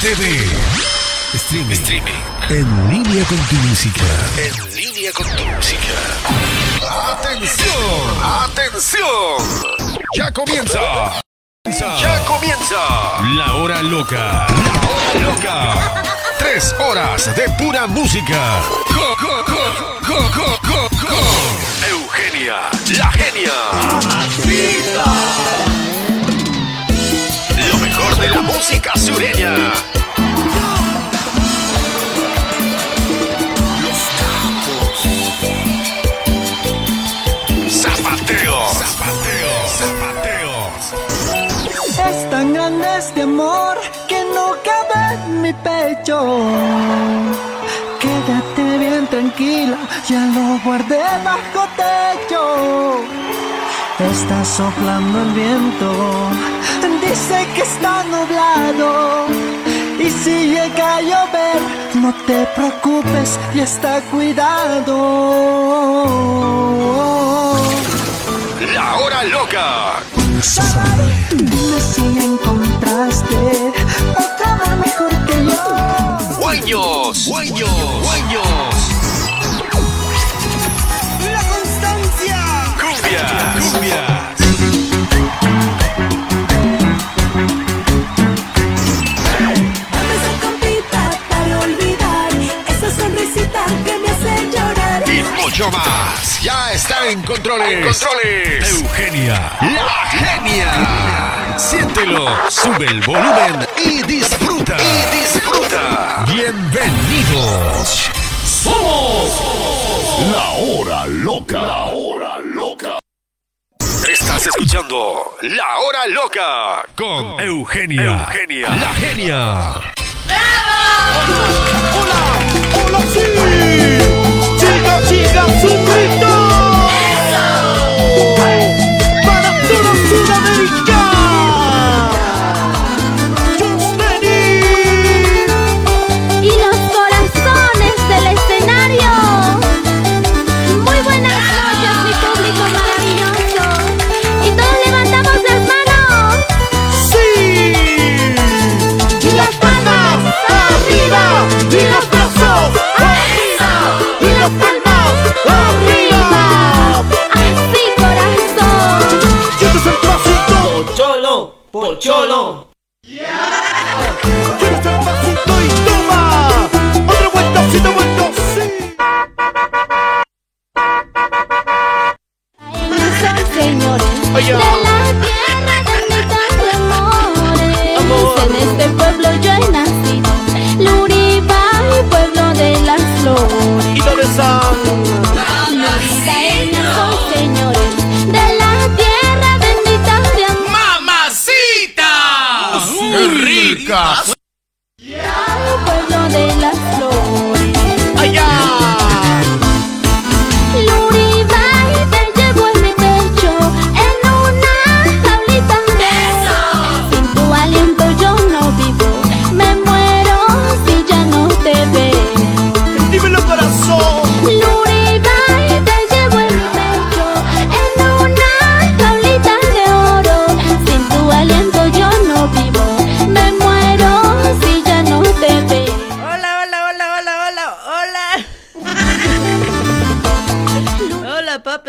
TV. Streaming. Streaming. En línea con tu música. En línea con tu música. ¡Atención! ¡Atención! ¡Ya comienza! ¡Ya comienza! La hora loca. La hora loca. Tres horas de pura música. Co, co, co, co, co, co, co. Eugenia, la genia. Mejor de la música sureña. Zapateo. Zapateo. Zapateo. Es tan grande este amor que no cabe en mi pecho. Quédate bien tranquila, ya lo guardé bajo techo. Está soplando el viento, dice que está nublado. Y si llega a llover, no te preocupes, ya está cuidado. La hora loca. Dime si encontraste otra mejor que yo. Guayos. Guayos. Mucho más. Ya está en controles. Controles. Eugenia. La genia. Siéntelo. Sube el volumen y disfruta. Y disfruta. Bienvenidos. Somos la hora loca. La hora loca. Estás escuchando La Hora Loca con Eugenia. Eugenia. La genia. ¡Hola, sí! ¡Chica, chica, su grito! Señores Oye. de la tierra amores. Amor. En este pueblo yo he nacido. Luribay, pueblo de las flores. ¿Y dónde están?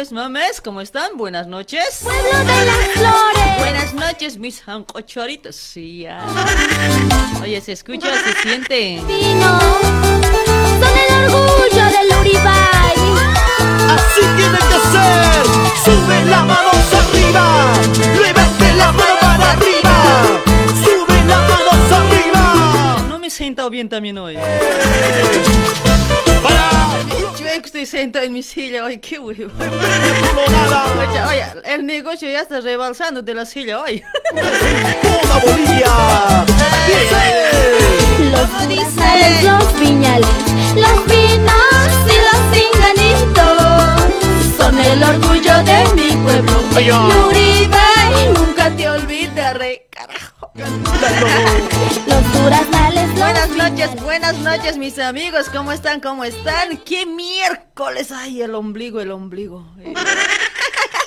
Papes, mames, ¿cómo están? Buenas noches. Pueblo de las flores. Buenas noches, mis jancochoritos. Sí, ya. Oye, se escucha, se siente. Vino, son el orgullo del Uribay. Así tiene que ser. Sube la mano arriba. Levante la mano para arriba. Sube la mano arriba. No me he sentado bien también hoy. Para Yo estoy sentado en mi silla hoy, qué huevo. Oye, oye, el negocio ya está rebalsando de la silla hoy. Toda Bolivia. Dice. Los frutales, los piñales, los vinos y los pinganitos son el orgullo de mi pueblo. Ay, ay. Nunca te olvides, re carajo. Los Buenas noches, buenas noches, mis amigos. ¿Cómo están? ¿Cómo están? ¡Qué miércoles! ¡Ay, el ombligo, el ombligo!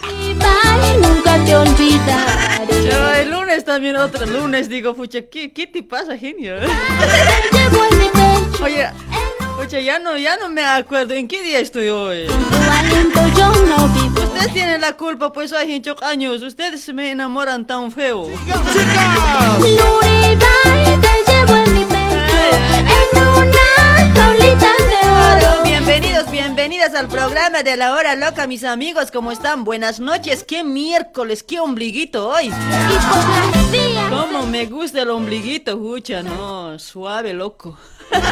Uribay, nunca te olvidaré. Yo el lunes también otro lunes, digo, pucha, ¿qué, qué te pasa, genio? Te Oye, ya no, ya no me acuerdo, ¿en qué día estoy hoy? Ustedes tienen la culpa, pues hay muchos años, ustedes me enamoran tan feo. Te llevo en una. Bienvenidos, bienvenidas al programa de la hora loca, mis amigos, ¿cómo están? Buenas noches, qué miércoles, qué ombliguito hoy. Y. Cómo me gusta el ombliguito, escucha, no, suave, loco. 8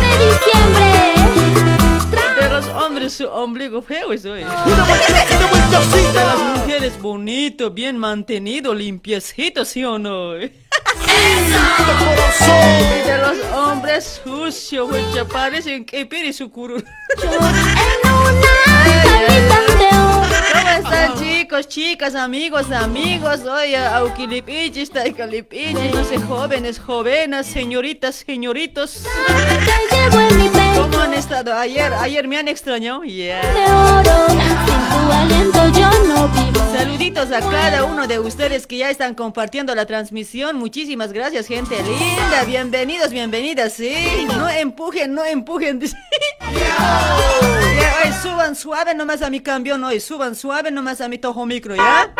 de diciembre. Los hombres su ombligo feo es hoy. ¡Una De las mujeres bonito, bien mantenido, limpiecito, ¿sí o no? Y de los hombres sucios, güey, parecen que piri su curul. ¿Cómo están chicos, chicas, amigos, amigos? Oye, auquilipichis, taicalipichis, no sé, jóvenes, jovenas, señoritas, señoritos. Te llevo en mi. ¿Cómo han estado ayer? ¿Ayer me han extrañado? Yeah. Saluditos a cada uno de ustedes que ya están compartiendo la transmisión. Muchísimas gracias, gente linda. Bienvenidos, bienvenidas. Sí, no empujen, no empujen. Oye, suban suave nomás a mi camión hoy. Suban suave nomás a mi tojo micro, ¿ya?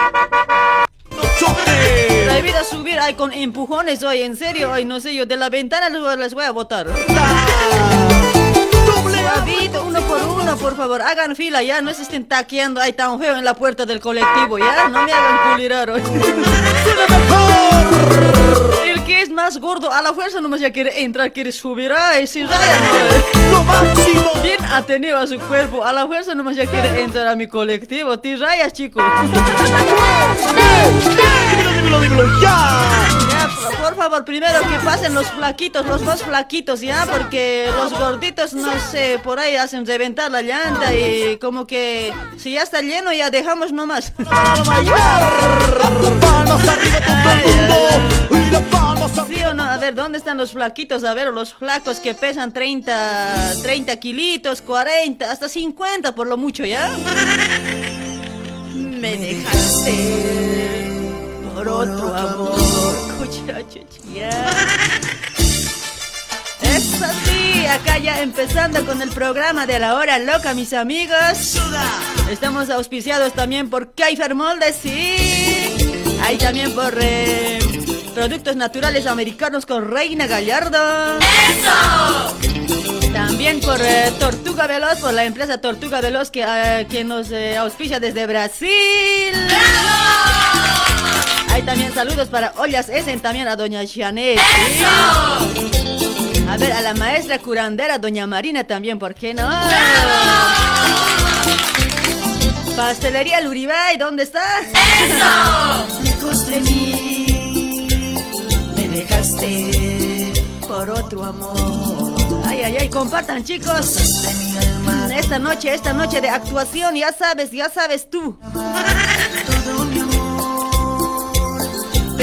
¡Choque! Prohibido subir ay, con empujones hoy, en serio. Hoy no sé yo, de la ventana les voy, les voy a botar. Suavito, uno por uno, por favor. Hagan fila ya, no se estén taqueando ahí tan feo en la puerta del colectivo, ¿ya? No me hagan culirar hoy. El que es más gordo a la fuerza nomás ya quiere entrar, quiere subir. Ay, si raya, no. Bien atenido a su cuerpo, a la fuerza nomás ya quiere entrar a mi colectivo. Ti rayas, chicos. ¡Dímelo, dímelo, dímelo! ¡Ya! Por, favor, primero que pasen los flaquitos, los más flaquitos, ¿ya? Porque los gorditos, no sé, por ahí hacen reventar la llanta y como que si ya está lleno ya dejamos nomás. ¡A bailar! ¡Manos arriba todo el mundo! ¡Y las manos ¿Sí o no? A ver, ¿dónde están los flaquitos? A ver, los flacos que pesan 30, 30 kilitos, 40, hasta 50 por lo mucho, ¿ya? Me dejaste por otro amor, muchachos, ya. Es así, acá ya empezando con el programa de la hora loca, mis amigos. Estamos auspiciados también por Kaifer Moldes, sí. Ahí también por eh, Productos Naturales Americanos con Reina Gallardo. ¡Eso! También por eh, Tortuga Veloz, por la empresa Tortuga Veloz que, eh, que nos eh, auspicia desde Brasil. Hay también saludos para Ollas Essen, también a Doña Janet. A ver, a la maestra curandera, Doña Marina también, ¿por qué no? Pastelería Luribay, ¿dónde estás? ¡Eso! Lejos de mí, me dejaste por otro amor. Ay, ay, ay, compartan, chicos. Esta noche, esta noche de actuación, ya sabes, ya sabes tú.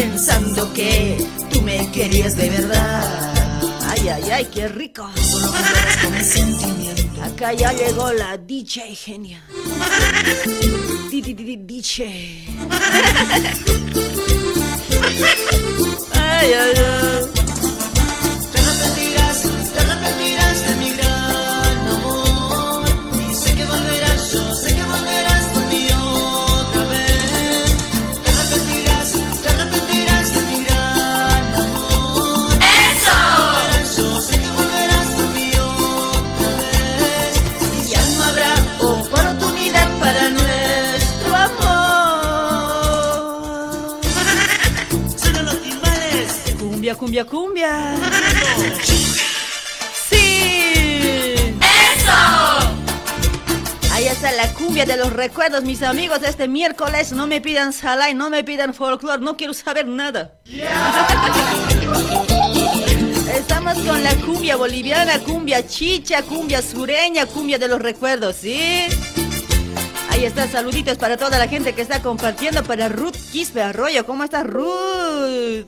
Pensando que tú me querías de verdad. Ay, ay, ay, qué rico. Acá ya llegó la DJ genia. Di- DJ. Ay, ay, ay. Te arrepentirás, te arrepentirás de mi Cumbia, cumbia. ¡Sí! Ahí está la cumbia de los recuerdos, mis amigos. Este miércoles no me pidan salay, no me pidan folclore, no quiero saber nada. Estamos con la cumbia boliviana, cumbia chicha, cumbia sureña, cumbia de los recuerdos, ¿sí? Ahí está, saluditos para toda la gente que está compartiendo, para Ruth Quispe Arroyo. ¿Cómo estás, Ruth?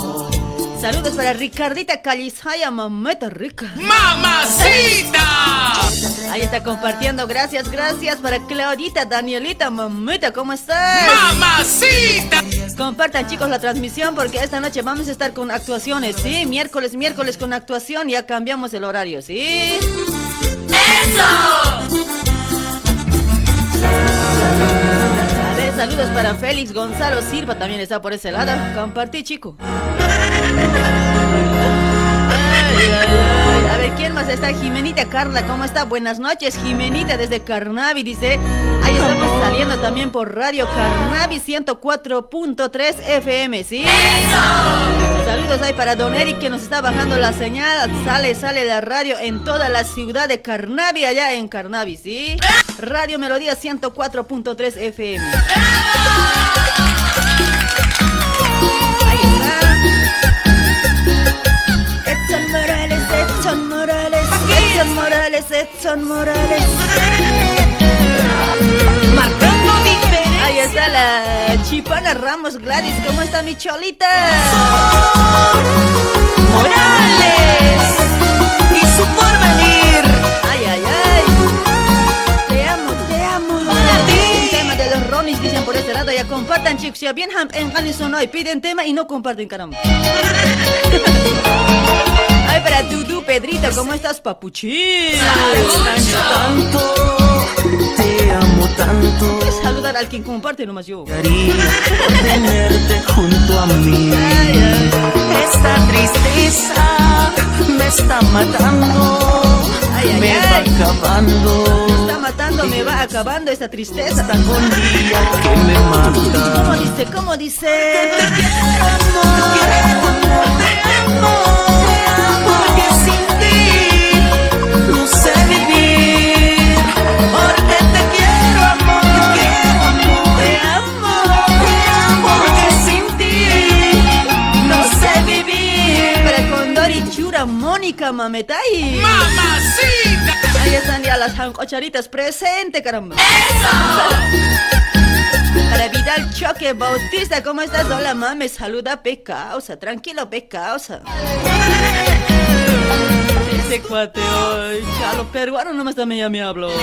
Saludos para Ricardita Calizaya, mameta rica. ¡Mamacita! Ahí está compartiendo, gracias, gracias para Claudita, Danielita, mamita, ¿cómo estás? ¡Mamacita! Compartan chicos la transmisión porque esta noche vamos a estar con actuaciones, ¿sí? Miércoles, miércoles con actuación, ya cambiamos el horario, ¿sí? ¡Eso! Saludos para Félix Gonzalo Silva, también está por ese lado. Compartí, chico. A ver, ¿quién más está? Jimenita Carla, ¿cómo está? Buenas noches, Jimenita desde Carnavi, dice. Ahí estamos saliendo también por Radio Carnavi 104.3 FM, ¿sí? Saludos ahí para Don Eric que nos está bajando la señal. Sale, sale la radio en toda la ciudad de Carnavi, allá en Carnavi, ¿sí? Radio Melodía 104.3 FM. Ahí Morales, Edson Morales. Marcando diferencia. Ahí está la Chipana Ramos Gladys, ¿cómo está mi cholita? Morales y su porvenir. Ay, ay, ay. Te amo, te amo. Un tema de los Ronis dicen por este lado, ya compartan chicos, ya bien en Allison hoy piden tema y no comparten caramba. Ay, para Dudu, Pedrito, ¿cómo estás, papuchín? Tanto, te amo tanto. Saludar al quien comparte nomás yo. Tenerte junto a mí. Esta tristeza me está matando, Ay, ay, me ay. va acabando. Está matando, me va acabando esta tristeza. Esta agonía que me mata. ¿Cómo dice? ¿Cómo dice? Mametay. ¡Mamacita! Ahí están ya las jancocharitas presente, caramba. Para Vidal Choque Bautista, ¿cómo estás? Hola, mame, saluda, pe causa. Tranquilo, pe causa. Ese cuate hoy, chalo, peruano nomás también ya me habló. Ahí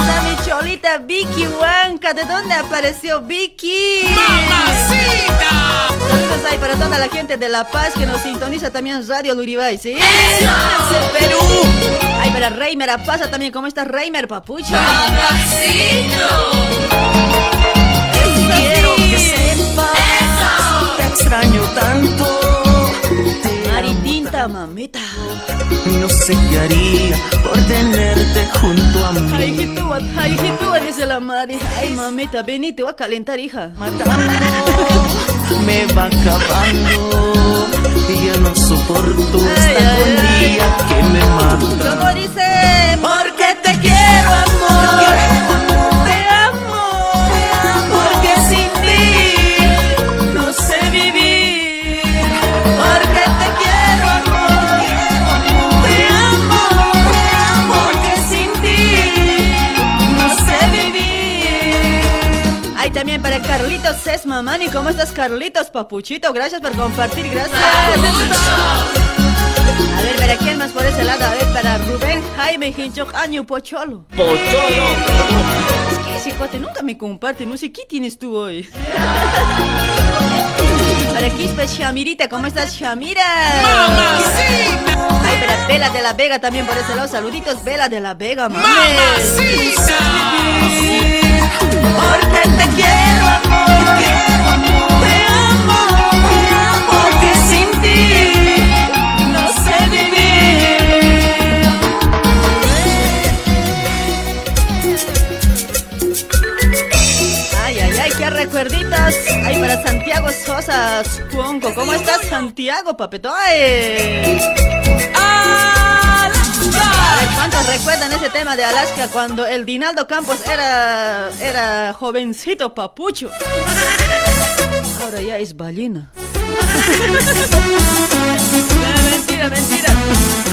está mi cholita Vicky Huanca. ¿De dónde apareció Vicky? ¡Mamacita! Saludos ahí para toda la gente de La Paz que nos sintoniza también Radio Luribay, ¿sí? Perú. Ay, para Reimer pasa también. ¿Cómo estás, Reimer, papucho? Quiero que sepas, te extraño tanto. Mamita. No sé qué haría por tenerte junto a Ay, mí. jitúa, ay, jitúa, dice la madre. Ay, mamita, vení, te voy a calentar, hija. Matando, me va acabando. Y ya no soporto Ay, esta ay, ay. agonía que me mata. ¿Cómo dice? Porque te quiero, amor. Carlitos Sesma Mani. ¿Cómo estás, Carlitos, papuchito? Gracias por compartir, gracias. A ver, ¿para quién más por ese lado? A ver, para Rubén Jaime Hinchok Año Pocholo. Pocholo. Es que ese cuate nunca me comparte, no sé qué tienes tú hoy. Para Quispe Shamirita, ¿cómo estás, Shamira? ¡Mamacita! Ay, para Vela de la Vega también por ese lado. Saluditos, Vela de la Vega, mames. ¡Mamacita! Porque te quiero, recuerditos. Ay, para Santiago Sosa Cuonco. ¿Cómo estás, Santiago, papetoy? A ver, ¿cuántos recuerdan ese tema de Alaska cuando el Dinaldo Campos era, era jovencito papucho? Ahora ya es ballena. mentira, mentira.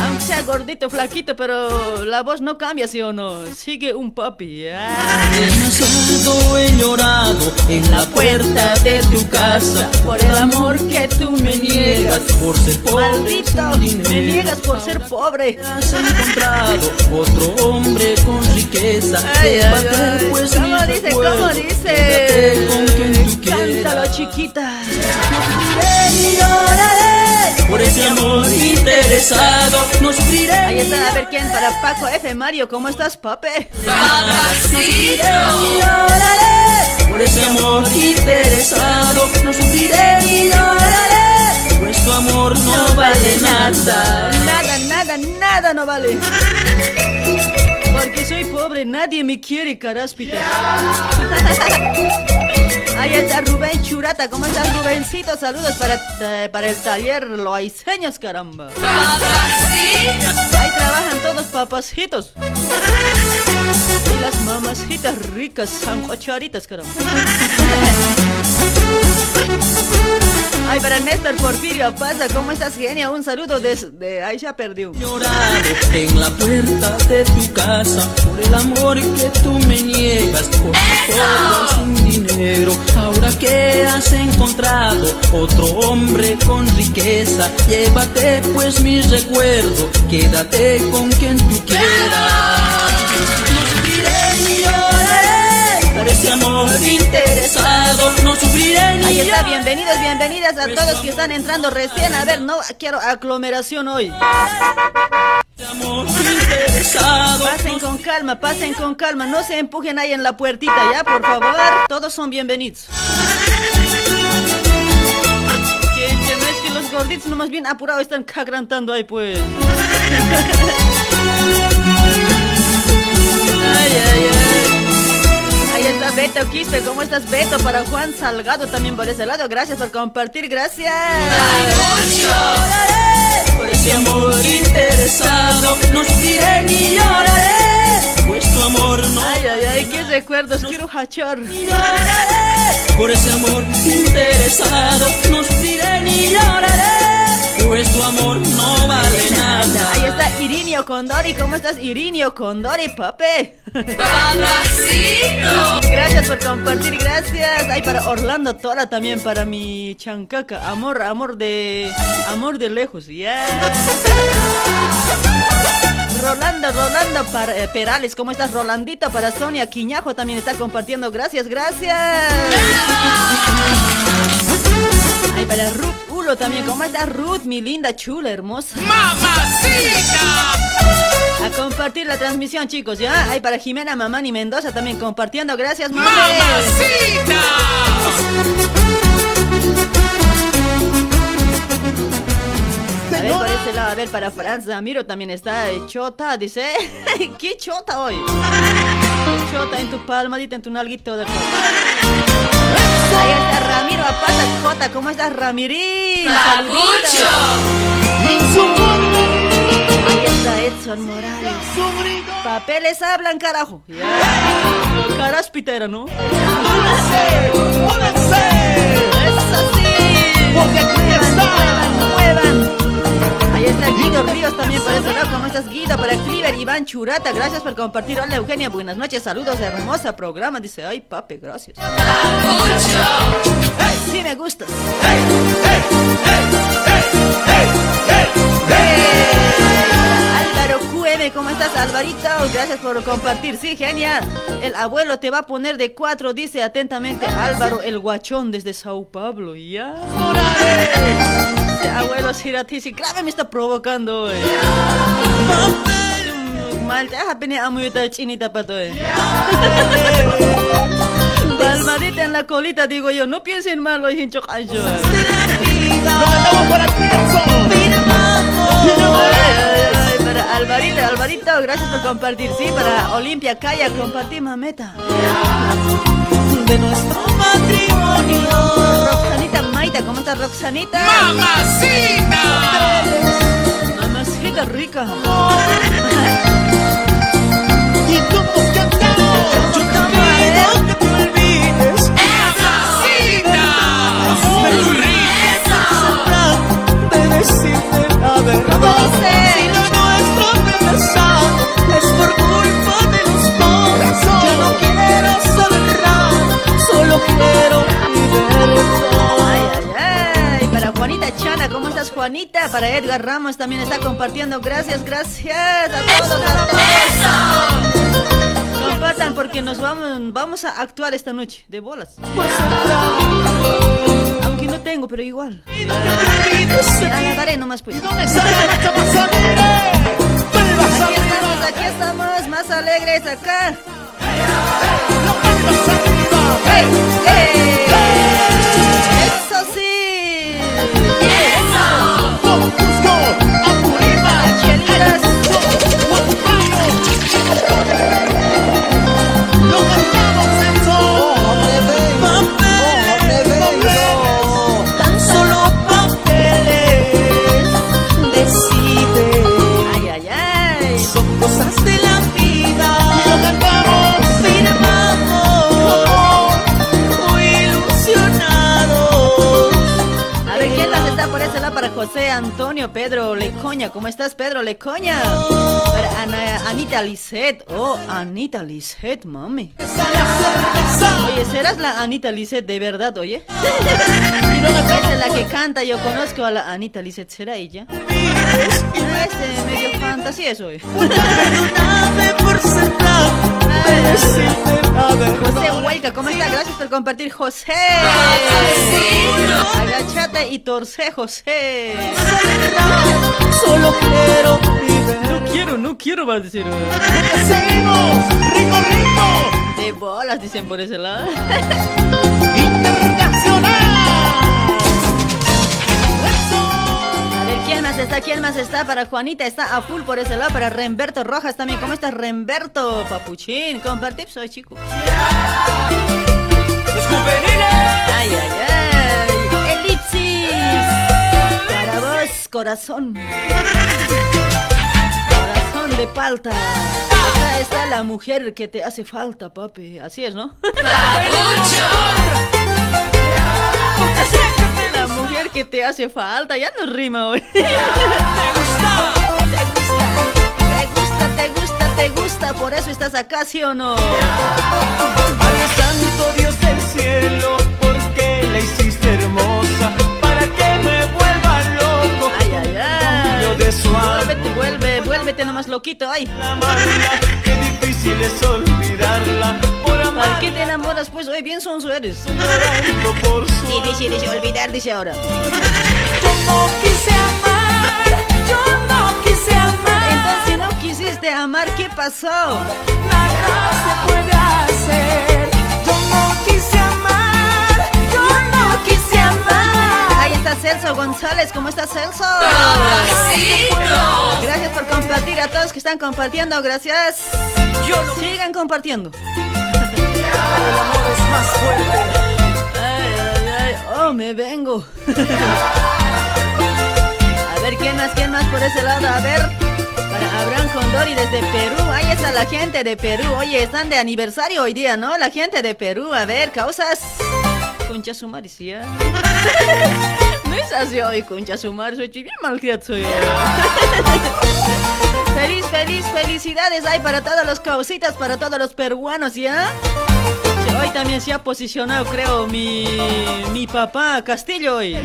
Aunque sea gordito, flaquito, pero la voz no cambia, ¿sí o no? Sigue un papi. He llorado en la puerta de tu casa por el amor que tú me niegas por ser pobre. Maldito, me niegas por ser pobre. Encontrado otro hombre con riqueza. Ay, ay, ay. pues, ¿Cómo dice? recuerdo. ¿Cómo dice? con Cántalo, chiquita. Y lloraré por ese amor interesado. No sufriré. Ahí está, a ver quién para Paco F. Mario, ¿cómo estás, pape? Y lloraré por ese amor interesado. No sufriré ni lloraré, pues tu amor no vale nada. Nada, nada, nada no vale. Porque soy pobre, nadie me quiere, caráspita. Ahí está Rubén Churata, ¿cómo estás Rubencito? Saludos para, eh, para el taller Loaiseños, caramba. Ahí trabajan todos papacitos. Y las mamacitas ricas, sancocharitas, caramba. Ay, para Néstor Porfirio Pasa, ¿cómo estás, genia? Un saludo de, Ahí ya perdió. Llorado en la puerta de tu casa por el amor que tú me niegas, por sin dinero. Ahora que has encontrado otro hombre con riqueza, llévate pues mi recuerdo, quédate con quien tú quieras. Por ese amor interesado, no sufriré ni Ahí está, bienvenidos, bienvenidas a todos que están entrando recién. A ver, no quiero aglomeración hoy. Interesado. Pasen con calma, pasen con calma. No se empujen ahí en la puertita, ¿ya? Por favor, todos son bienvenidos. Que, que no es que los gorditos nomás bien apurados están cagrantando ahí, pues. Ay, ay, ay. Ahí está Beto Quispe, ¿cómo estás Beto? Para Juan Salgado también por ese lado, gracias por compartir, gracias. Por ese amor interesado, no ni lloraré, pues tu amor no Ay, ay, ay, qué recuerdos, quiero hachar. lloraré. Por ese amor interesado, no sufriré ni lloraré, pues tu amor no vale nada. Ahí está Irinio Condori, ¿cómo estás Irinio Condori, pape? Gracias por compartir, gracias. Ay, para Orlando Tora también, para mi chancaca. Amor, amor de. Amor de lejos, ya. Rolando, Rolando para, eh, Perales, ¿cómo estás, Rolandito? Para Sonia Quiñajo también está compartiendo, gracias, gracias. Ay, para Ruth Ulo también, ¿cómo estás, Ruth? Mi linda, chula, hermosa. A compartir la transmisión, chicos, ¿ya? Hay para Jimena Mamani Mendoza también compartiendo. Gracias, mami. A ver, por ese lado, a ver, para Franz Zamiro también está eh, Chota, dice. ¿Qué Chota hoy? Chota en tu palmadita, en tu nalguito de Ahí está Ramiro Apata Jota, ¿cómo estás, Ramirín? ¡Papucho! Ahí está Edson Morales. Papeles hablan, carajo. Ya. Caraspitera, ¿no? Eso sí. Muevan, muevan, muevan. Está Guido Ríos también por ese lado. ¿Cómo estás, Guido? Para Cliver, Iván Churata, gracias por compartir. Hola, Eugenia, buenas noches, saludos, hermosa programa. Dice, ay, papi, gracias. Sí, me gusta. Álvaro QM, ¿cómo estás, Alvarito? Gracias por compartir. Sí, genial. El abuelo te va a poner de cuatro, dice atentamente Álvaro el guachón desde Sao Paulo. Ya. Ese abuelo Siratisi, grave me está provocando. eh. Mal, te deja venir a muy chinita pato. eh. Palmadita en la colita, digo yo. No piensen mal, lo hincho callo. Ay, Para Alvarito, Alvarito, gracias por compartir. Sí, para Olimpia Calla, compartí mameta. Roxanita, ¿cómo Roxanita? ¡Mamacita! ¡Mamacita rica! ¿Y cómo cantamos? Yo no que tú me olvides. ¡Mamacita! ¡Muy rica! de decirte la verdad. Si lo nuestro te es por culpa de los pobres. Yo no quiero ser solo quiero liberar. Juanita, para Edgar Ramos también está compartiendo. Gracias, gracias a todos, a. Compartan porque nos vamos, vamos a actuar esta noche, de bolas. Aunque no tengo, pero igual. La daré nomás pues. Aquí estamos, aquí estamos, más alegres acá. ¡Hey! ¡Hey! ¡Eso sí! Chelitas. Tan José Antonio Pedro Lecoña. ¿Cómo estás, Pedro Lecoña? Para Anita Lisset. Oh, Anita Lisset, mami. Oye, ¿serás la Anita Lisset de verdad, oye? Esa es la que canta, yo conozco a la Anita Lisset, ¿será ella? Ah, Este medio fantasía es hoy. José Huayca, ¿cómo está? Gracias por compartir, José. Agachate y torce, José. Solo quiero vivir. No quiero, no quiero, va a decir. Seguimos, rico, rico. De bolas, dicen por ese lado. ¿Quién más está? ¿Quién más está? Para Juanita está a full por ese lado. Para Remberto Rojas también. ¿Cómo estás, Remberto? Papuchín, compartir, soy chico. Ay, ay, ay. Elipsis. Para vos, corazón. Corazón de palta. Acá está la mujer que te hace falta, papi. Así es, ¿no? La mujer que te hace falta, ya no rima hoy. Te gusta, te gusta, te gusta, te gusta, por eso estás acá, ¿sí o no? Padre Santo Dios del cielo, ¿por qué la hiciste hermosa? Para que me vuelva loco. Ay, ay, ay. De suave vuelve, vuélvete nomás loquito, ay. qué difícil es olvidarla. Por ¿Para amar qué te enamoras? Pues hoy bien sonso eres. Sí, dice, dice, olvidar, dice ahora. Yo no quise amar, yo no quise amar. Entonces, si no quisiste amar, ¿qué pasó? Nada se puede hacer. Yo no quise amar, yo no quise amar. Ahí está Celso González, ¿cómo está Celso? Gracias por compartir a todos que están compartiendo, gracias. Sigan compartiendo. El amor es más fuerte. Ay, ay, ay, oh, me vengo. A ver, ¿quién más, quién más por ese lado? A ver, para Abraham Condori desde Perú. Ahí está la gente de Perú. Oye, están de aniversario hoy día, ¿no? La gente de Perú. A ver, causas. Concha sumar, sí, ¿eh? No es así hoy, concha sumar. Soy bien malcriado, soy. Feliz, feliz, felicidades hay para todos los causitas, para todos los peruanos, ¿ya? Sí, Hoy también se ha posicionado, creo, mi, mi papá Castillo hoy.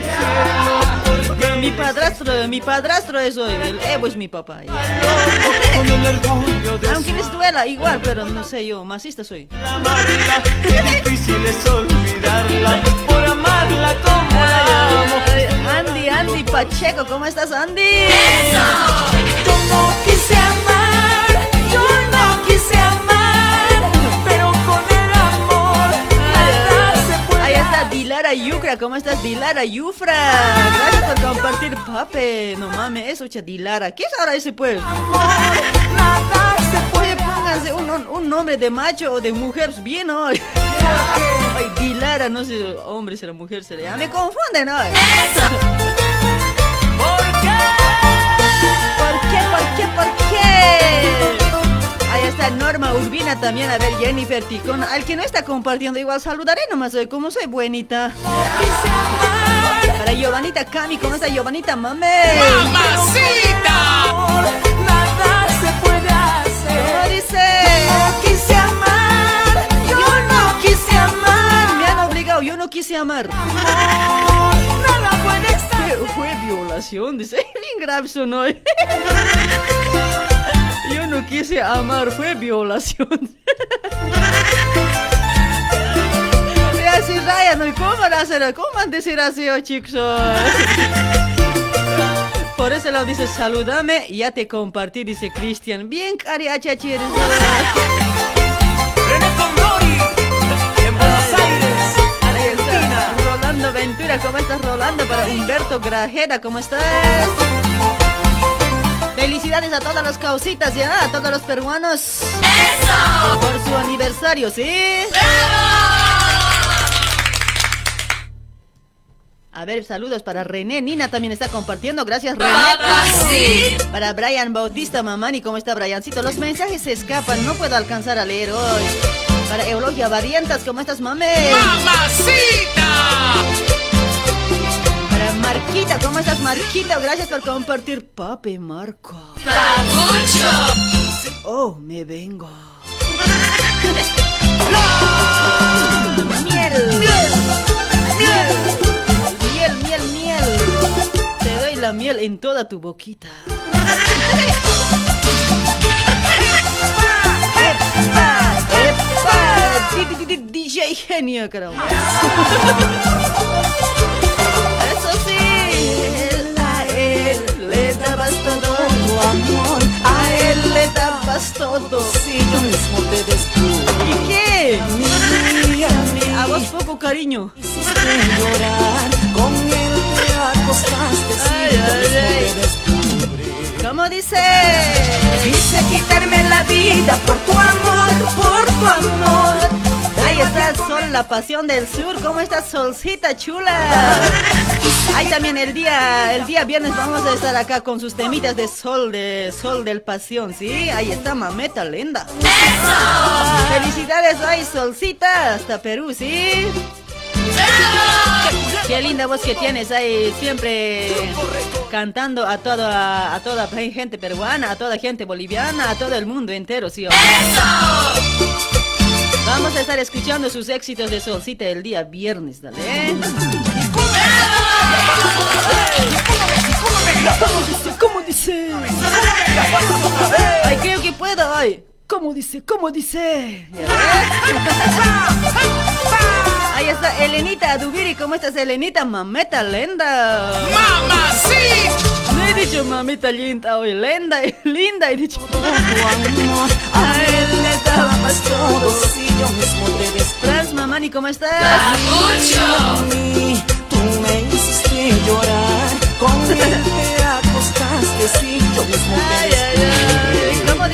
Mi padrastro, mi padrastro es hoy. El Evo es mi papá. ya. Aunque les duela igual, pero no sé yo, masista soy. es olvidarla. Por amarla como la amo. Andy, Andy Pacheco, ¿cómo estás, Andy? Yo no quise amar, yo no quise amar, pero con el amor nada se puede Ahí está Dilara Yucra, ¿cómo estás, Dilara Yufra? Gracias por compartir, pape. No mames, eso, cha, Dilara. ¿Qué es ahora ese pues? nada se Oye, pónganse un, un- un nombre de macho o de mujer bien hoy. Ay, Dilara, no sé, hombre será mujer será. Ya me confunden hoy. ¿Por qué? ¿Por qué, por qué, por qué? Ahí está Norma Urbina también, a ver, Jennifer Ticón. Al que no está compartiendo, igual saludaré nomás hoy, como soy buenita. Para Giovanita Cami, ¿cómo está Giovanita Mame? Nada se puede hacer. ¿Cómo dice? No quise amar. Nada puede ¿Qué ser. fue violación? dice. Bien grave sonó. Yo no quise amar, fue violación. Y así Ryan, ¿no? ¿cómo van a hacer? ¿Cómo van a decir así, oh, chicos? Por eso lo dice, salúdame, ya te compartí, dice Cristian. Bien, cari, achachir. Rolando Ventura, ¿cómo estás, Rolando? Para Humberto Grajera, ¿cómo estás? Felicidades a todas las causitas, ya, a todos los peruanos. ¡Eso! Por su aniversario, ¿sí? A ver, saludos para René. Nina también está compartiendo. Gracias, René. Para Brian Bautista Mamani. ¿Cómo está, Briancito? Los mensajes se escapan. No puedo alcanzar a leer hoy. Para Eulogia Varientas. ¿Cómo estás, mame? Para Marquita. ¿Cómo estás, Marquita? Gracias por compartir. Papi Marco. Oh, me vengo. Miel. Miel. Miel, miel, miel. Te doy la miel en toda tu boquita. DJ genio, caramba. Eso sí, él, a él le dabas todo tu amor. A él le dabas todo. Si yo mismo te descubrí, ¿Y qué? mía, A vos poco cariño. hiciste llorar, con él te acostaste, si Ay, yo mismo ay. te descubrí. ¿Cómo dice? Quise quitarme la vida por tu amor, por tu amor. Ahí está Sol, la pasión del sur. ¿Cómo estás, Solcita chula? Ahí también el día, el día viernes vamos a estar acá con sus temitas de Sol, de Sol del Pasión, ¿sí? Ahí está Mameta Lenda. Felicidades, ay, Solcita, hasta Perú, ¿sí? Qué linda voz que tienes ahí, siempre cantando a toda, a toda gente peruana, a toda gente boliviana, a todo el mundo entero, ¿sí? o no? Vamos a estar escuchando sus éxitos de Solcita el día viernes, dale. ¿Cómo dice? ¿Cómo dice? Ay, creo que puedo, ay. ¿Cómo dice? ¿Cómo dice? Ya ves. Ahí está Elenita Dubiri, ¿cómo estás Elenita? Mameta lenda. ¡Mamacita! No he dicho mamita linda hoy, lenda, linda he dicho. A él le dabas todo, si yo mismo te. Trans Mamani, ¿cómo estás? mí, Tú me hiciste llorar, con él te acostaste, si yo mismo te ay, ay. ¿Cómo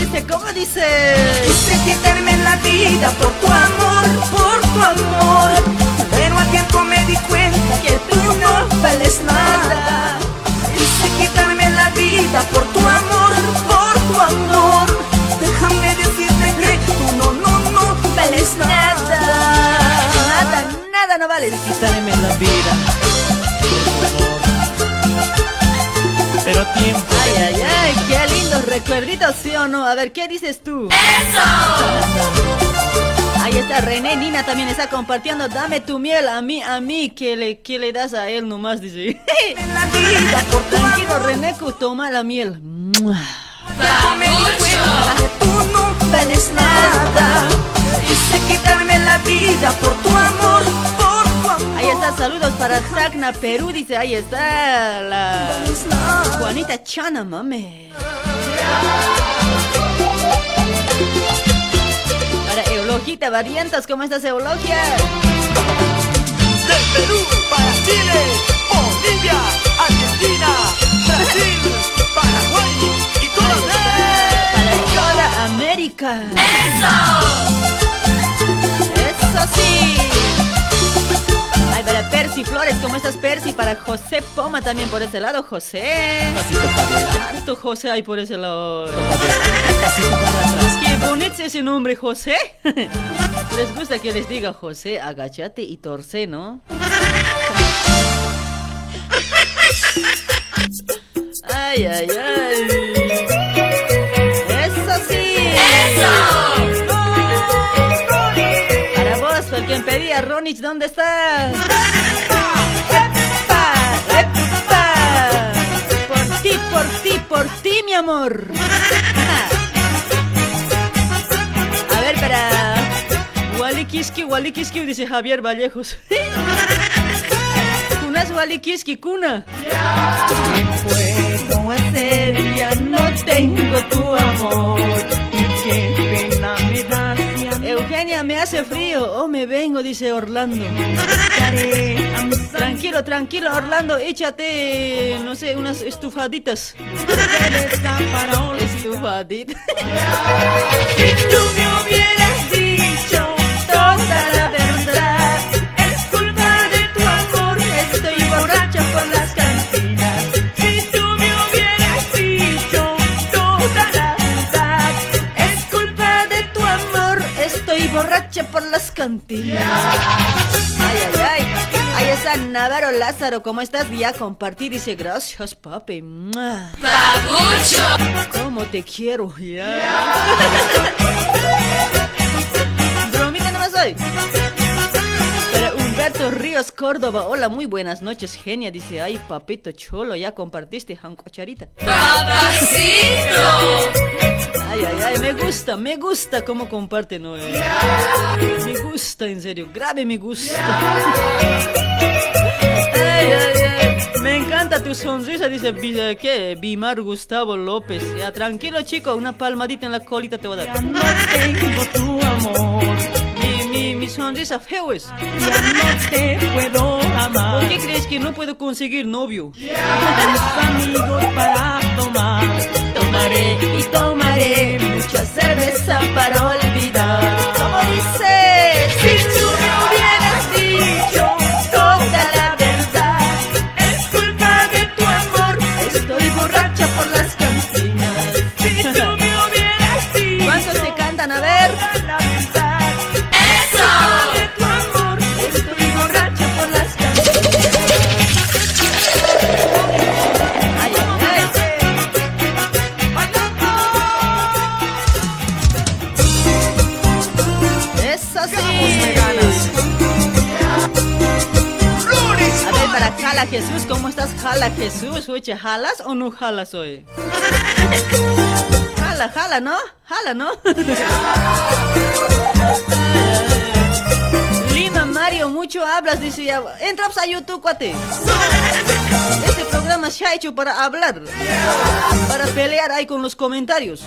dice? ¿Cómo dice? Quise quitarme la vida por tu amor, por tu amor. Pero a tiempo me di cuenta que tú no vales nada. Quise quitarme la vida por tu amor, por tu amor. Déjame decirte que tú no, no, no vales nada. Nada, nada no vale. Quitarme la vida. Pero a tiempo. Ay, ay, ay, qué lindos recuerditos, ¿sí o no? A ver, ¿qué dices tú? Ahí está René, Nina también está compartiendo. Dame tu miel a mí, a mí, que le, que le das a él nomás, dice. Tranquilo, Reneco, toma la miel. Tú no vales nada. Quise quitarme la vida por tu amor, por tu amor. Ahí está, saludos para Tacna, Perú, dice, ahí está la Juanita Chana, mame. Para Eulogita Variantas, ¿cómo estás, Eulogia? Del Perú para Chile, Bolivia, Argentina, Brasil, Paraguay y todas Para toda América. ¡Eso! sí! Ay, para Percy Flores, ¿cómo estás, Percy? Para José Poma también por ese lado, José. ¿Cuánto José hay por ese lado? Qué bonito ese nombre, José. Les gusta que les diga José, agachate y torce, ¿no? Ay, ay, ay. Pedía, Ronich, ¿dónde estás? ¡Epa! ¡Epa! amor. A ver, para. Walikiski, Walikiski, dice Javier Vallejos. Kunas Walikiski, Kuna. ¿Qué puedo hacer? Ya no tengo tu amor. Y qué pena me da Eugenia, me hace frío. Oh, me vengo, dice Orlando. Tranquilo, tranquilo, Orlando, échate, no sé, unas estufaditas. Estufaditas. Si tú me hubieras dicho toda la borracha por las cantinas. Ay, ay, ay. Ahí está Navarro Lázaro, ¿cómo estás? Ya compartí, dice, gracias, papi. ¡Mua! ¿Cómo te quiero? Ya. Bromita nomás hoy. Para Humberto Ríos Córdoba, hola, muy buenas noches, genia. Dice, ay, papito cholo, ya compartiste, Jancocharita. Ay, ay, ay, me gusta, me gusta cómo comparten hoy. Me gusta, en serio, grave me gusta. Ay, ay, ay. Me encanta tu sonrisa, dice, Vi- ¿qué? Bimar Gustavo López. Ya, tranquilo, chico, una palmadita en la colita te voy a dar. no tengo tu amor. Mi, mi, mi sonrisa feo es. Ya no te puedo amar. ¿Por qué crees que no puedo conseguir novio? Tus amigos para tomar. Tomaré y tomaré mucha cerveza para olvidar. ¿Cómo dice? Jesús, ¿cómo estás, Jala Jesús? Oye, ¿jalas o no jalas hoy? Jala, jala, ¿no? Jala, ¿no? Lima Mario, mucho hablas, dice ya. Entra pues, a YouTube, cuate. Este programa se ha hecho para hablar, para pelear ahí con los comentarios.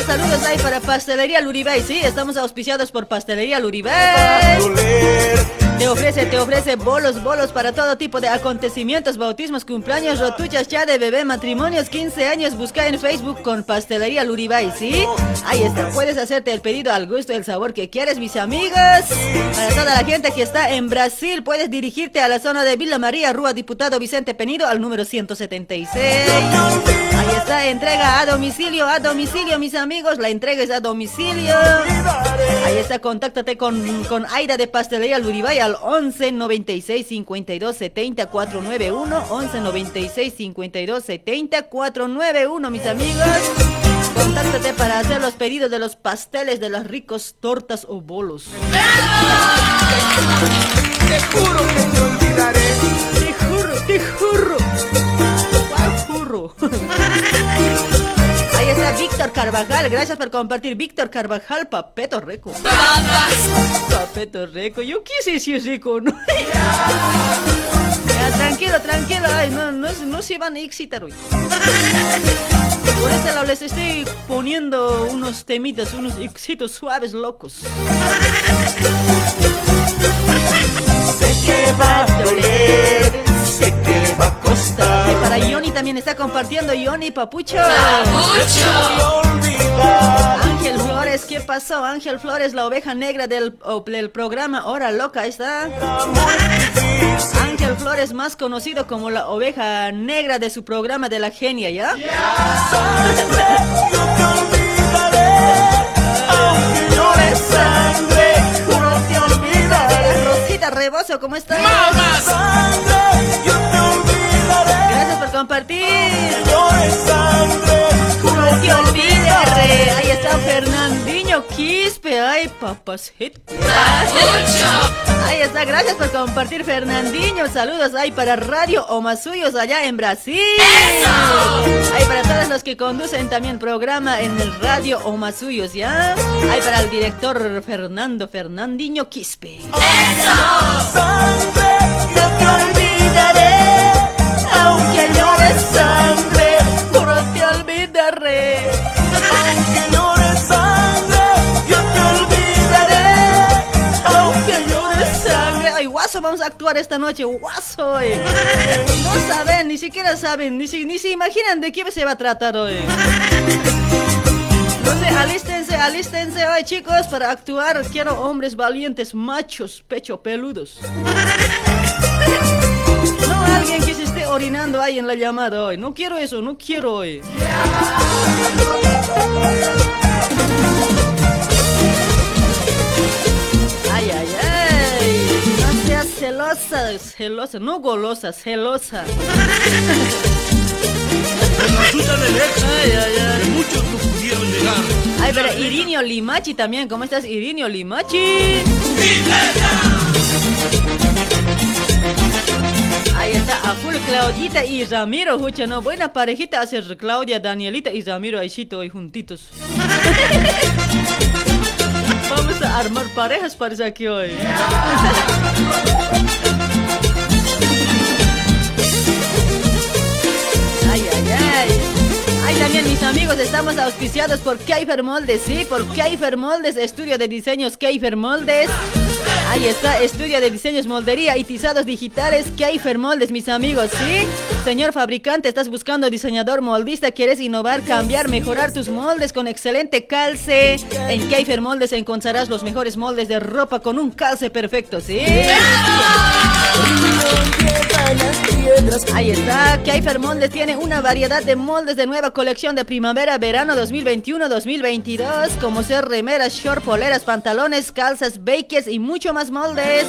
Saludos ahí para Pastelería Luribay, sí, estamos auspiciados por Pastelería Luribay. Te ofrece, te ofrece bolos, bolos para todo tipo de acontecimientos, bautismos, cumpleaños, rotuchas, ya de bebé, matrimonios, 15 años. Busca en Facebook con Pastelería Luribay, ¿sí? Ahí está, puedes hacerte el pedido al gusto, el sabor que quieres, mis amigos. Para toda la gente que está en Brasil, puedes dirigirte a la zona de Villa María, Rúa Diputado Vicente Penido, al número 176. Ahí está, entrega a domicilio, a domicilio, mis amigos. La entrega es a domicilio. Ahí está, contáctate con, con Aida de Pastelería Luribay al 11 96 52 70 491. 11 96 52 70 491, mis amigos. Contáctate para hacer los pedidos de los pasteles, de las ricos tortas o bolos. Te juro que te olvidaré. Te juro, te juro. Te juro. Víctor Carvajal. Gracias por compartir. Víctor Carvajal, Papeto Rico. Papeto Rico. Yo quise decir rico, ¿no? Tranquilo, tranquilo. Ay, no, no, se van a excitar hoy. Por este lado les estoy poniendo unos temitas, unos éxitos suaves locos. Sé que va a doler, Y para Yoni también está compartiendo Yoni Papucho. Olvidar. Ángel Flores, ¿qué pasó? Ángel Flores, la oveja negra del, del programa Hora Loca, está. Ángel Flores, más conocido como la oveja negra de su programa de la genia, ¿ya? Rebozo, ¿cómo estás? olvidaré. Gracias por compartir. Juro te olvidaré. Ahí está Fernandinho Quispe, ay, papacito. Ahí está, gracias por compartir, Fernandinho. Saludos ahí para Radio Omasuyos allá en Brasil. Ahí para todos los que conducen también programa en el Radio Omasuyos, ¿ya? Ahí para el director Fernando Fernandinho Quispe. Sangre, no te olvidaré, llores sangre, no te olvidaré. Aunque llores sangre, yo te olvidaré, aunque llores sangre. Ay, guaso, vamos a actuar esta noche, guaso. eh. No saben, ni siquiera saben, ni, si- ni se imaginan de qué se va a tratar hoy. Sé, alístense, alístense hoy, chicos, para actuar. Quiero hombres valientes, machos, pecho peludos. No alguien que se orinando ahí en la llamada hoy. No quiero eso, no quiero hoy. Ay, ay, ay. No seas celosa, celosa, no golosa, celosa. Ayuda del ex, Ay, ay, ay. muchos no pudieron llegar. Ay, pero Irinio Limachi también. ¿Cómo estás, Irinio Limachi? A full Claudita y Ramiro, escucha, ¿no? Buena parejita hace Claudia, Danielita y Ramiro Aichito hoy juntitos. Vamos a armar parejas parece aquí hoy. Ay, ay, ay. Ay, también mis amigos, estamos auspiciados por Keifer Moldes, sí, por Keifer Moldes, estudio de diseños Keifer Moldes. Ahí está, estudio de diseños, moldería y tizados digitales Keifer Moldes, mis amigos, sí. Señor fabricante, estás buscando diseñador moldista, quieres innovar, cambiar, mejorar tus moldes con excelente calce. En Keifer Moldes encontrarás los mejores moldes de ropa con un calce perfecto, sí. Ahí está, Keifer Moldes tiene una variedad de moldes de nueva colección de primavera-verano 2021-2022, como ser remeras, short, poleras, pantalones, calzas, bakes y mucho más moldes.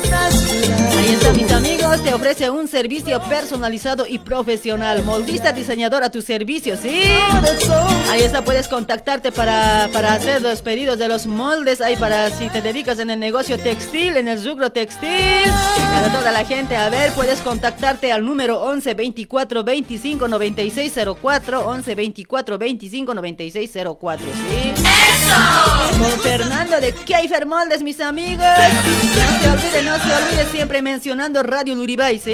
Ahí está, mis amigos, te ofrece un servicio personalizado y profesional. Moldista, diseñador a tu servicio, ¿sí? Ahí está, puedes contactarte para, para hacer los pedidos de los moldes, ahí para si te dedicas en el negocio textil, en el rubro textil, para toda la gente, a ver, puedes contactarte al número 11 24 25 96 04, 11 24 25 96 04, ¿sí? Con Fernando de Keifer Moldes, mis amigos. No se olvide, no se olvide siempre mencionando Radio Luribay, ¿sí?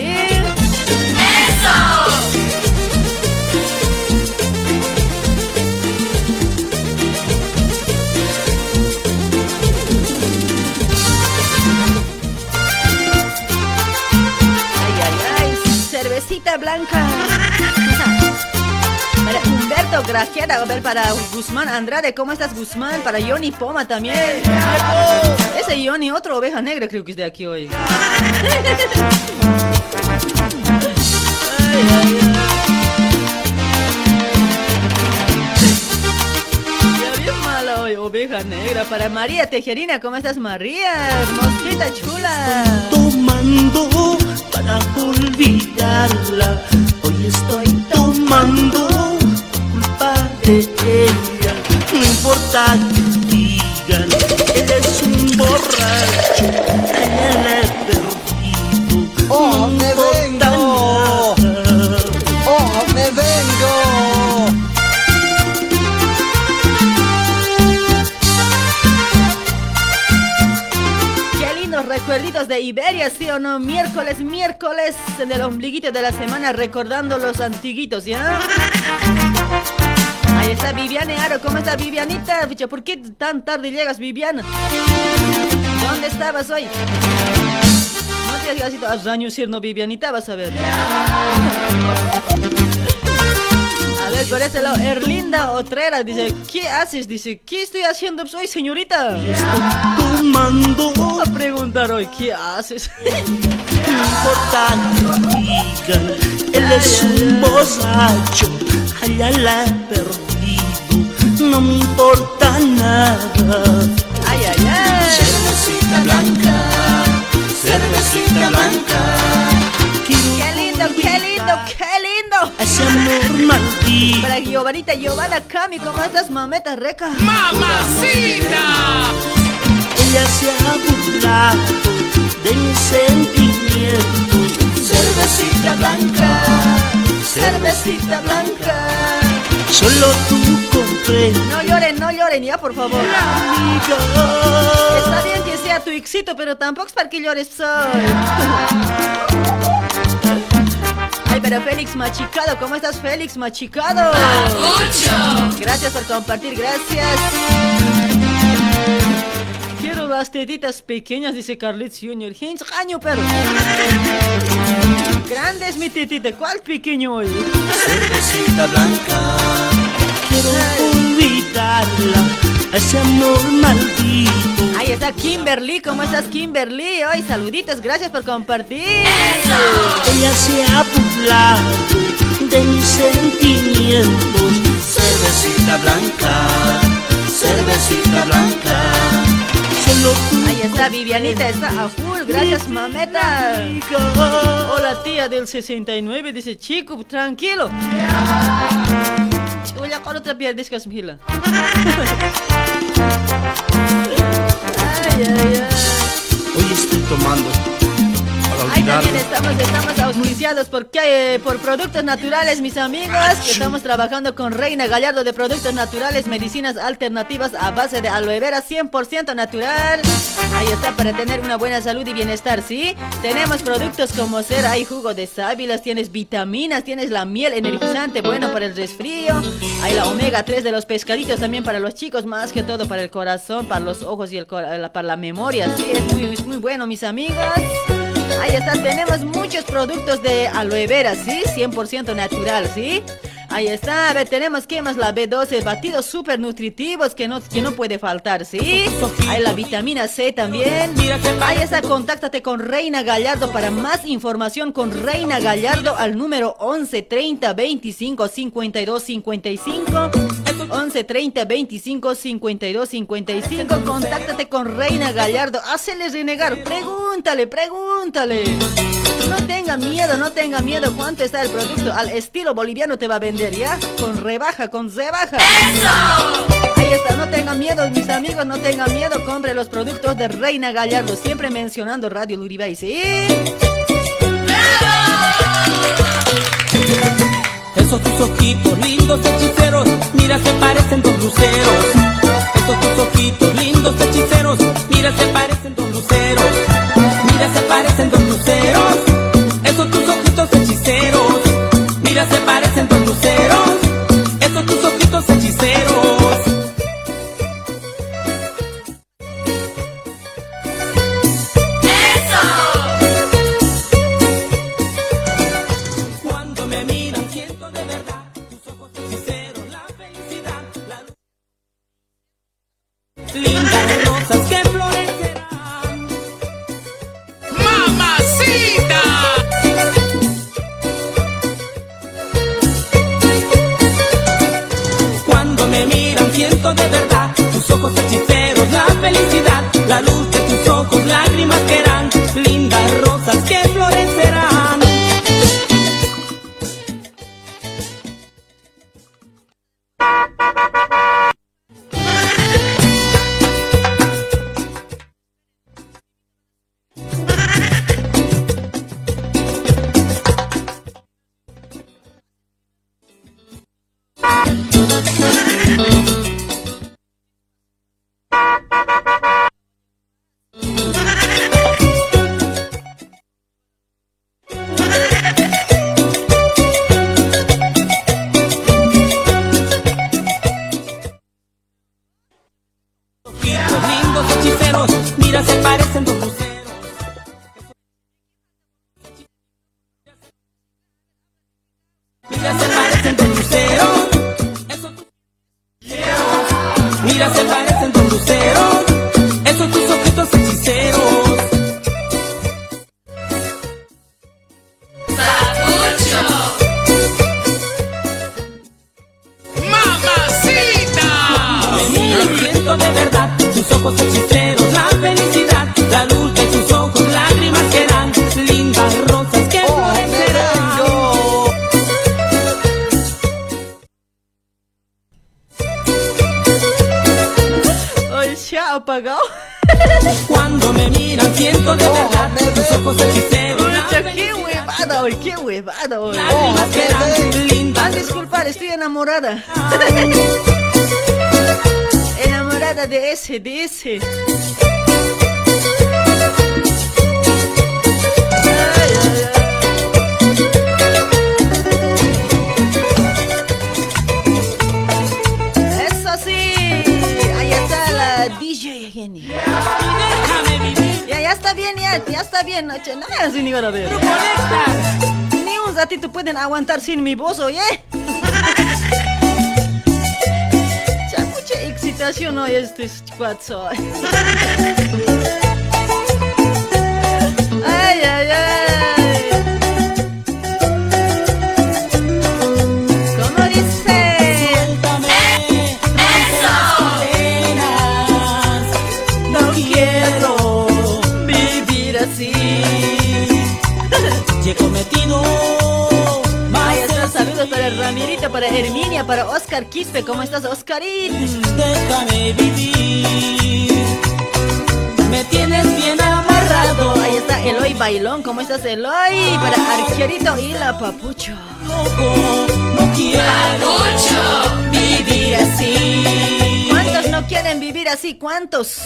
Ay, ay, ay, cervecita blanca. Humberto Grajera, a ver, para Guzmán Andrade, ¿cómo estás Guzmán? Para Johnny Poma también. Ese Johnny, otra oveja negra creo que es de aquí hoy. Ay, ay, ay. Oveja negra. Para María Tejerina, ¿cómo estás María? Mosquita chula. tomando para olvidarla. Hoy estoy tomando de ella. No importa que digan, él es un borracho, él es perdido. ¡Oh, no me importa vengo! nada. ¡Oh, me vengo! Qué lindos recuerditos de Iberia, ¿sí o no? Miércoles, miércoles en el ombliguito de la semana recordando los antiguitos, ¿ya? Está Viviane Aro, ¿cómo está Vivianita? ¿Por qué tan tarde llegas, Viviana? ¿Dónde estabas hoy? No te has ido a años no Vivianita, vas a ver. A ver, por ese lado, Erlinda Otrera dice, ¿qué haces? Dice, ¿qué estoy haciendo hoy, señorita? Tomando a preguntar hoy, ¿qué haces? No importa él es un borracho, allá la perdido, no me importa nada. Ay, ay, ay. Cervecita blanca, cervecita blanca, Qué lindo, qué lindo qué lindo. Ese amor maldito. Para Giovanita, Giovanna, Cami, ¿cómo estás, mameta reca? ¡Mamacita! Ella se ha burlado de mis sentimientos. Cervecita blanca, cervecita blanca. Solo tú comprendes. No lloren, no lloren, ya, por favor. Está bien que sea tu éxito, pero tampoco es para que llores soy. Ay, pero Félix Machicado, ¿cómo estás, Félix Machicado? Gracias por compartir, gracias. Las tetitas pequeñas, dice Carlitos Junior. Hinch, año, pero. Grande es mi tetita, ¿cuál pequeño hoy? Cervecita blanca. Quiero olvidarla. Ese amor maldito. Ahí está Kimberly, ¿cómo estás, Kimberly? Hoy saluditos, gracias por compartir. Ella se ha burlado de mis sentimientos. Cervecita blanca, cervecita blanca. Ahí está Vivianita, está a full, gracias mameta. Hola tía del 69, dice chico, tranquilo. Chulla, con otra pierdes que es mila. Hoy estoy tomando olvidar. también estamos, estamos auspiciados por, qué? Eh, por Productos Naturales, mis amigos. que estamos trabajando con Reina Gallardo de Productos Naturales, medicinas alternativas a base de aloe vera 100% natural. Ahí está, para tener una buena salud y bienestar, ¿sí? Tenemos productos como ser, hay jugo de sábilas, tienes vitaminas, tienes la miel energizante, bueno para el resfrío. Hay la omega 3 de los pescaditos también para los chicos, más que todo para el corazón, para los ojos y el, para la memoria, ¿sí? Es muy, es muy bueno, mis amigos. Ahí está, tenemos muchos productos de aloe vera, ¿sí? 100% natural, ¿sí? Ahí está, a ver, tenemos ¿qué más? La B12, batidos súper nutritivos que no, que no puede faltar, ¿sí? Hay la vitamina C también. Ahí está, contáctate con Reina Gallardo para más información con Reina Gallardo al número 11 30 25 52 55. 11 30 25 52 55. Contáctate con Reina Gallardo. Háceles renegar. Pregúntale, pregúntale. No tenga miedo, no tenga miedo. ¿Cuánto está el producto? Al estilo boliviano te va a vender, ¿ya? Con rebaja, con rebaja. Ahí está, no tengan miedo, mis amigos, no tengan miedo. Compre los productos de Reina Gallardo. Siempre mencionando Radio Luribay, ¿sí? Esos tus ojitos lindos hechiceros, mira se parecen dos luceros. Esos tus ojitos lindos hechiceros, mira se parecen dos luceros. Mira se parecen dos luceros. Mira se parecen dos luceros. Esos tus ojitos hechiceros. De verdad. Tus ojos hechiceros, la felicidad, la luz ay. Eso sí, ahí está la DJ Jenny. Ya, ya está bien, ya, ya está bien, noche. No me hagas ni a ver. Ni un ratito pueden aguantar sin mi voz, oye. Mucha excitación hoy este cuatzo. Ay, ay, ay. ¿Cómo para Herminia, para Oscar Quispe. ¿Cómo estás, Oscarín? Déjame vivir. Me tienes bien amarrado. Ahí está Eloy Bailón. ¿Cómo estás, Eloy? Para Arquerito y la Papucho. Loco, no quiero vivir así. ¿Cuántos no quieren vivir así? ¿Cuántos?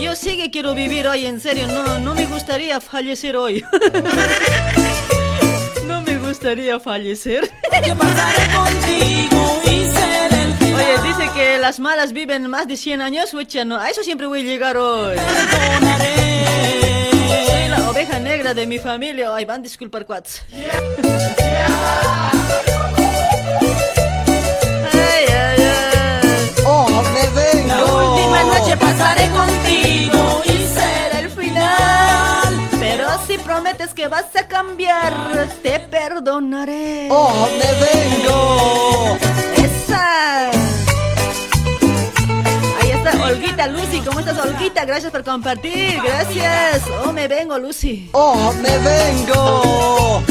Yo sí que quiero vivir hoy, en serio. No, no me gustaría fallecer hoy. Gustaría fallecer. Que pasaré contigo y ser el final. Oye, dice que las malas viven más de 100 años. Ucha, no, a eso siempre voy a llegar hoy. Soy la oveja negra de mi familia. Ay, van a disculpar, cuats. Ay, ay, ay. Oh, me La vengo. última noche pasaré contigo y si prometes que vas a cambiar, te perdonaré. Oh, me vengo. ¡Esa! Ahí está Olguita Lucy. ¿Cómo estás, Olguita? Gracias por compartir. Gracias. Oh, me vengo, Lucy. Oh, me vengo.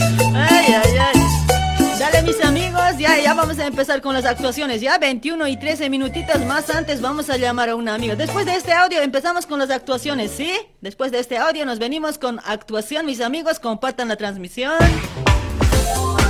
Ya, vamos a empezar con las actuaciones. Ya 21 y 13 minutitos más antes vamos a llamar a una amiga. Después de este audio empezamos con las actuaciones, ¿sí? Después de este audio nos venimos con actuación, mis amigos. Compartan la transmisión.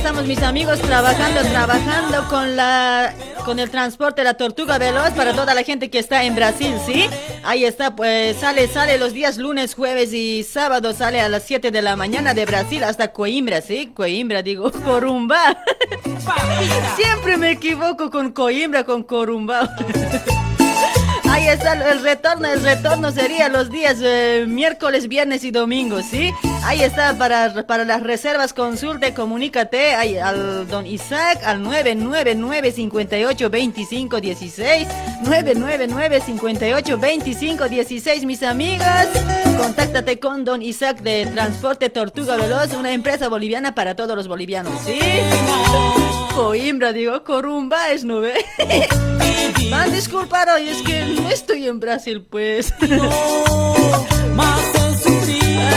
Estamos mis amigos trabajando, trabajando con la con el transporte la Tortuga Veloz para toda la gente que está en Brasil, ¿sí? Ahí está, pues sale sale los días lunes, jueves y sábado sale a las 7 de la mañana de Brasil hasta Coimbra, ¿sí? Coimbra digo, Corumbá. Siempre me equivoco con Coimbra con Corumbá. Ahí está el retorno, el retorno sería los días eh, miércoles, viernes y domingo, ¿sí? Ahí está para, para las reservas, consulte, comunícate ahí al don Isaac al 999 58 25 16 999 58 25 16 mis amigas. Contáctate con don Isaac de Transporte Tortuga Veloz, una empresa boliviana para todos los bolivianos, ¿sí? Coimbra, digo, Corumba es nube. Van a disculpar hoy, es que no estoy en Brasil, pues. Más he sufrido.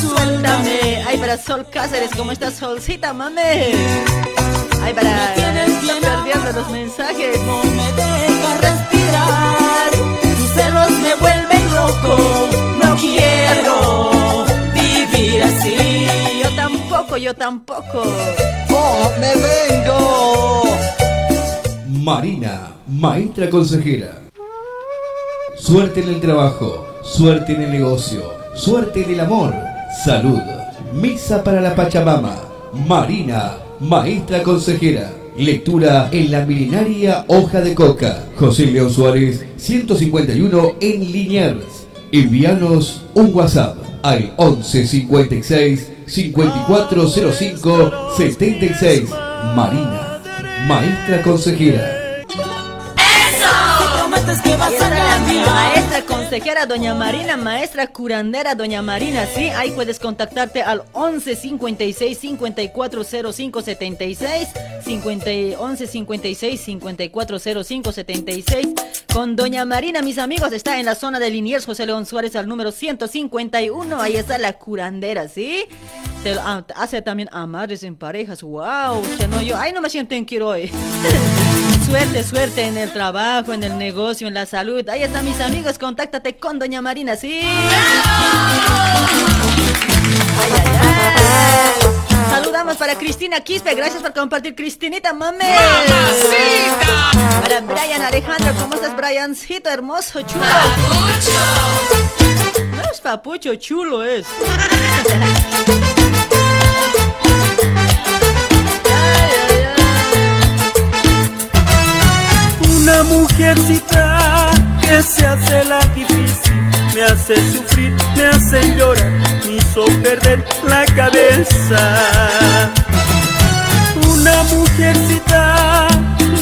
Suéltame. Ay, para Sol Cáceres. ¿Cómo estás, Solcita, mame? Ay, para... Estoy perdiendo los mensajes. No me deja respirar, tus celos me vuelven loco. No quiero vivir así. Yo tampoco, yo tampoco. ¡Oh, me vengo! Marina, maestra consejera. Suerte en el trabajo, suerte en el negocio, suerte en el amor, salud. Misa para la Pachamama. Marina, maestra consejera. Lectura en la milenaria Hoja de Coca. José León Suárez, 151 en Liniers. Envíanos un WhatsApp al 11 56 5405 76. Marina, maestra consejera. Que vas a cambiar. maestra consejera Doña Marina, maestra curandera Doña Marina, sí, ahí puedes contactarte al 11 56 54 05 76, 50, 11 56 54 05 76. Con Doña Marina, mis amigos, está en la zona de Liniers José León Suárez al número 151, ahí está la curandera, sí. Te ah, hace también amarres en parejas, wow, no yo, ay no me siento en quiero hoy. Suerte, suerte en el trabajo, en el negocio, en la salud. Ahí están mis amigos, contáctate con Doña Marina, ¿sí? Ay, ay, ay. Saludamos para Cristina Quispe, gracias por compartir, Cristinita, mame. Para Brian Alejandro, ¿cómo estás, Briancito? Hermoso, chulo. No es papucho, chulo es. Una mujercita que se hace la difícil, me hace sufrir, me hace llorar, me hizo perder la cabeza. Una mujercita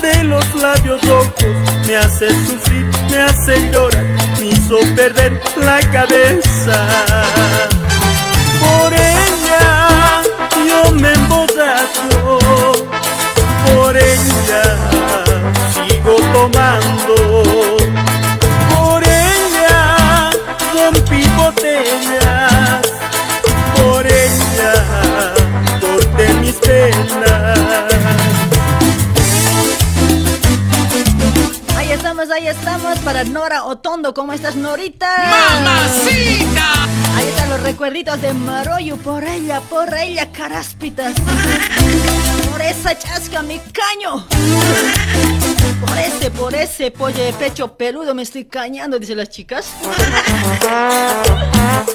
de los labios rojos, me hace sufrir, me hace llorar, me hizo perder la cabeza. Por ella yo me emborracho, por ella sigo tomando. Por ella rompí botellas, por ella corté mis penas. Ahí estamos, ahí estamos para Nora Otondo. ¿Cómo estás, Norita? ¡Mamacita! Ahí están los recuerditos de Maroyu. Por ella, por ella, caráspitas. Esa chasca, mi caño. Por ese, por ese pollo de pecho peludo me estoy cañando, dicen las chicas.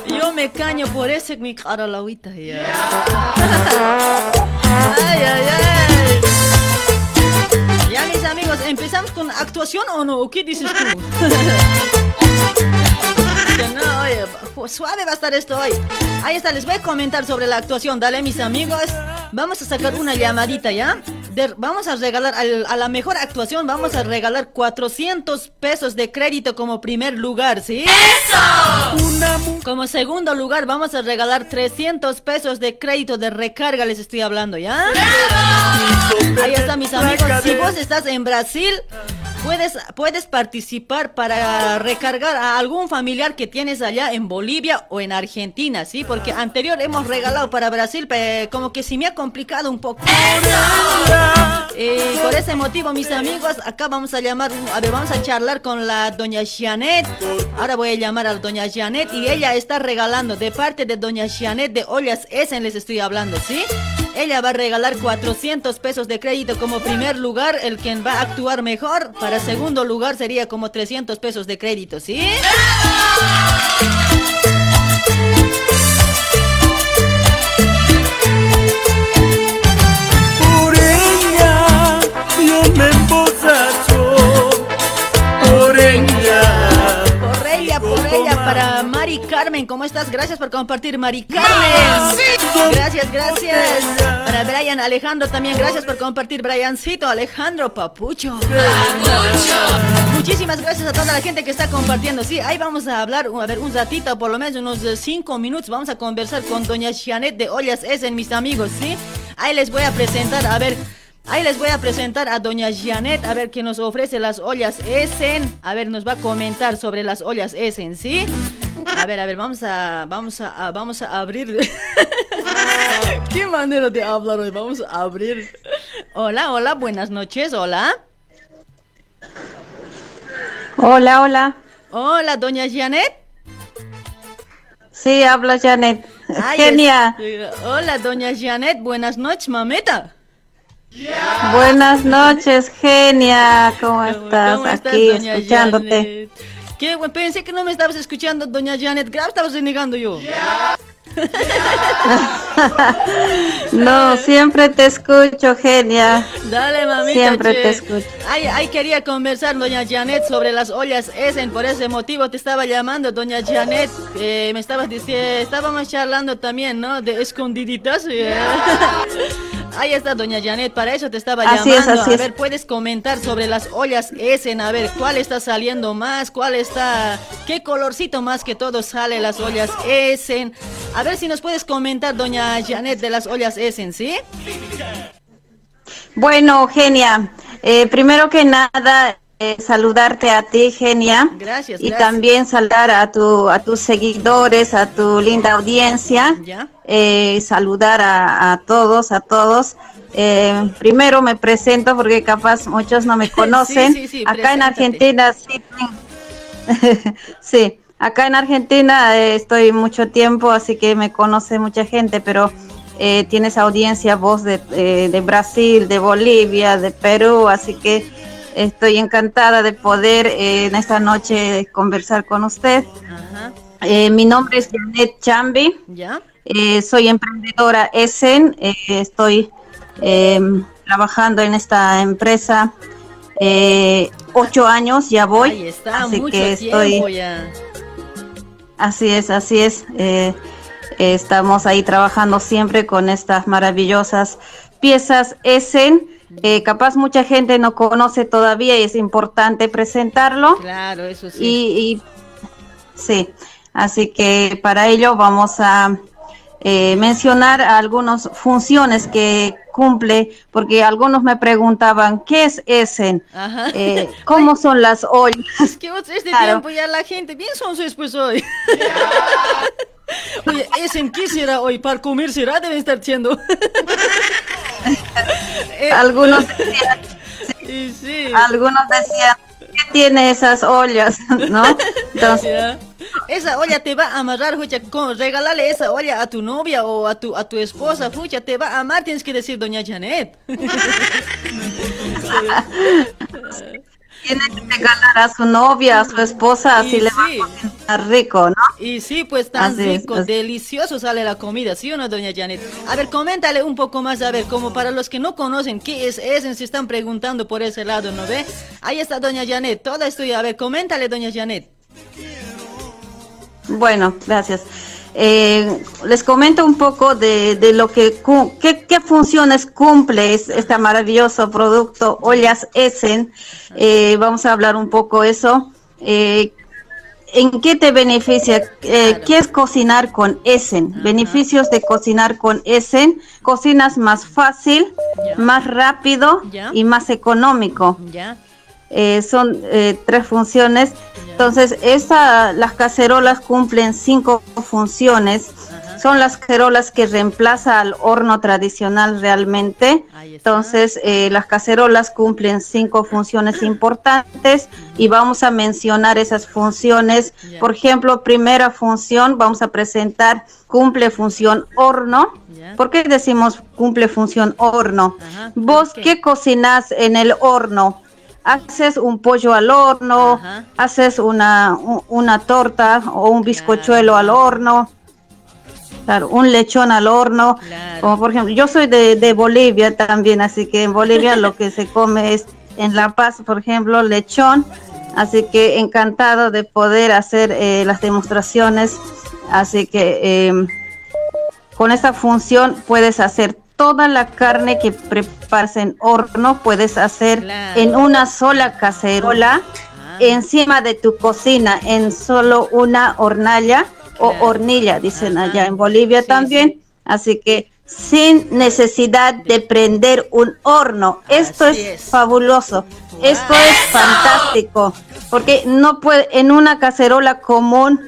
Yo me caño por ese, mi cara la agüita, ya. Ay, ay, ay. Ya, mis amigos, ¿empezamos con actuación o no? ¿O ¿Qué dices tú? No, oye, suave va a estar esto hoy. Ahí está, les voy a comentar sobre la actuación. Dale, mis amigos. Vamos a sacar una llamadita, ¿ya? De- vamos a regalar al- a la mejor actuación, vamos a regalar 400 pesos de crédito como primer lugar, ¿sí? Como segundo lugar, vamos a regalar 300 pesos de crédito de recarga, les estoy hablando, ¿ya? Ahí está, mis amigos. Si vos estás en Brasil, puedes, puedes participar para recargar a algún familiar que tienes allá en Bolivia o en Argentina, ¿sí? Porque anterior hemos regalado para Brasil, pero como que sí me ha complicado un poco. Y por ese motivo, mis amigos, acá vamos a llamar, a ver, vamos a charlar con la doña Janet. Ahora voy a llamar a la doña Janet y ella está regalando de parte de doña Janet de Ollas Essen, les estoy hablando, ¿sí? Ella va a regalar 400 pesos de crédito como primer lugar, el quien va a actuar mejor. Para segundo lugar sería como 300 pesos de crédito, ¿sí? Mari Carmen, ¿cómo estás? Gracias por compartir, Mari Carmen. Gracias, gracias. Para Brian Alejandro también, gracias por compartir, Briancito, Alejandro Papucho. Muchísimas gracias a toda la gente que está compartiendo. Sí, ahí vamos a hablar, a ver, un ratito, por lo menos unos eh, cinco minutos, vamos a conversar con doña Janet de Ollas Essen, mis amigos, ¿sí? Ahí les voy a presentar, a ver, Ahí les voy a presentar a doña Janet, a ver que nos ofrece las ollas Essen. A ver, nos va a comentar sobre las ollas Essen, ¿sí? A ver, a ver, vamos a, vamos a, a- vamos a abrir. ¿Qué manera de hablar hoy? Vamos a abrir. Hola, hola, buenas noches, hola. Hola, hola. Hola, doña Janet. Sí, habla Janet. Ay, Genia. es- Hola, doña Janet, buenas noches, mameta. Buenas noches, Genia. ¿Cómo estás? ¿Cómo Aquí doña escuchándote. Janet? Qué bueno, pensé que no me estabas escuchando, doña Janet. Grave estabas renegando yo. No, siempre te escucho, Genia. Dale, mamita. Siempre che. te escucho. Ay, ay, quería conversar, doña Janet, sobre las ollas Essen. Por ese motivo te estaba llamando, doña Janet. Eh, me estabas diciendo, estábamos charlando también, ¿no? De escondiditas. eh. Ahí está, doña Janet. Para eso te estaba Así es, llamando. así a es. ver, puedes comentar sobre las ollas Essen. A ver, ¿cuál está saliendo más? ¿Cuál está? ¿Qué colorcito más que todo sale las ollas Essen? A ver si nos puedes comentar, doña Janet, de las ollas Essen, ¿sí? Bueno, Genia, eh, primero que nada, eh, saludarte a ti, Genia. Gracias, Y gracias. también saludar a, tu, a tus seguidores, a tu linda audiencia. ¿Ya? Eh, saludar a, a todos, a todos. Eh, primero me presento porque capaz muchos no me conocen. sí, sí, Acá en. Argentina sí. sí, acá en Argentina eh, estoy mucho tiempo, así que me conoce mucha gente, pero eh, tienes audiencia vos de, de Brasil, de Bolivia, de Perú, así que estoy encantada de poder eh, en esta noche conversar con usted. Ajá. Eh, mi nombre es Janet Chambi. ¿Ya? Eh, soy emprendedora Essen, eh, estoy trabajando en esta empresa ocho años, ya voy, Ahí está, así mucho que estoy, ya. así es, así es, estamos ahí trabajando siempre con estas maravillosas piezas Essen, eh, capaz mucha gente no conoce todavía y es importante presentarlo. Claro, eso sí. Y, y- sí, así que para ello vamos a eh, mencionar algunas funciones que cumple, porque algunos me preguntaban, ¿qué es Essen? Eh, ¿Cómo son las ollas? Vos este Claro. tiempo ya la gente bien son pues hoy. Oye, ¿es en qué será hoy? ¿Para comer será? Deben estar siendo. Algunos decían, y sí. algunos decían, ¿qué tiene esas ollas? ¿No? Entonces. Esa olla te va a amarrar, fucha, con, regálale esa olla a tu novia o a tu, a tu esposa, fucha, te va a amar, tienes que decir doña Janet. tiene que regalar a su novia, a su esposa, así le va sí. a cocinar rico, ¿no? Y sí, pues tan Así rico, delicioso sale la comida, ¿sí o no, doña Janet? A ver, coméntale un poco más, a ver, como para los que no conocen qué es Essen, se están preguntando por ese lado, ¿no ve? Ahí está doña Janet, toda estoy, a ver, coméntale, doña Janet. Bueno, gracias. Eh, les comento un poco de, de lo que, qué, qué funciones cumple es- este maravilloso producto Ollas Essen. Eh, vamos a hablar un poco eso. Eh, ¿En qué te beneficia? Eh, ¿Qué es cocinar con Essen? Beneficios de cocinar con Essen. Cocinas más fácil, más rápido y más económico. Eh, son eh, tres funciones. Entonces, esta, las cacerolas cumplen cinco funciones. Son las cacerolas que reemplaza al horno tradicional realmente. Entonces, eh, las cacerolas cumplen cinco funciones importantes y vamos a mencionar esas funciones. Por ejemplo, primera función, vamos a presentar cumple función horno. ¿Por qué decimos cumple función horno? Ajá, ¿Vos ¿por qué? qué cocinas en el horno? Haces un pollo al horno, Ajá. haces una, una torta o un bizcochuelo al horno, claro, un lechón al horno. Claro. Como por ejemplo, yo soy de, de Bolivia también, así que en Bolivia lo que se come es en La Paz, por ejemplo, lechón. Así que encantado de poder hacer eh, las demostraciones. Así que eh, con esta función puedes hacer toda la carne que preparas en horno, puedes hacer Claro. en una sola cacerola, Ah. encima de tu cocina, en solo una hornalla o hornilla, dicen Ajá. allá en Bolivia Sí, también. sí. Así que sin necesidad de prender un horno. Esto es, es. fabuloso. Esto es fantástico, porque no puede en una cacerola común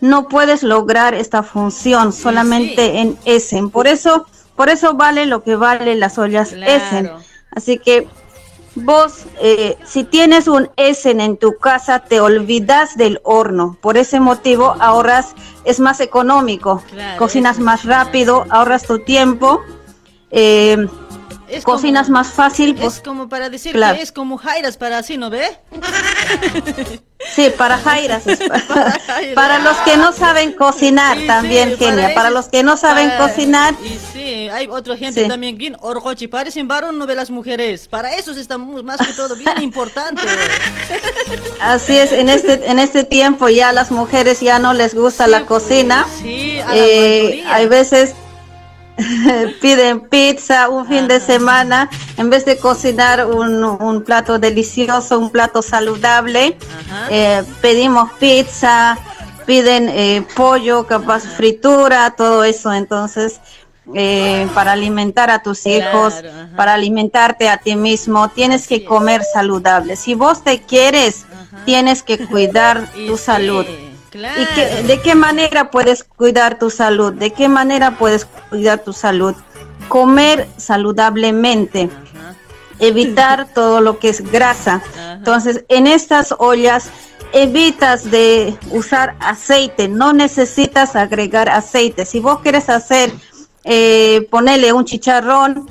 no puedes lograr esta función solamente en Essen. Por eso, por eso vale lo que vale las ollas Claro. Essen. Así que vos, eh, si tienes un Essen en tu casa, te olvidas del horno. Por ese motivo ahorras, es más económico, Claro, cocinas más rápido, ahorras tu tiempo. eh, Es cocinas como- más fácil, pues, Es como para decir Claro. que es como Jairas para así, ¿no ve? Sí, para Jairas. para los que no saben cocinar Sí, también, sí, genia. Para los que no saben cocinar, Y sí, hay otra gente Sí. también bien orgochi, parecen varón, no ve las mujeres. Para eso está más que todo bien importante. así es, en este, en este tiempo ya las mujeres ya no les gusta la cocina. Sí, a la Eh, hay veces piden pizza un fin de semana en vez de cocinar un, un plato delicioso, un plato saludable. eh, pedimos pizza, piden eh, pollo, capaz fritura, todo eso. Entonces, eh, para alimentar a tus hijos, para alimentarte a ti mismo, tienes que comer saludable. Si vos te quieres, tienes que cuidar tu salud. ¿Y qué- de qué manera puedes cuidar tu salud? ¿De qué manera puedes cuidar tu salud? Comer saludablemente, evitar todo lo que es grasa. Entonces, en estas ollas evitas de usar aceite, no necesitas agregar aceite. Si vos quieres hacer, eh, ponerle un chicharrón,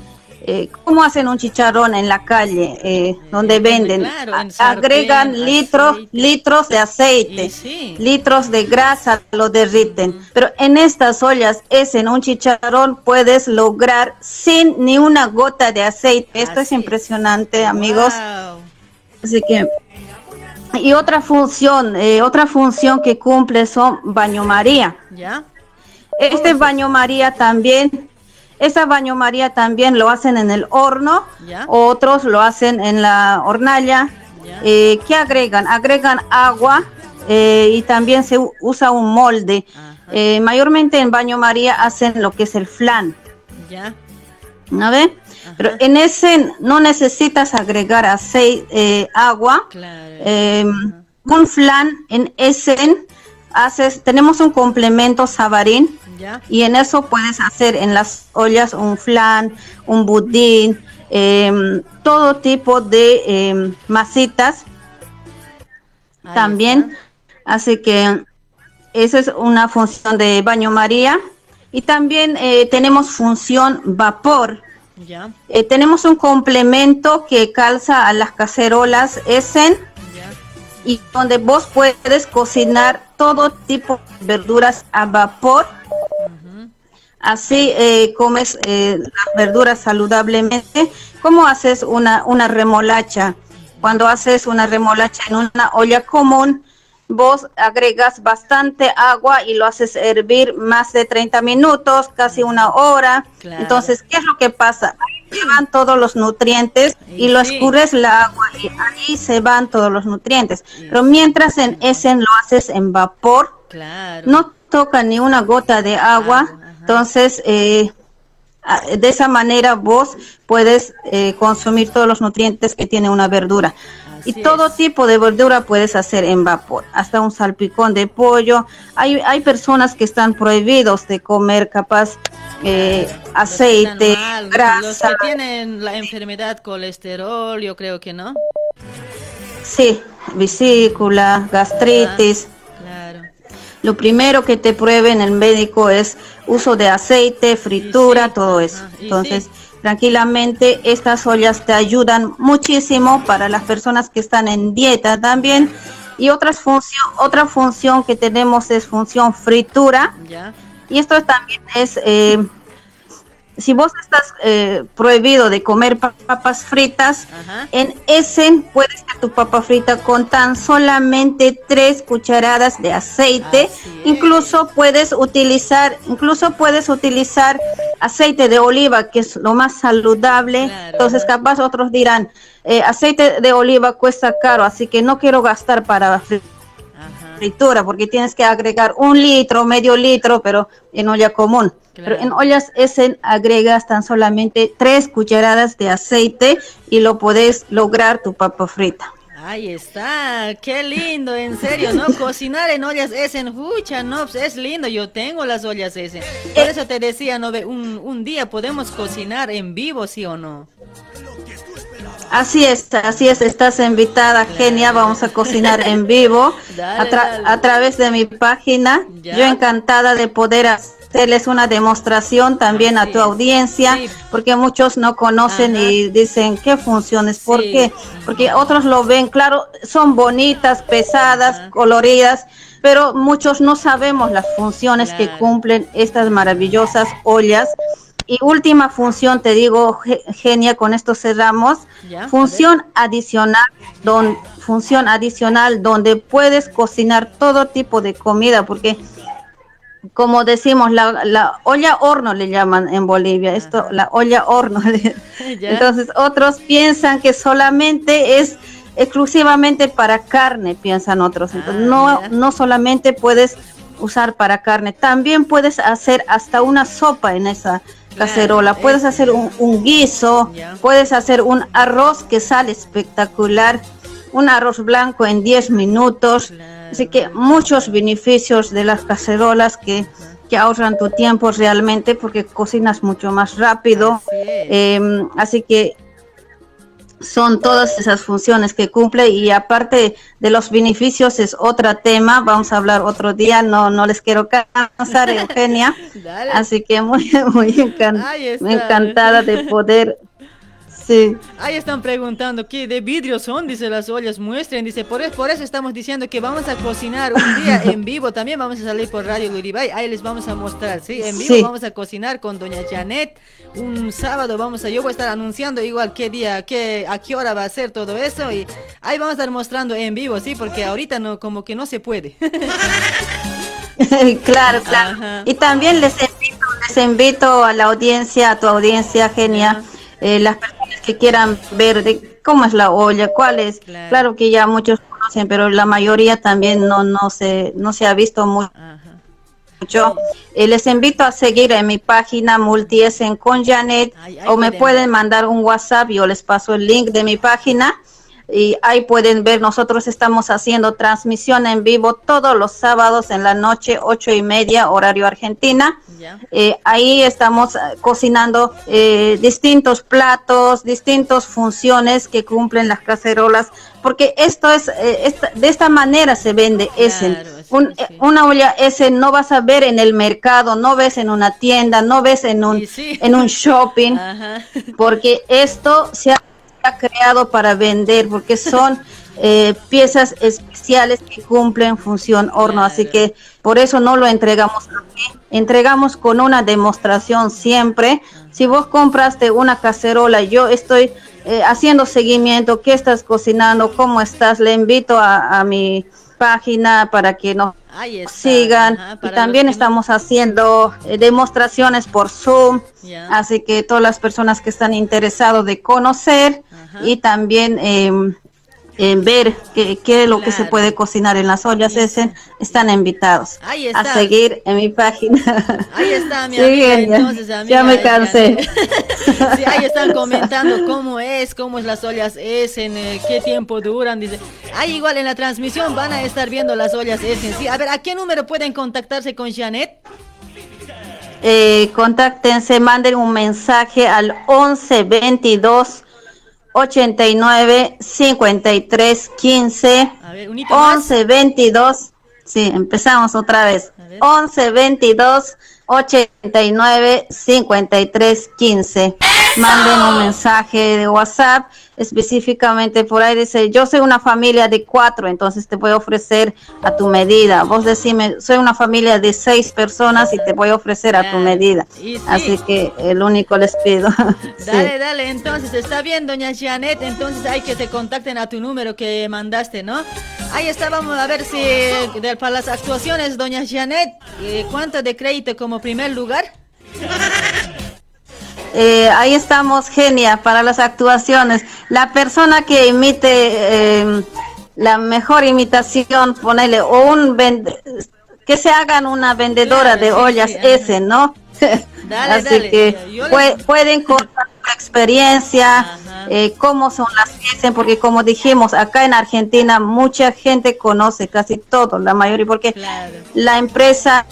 eh, ¿cómo hacen un chicharrón en la calle eh, donde venden? claro, en A- sartén, agregan litros, litros de aceite, litros de grasa, lo derriten. Pero en estas ollas, es en un chicharrón, puedes lograr sin ni una gota de aceite. Esto es impresionante, amigos. Así que y otra función, eh, otra función que cumple son baño María. ¿Ya? Este baño María también, esa baño María también lo hacen en el horno, ¿Ya? otros lo hacen en la hornalla. Eh, ¿Qué agregan? Agregan agua eh, y también se usa un molde. Eh, mayormente en baño María hacen lo que es el flan. ¿Ya? ¿No ve? Pero en ese no necesitas agregar aceite, agua. Un flan en ese haces, tenemos un complemento sabarín ¿Ya? y en eso puedes hacer en las ollas un flan, un budín, em, todo tipo de em, masitas también. Así que esa es una función de baño María. Y también eh, tenemos función vapor. ¿Ya? Eh, tenemos un complemento que calza a las cacerolas Essen y donde vos puedes cocinar todo tipo de verduras a vapor. Así eh, comes eh, las verduras saludablemente. ¿Cómo haces una, una remolacha? Cuando haces una remolacha en una olla común, vos agregas bastante agua y lo haces hervir más de 30 minutos, casi una hora. Claro. Entonces, ¿qué es lo que pasa? Ahí se van todos los nutrientes y, lo sí. escurres la agua y ahí se van todos los nutrientes. Pero mientras en Essen lo haces en vapor, Claro. no toca ni una gota de agua, entonces eh, de esa manera vos puedes eh, consumir todos los nutrientes que tiene una verdura. y todo tipo de verdura puedes hacer en vapor, hasta un salpicón de pollo. Hay, hay personas que están prohibidos de comer capaz eh, aceite, Mal, Los grasa. que tienen la enfermedad colesterol, yo creo que no. Sí, vesícula, gastritis. Lo primero que te prueben el médico es uso de aceite, fritura, todo eso. Entonces, tranquilamente, estas ollas te ayudan muchísimo para las personas que están en dieta también. Y otras función, otra función que tenemos es función fritura. ¿Ya? Y esto también es, eh, si vos estás eh, prohibido de comer pa- papas fritas, en Essen puedes hacer tu papa frita con tan solamente tres cucharadas de aceite. Incluso puedes utilizar, incluso puedes utilizar aceite de oliva, que es lo más saludable. Entonces, capaz otros dirán, eh, aceite de oliva cuesta caro, así que no quiero gastar para fri- fritura, porque tienes que agregar un litro, medio litro, pero en olla común. Pero en ollas Essen agregas tan solamente tres cucharadas de aceite y lo puedes lograr tu papa frita. Ahí está, qué lindo, en serio, ¿no? Cocinar en ollas Essen, hucha, no, pues es lindo, yo tengo las ollas Essen. Por eso te decía, ¿no? Ve, Un, un día podemos cocinar en vivo, ¿sí o no? Así es, así es, estás invitada, genia, vamos a cocinar en vivo Dale, a, tra- dale. a través de mi página. Ya. Yo encantada de poder hacerles una demostración también a tu audiencia, porque muchos no conocen y dicen qué funciones, ¿por Sí. qué? Porque otros lo ven, claro, son bonitas, pesadas, coloridas, pero muchos no sabemos las funciones que cumplen estas maravillosas ollas. Y última función, te digo, Ge- Genia, con esto cerramos. Ya, función adicional, don, función adicional donde puedes cocinar todo tipo de comida, porque como decimos, la, la olla horno le llaman en Bolivia, esto, la olla horno. Entonces otros piensan que solamente es exclusivamente para carne, piensan otros. Entonces, no, no solamente puedes usar para carne, también puedes hacer hasta una sopa en esa cacerola, puedes hacer un, un guiso, puedes hacer un arroz que sale espectacular, un arroz blanco en 10 minutos, así que muchos beneficios de las cacerolas que, que ahorran tu tiempo realmente porque cocinas mucho más rápido, Em, así que son todas esas funciones que cumple y aparte de los beneficios es otro tema, vamos a hablar otro día, no no les quiero cansar Eugenia, así que muy muy encan- encantada de poder sí Ahí están preguntando qué de vidrio son, dice las ollas, muestren, dice, por, es- por eso estamos diciendo que vamos a cocinar un día en vivo, también vamos a salir por Radio Luribay, ahí les vamos a mostrar, ¿sí? En vivo Sí. vamos a cocinar con doña Janet, un sábado vamos a, yo voy a estar anunciando igual qué día, qué, a qué hora va a ser todo eso y ahí vamos a estar mostrando en vivo, ¿sí? Porque ahorita no, como que no se puede. claro, claro. Y también les invito, les invito a la audiencia, a tu audiencia, Genia, eh, las personas que quieran ver de cómo es la olla, cuál es. Claro. que ya muchos conocen, pero la mayoría también no, no, se, no se ha visto mu- mucho. Eh, les invito a seguir en mi página Multiesen con Janet o me pueden mandar un WhatsApp, yo les paso el link de mi página y ahí pueden ver, nosotros estamos haciendo transmisión en vivo todos los sábados en la noche, ocho y media, horario Argentina. Eh, ahí estamos eh, cocinando eh, distintos platos, distintas funciones que cumplen las cacerolas, porque esto es, eh, esta- de esta manera se vende Essen. Un- eh, una olla Essen no vas a ver en el mercado, no ves en una tienda, no ves en un, en un shopping, porque esto se ha, creado para vender, porque son eh, piezas especiales que cumplen función horno, así que por eso no lo entregamos aquí. Entregamos con una demostración siempre. Si vos compraste una cacerola, yo estoy eh, haciendo seguimiento, qué estás cocinando, cómo estás, le invito a, a mi página para que nos sigan. Ajá, y también no- estamos haciendo eh, demostraciones por Zoom. Así que todas las personas que están interesados de conocer y también em, em, ver qué, qué es lo que se puede cocinar en las ollas ese, están invitados Ahí a seguir en mi página. Ahí está mi amiga, entonces, amiga, ya me cansé. Sí, ahí están comentando cómo es, cómo es las ollas Essen, eh, qué tiempo duran, dice. Ahí igual en la transmisión van a estar viendo las ollas Essen, sí. A ver, ¿a qué número pueden contactarse con Janet? eh, contáctense, manden un mensaje al 11 22 89 53 15 A ver, unito más. 11 22 sí, empezamos otra vez. 11 22 89 53 15 manden un mensaje de WhatsApp específicamente por ahí dice yo soy una familia de cuatro entonces te voy a ofrecer a tu medida vos decime soy una familia de seis personas y te voy a ofrecer a tu medida sí. así que el único les pido Sí. Dale, dale, entonces está bien, doña Janet, entonces hay que te contacten a tu número que mandaste, ¿no? Ahí está, vamos a ver si para las actuaciones, doña Janet, eh, ¿cuánto de crédito como primer lugar? Eh, ahí estamos, genia, para las actuaciones. La persona que imite eh, la mejor imitación, ponele, o un vende- que se hagan una vendedora de ollas ese, ¿no? Dale, Así dale. que pueden contar su experiencia eh, cómo son las Essen, porque como dijimos, acá en Argentina mucha gente conoce casi todo, la mayoría, porque la empresa,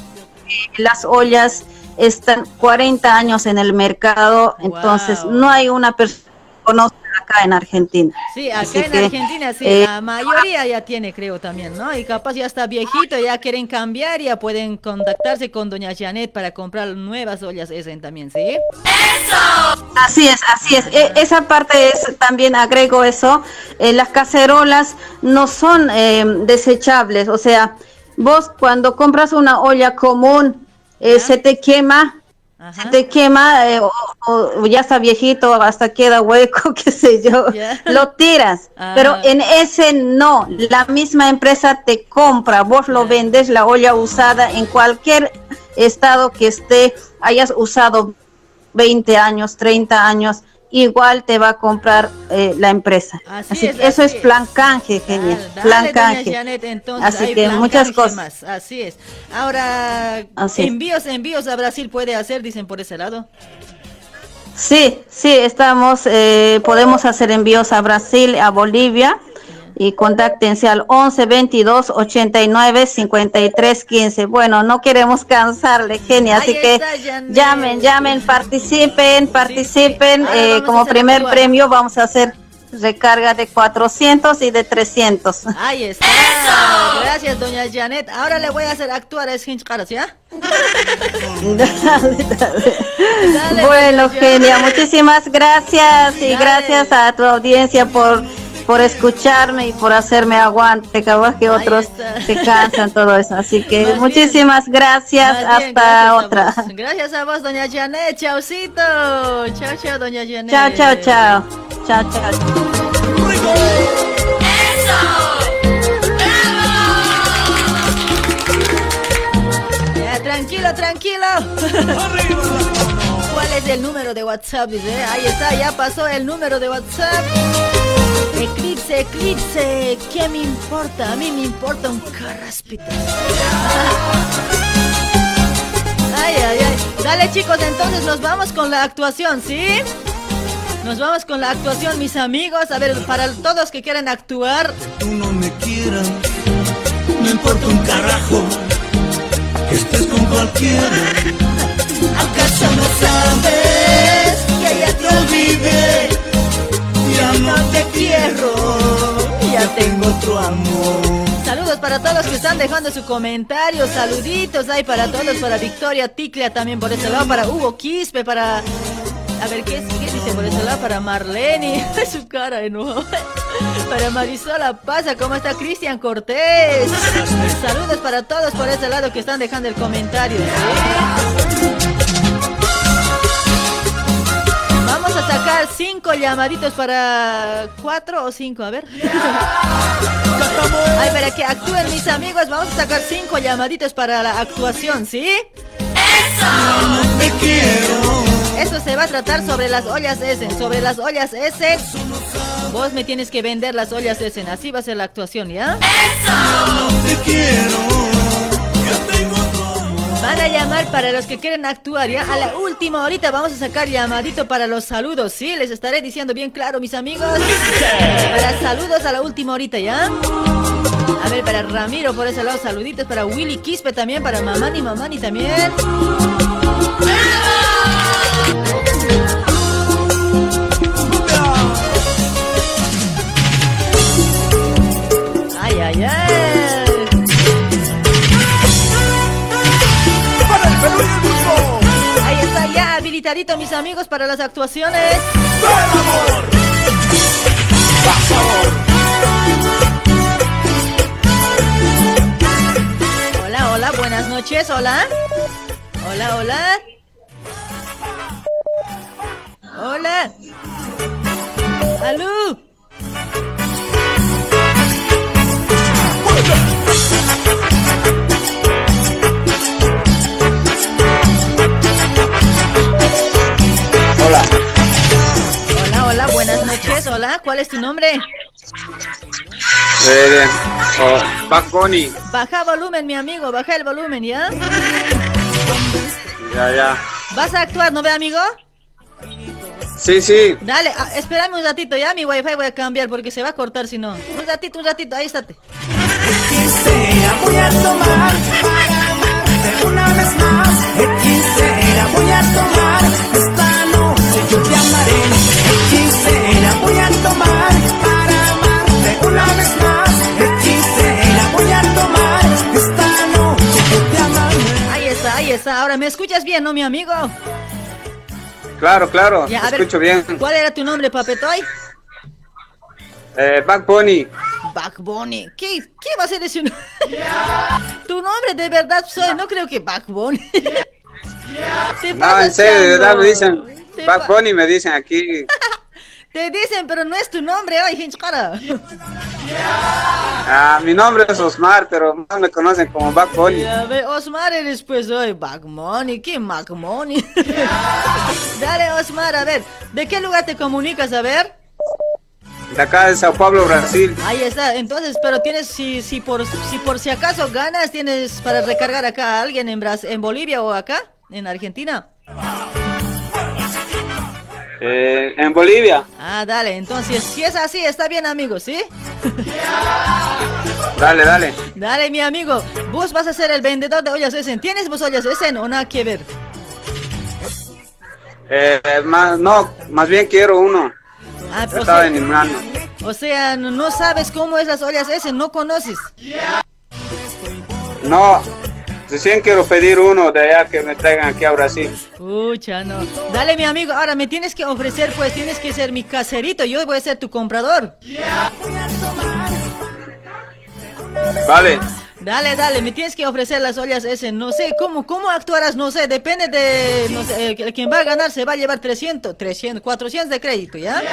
eh, las ollas están 40 años en el mercado, entonces no hay una persona que conoce acá en Argentina. Sí, acá Así en que, Argentina sí, eh, la mayoría ya tiene, creo también, ¿no? Y capaz ya está viejito, ya quieren cambiar, ya pueden contactarse con doña Janet para comprar nuevas ollas Essen también, ¿sí? Así es, así es. E- esa parte es, también agrego eso. eh, las cacerolas no son eh, desechables. O sea, vos cuando compras una olla común, eh, se te quema, se te quema, eh, o, o ya está viejito, hasta queda hueco, qué sé yo, lo tiras. Ah. Pero en ese no, la misma empresa te compra, vos lo vendes, la olla usada en cualquier estado que esté, hayas usado 20 años, 30 años, igual te va a comprar eh, la empresa. Así Así, es, que eso así es plan canje, genial. Dale, plan doña canje. Janet, entonces Así que muchas cosas. más, Así es. Ahora, Así es. envíos, envíos a Brasil puede hacer, dicen por ese lado. Sí, sí, estamos, eh, podemos hacer envíos a Brasil, a Bolivia y contáctense al 11 22 89 53 15. Bueno, no queremos cansarle, genia, así que llamen, llamen, participen, participen. Ahora Eh, como primer premio vamos a hacer recarga de 400 y de 300. Ahí está. Gracias, doña Janet. Ahora le voy a hacer actuar a Esquinch Caras, ¿ya? bueno, doña Genia, Janet. muchísimas gracias y Dale. gracias a tu audiencia por por escucharme y por hacerme aguante, capaz que otros se cansan todo eso. Así que muchísimas gracias, Más bien, hasta gracias otra. Gracias a vos, doña Janet. Chaucito. Chao, chao, doña Janet. Chao, chao, chao. Chao, chao. Ya, tranquilo, tranquilo. ¿Cuál es el número de WhatsApp? Dice, ahí está, ya pasó el número de WhatsApp. Eclipse, eclipse, ¿qué me importa? A mí me importa un carraspito. Ay, ay, ay. Dale chicos, entonces nos vamos con la actuación, ¿sí? Nos vamos con la actuación, mis amigos. A ver, para todos que quieran actuar, tú no me quieras, no importa un carajo que estés con cualquiera. ¿Acaso no sabes que ya te olvidé? Ya no te quiero, ya tengo otro amor. Saludos para todos los que están dejando su comentario, saluditos hay para todos, para Victoria Ticlia también por ese lado, para Hugo Quispe, para... A ver, ¿qué, qué dice por ese lado? Para Marlene, su cara de nuevo. Para Marisola Pasa, ¿cómo está Cristian Cortés? Saludos para todos por ese lado que están dejando el comentario. ¿sí? Vamos a sacar cinco llamaditos para cuatro o cinco, a ver. Ay, para que actúen mis amigos, vamos a sacar cinco llamaditos para la actuación, ¿sí? ¡Eso! te quiero. Eso se va a tratar sobre las ollas Essen. Sobre las ollas Essen, vos me tienes que vender las ollas Essen. Así va a ser la actuación, ¿ya? te quiero. Van a llamar para los que quieren actuar, ¿ya? A la última horita vamos a sacar llamadito para los saludos, ¿sí? Les estaré diciendo bien claro, mis amigos. Para saludos a la última horita, ¿ya? A ver, para Ramiro por ese lado, saluditos. Para Willy Quispe también, para Mamani, Mamani también. Ay, ay, ay. Ahí está ya habilitadito mis amigos para las actuaciones. Hola, hola, buenas noches, hola. Hola, hola. Hola. ¡Aló! Hola. ¿Cuál es tu nombre? eh, oh, Bad Bunny, Baja volumen, mi amigo, baja el volumen, ¿ya? ya, ya. ¿Vas a actuar, no ve, amigo? Sí, sí. Dale, ah, espérame un ratito, ya mi wifi voy a cambiar porque se va a cortar si no. Un ratito, un ratito, ahí estate. Quisiera voy a tomar para amarte una vez más. Quisiera voy a tomar Está. Ahora, ¿me escuchas bien, no, mi amigo? Claro, claro. Ya, te a ver, escucho bien. ¿Cuál era tu nombre, papetoy? Eh, Bad Bunny. Back Bunny. ¿Qué, ¿Qué va a ser ese nombre? tu nombre de verdad soy, no creo que Back Bunny. No, en serio, de verdad me dicen. Pa- Bunny me dicen aquí. Te dicen, pero no es tu nombre, ay, gente cara. Ah, mi nombre es Osmar, pero más me conocen como. Ya ve, Osmar eres pues hoy, Back Money, ¿qué Back Money? Dale, Osmar, a ver, ¿de qué lugar te comunicas? A ver. De acá de Sao Paulo, Brasil. Ahí está, entonces, pero tienes, si, si, por, si por si acaso ganas, tienes para recargar acá a alguien en, Bras en Bolivia o acá, en Argentina. Eh, en Bolivia. Ah, dale, entonces, si es así, está bien, amigo, ¿sí? Dale, dale. Dale, mi amigo, vos vas a ser el vendedor de ollas Essen. ¿Tienes vos ollas Essen o nada que ver? Eh, más, no, más bien quiero uno. Ah, o Estaba sea, en o sea, no- no sabes cómo es las ollas Essen, no conoces. No, recién quiero pedir uno de allá que me traigan aquí a Brasil. Pucha, no. Dale, mi amigo, ahora me tienes que ofrecer, pues tienes que ser mi caserito, yo voy a ser tu comprador. Vale. Dale, dale, me tienes que ofrecer las ollas ese, no sé, ¿cómo, cómo actuarás? No sé, depende de, no sé, eh, quien va a ganar se va a llevar 300, 300, 400 de crédito, ¿ya?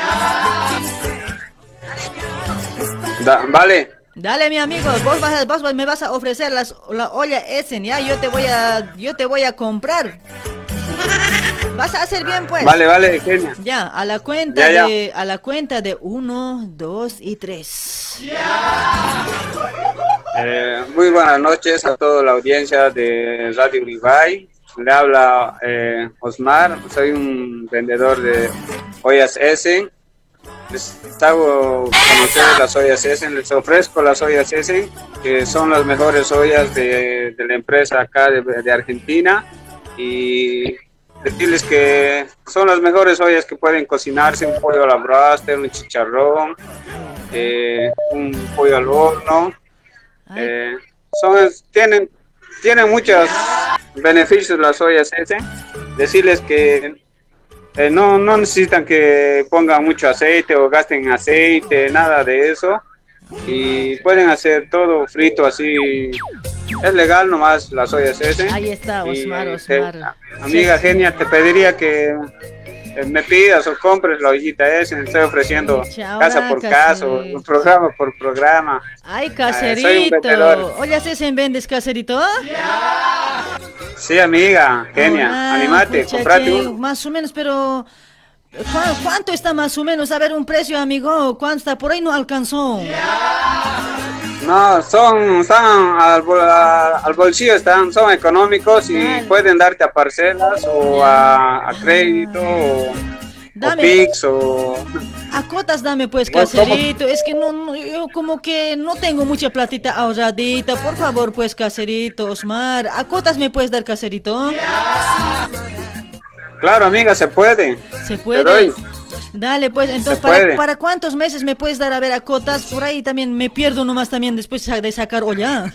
Da- vale. Dale, mi amigo, vos, vas vos me vas a ofrecer las, la olla Essen, ¿ya? Yo te voy a, yo te voy a comprar. Vas a hacer bien, pues. Vale, vale, genia. Ya, a la cuenta Ya, ya. de, a la cuenta de uno, dos y tres. Eh, muy buenas noches a toda la audiencia de Radio Uribay. Le habla eh, Osmar, soy un vendedor de ollas Essen. Les hago conocer las ollas Essen, les ofrezco las ollas Essen, que son las mejores ollas de, de la empresa acá de, de Argentina. Y decirles que son las mejores ollas que pueden cocinarse, un pollo a la braster, un chicharrón, eh, un pollo al horno. Eh, son, tienen, tienen muchos beneficios las ollas ese. Decirles que eh, no, no necesitan que pongan mucho aceite o gasten aceite, nada de eso. Y pueden hacer todo frito así. Es legal nomás las ollas ese. Ahí está, Osmar, eh, Osmar. amiga genia, te pediría que me pidas o compres la ollita esa. Estoy ofreciendo casa por casa, programa por programa. Ay, un caserito. vendedor. Oye, ¿haces en vendes caserito? Sí, amiga, genia, Ah, animate, comprate uno. Más o menos, pero... ¿cu- ¿Cuánto está más o menos? A ver, un precio, amigo. ¿Cuánto está? Por ahí no alcanzó. No, son, están al, bolsillo, están, son económicos y pueden darte a parcelas o a, a crédito o, o Dame. Pix o... A cotas dame pues, caserito. Es que no, no, yo como que no tengo mucha platita ahorradita. Por favor, pues, caserito, Osmar. A cotas me puedes dar, caserito. Claro, amiga, se puede. Se Te puede. doy. Dale, pues, entonces, Se ¿para. ¿para cuántos meses me puedes dar a ver a cotas? Por ahí también me pierdo nomás también después de sacar olla.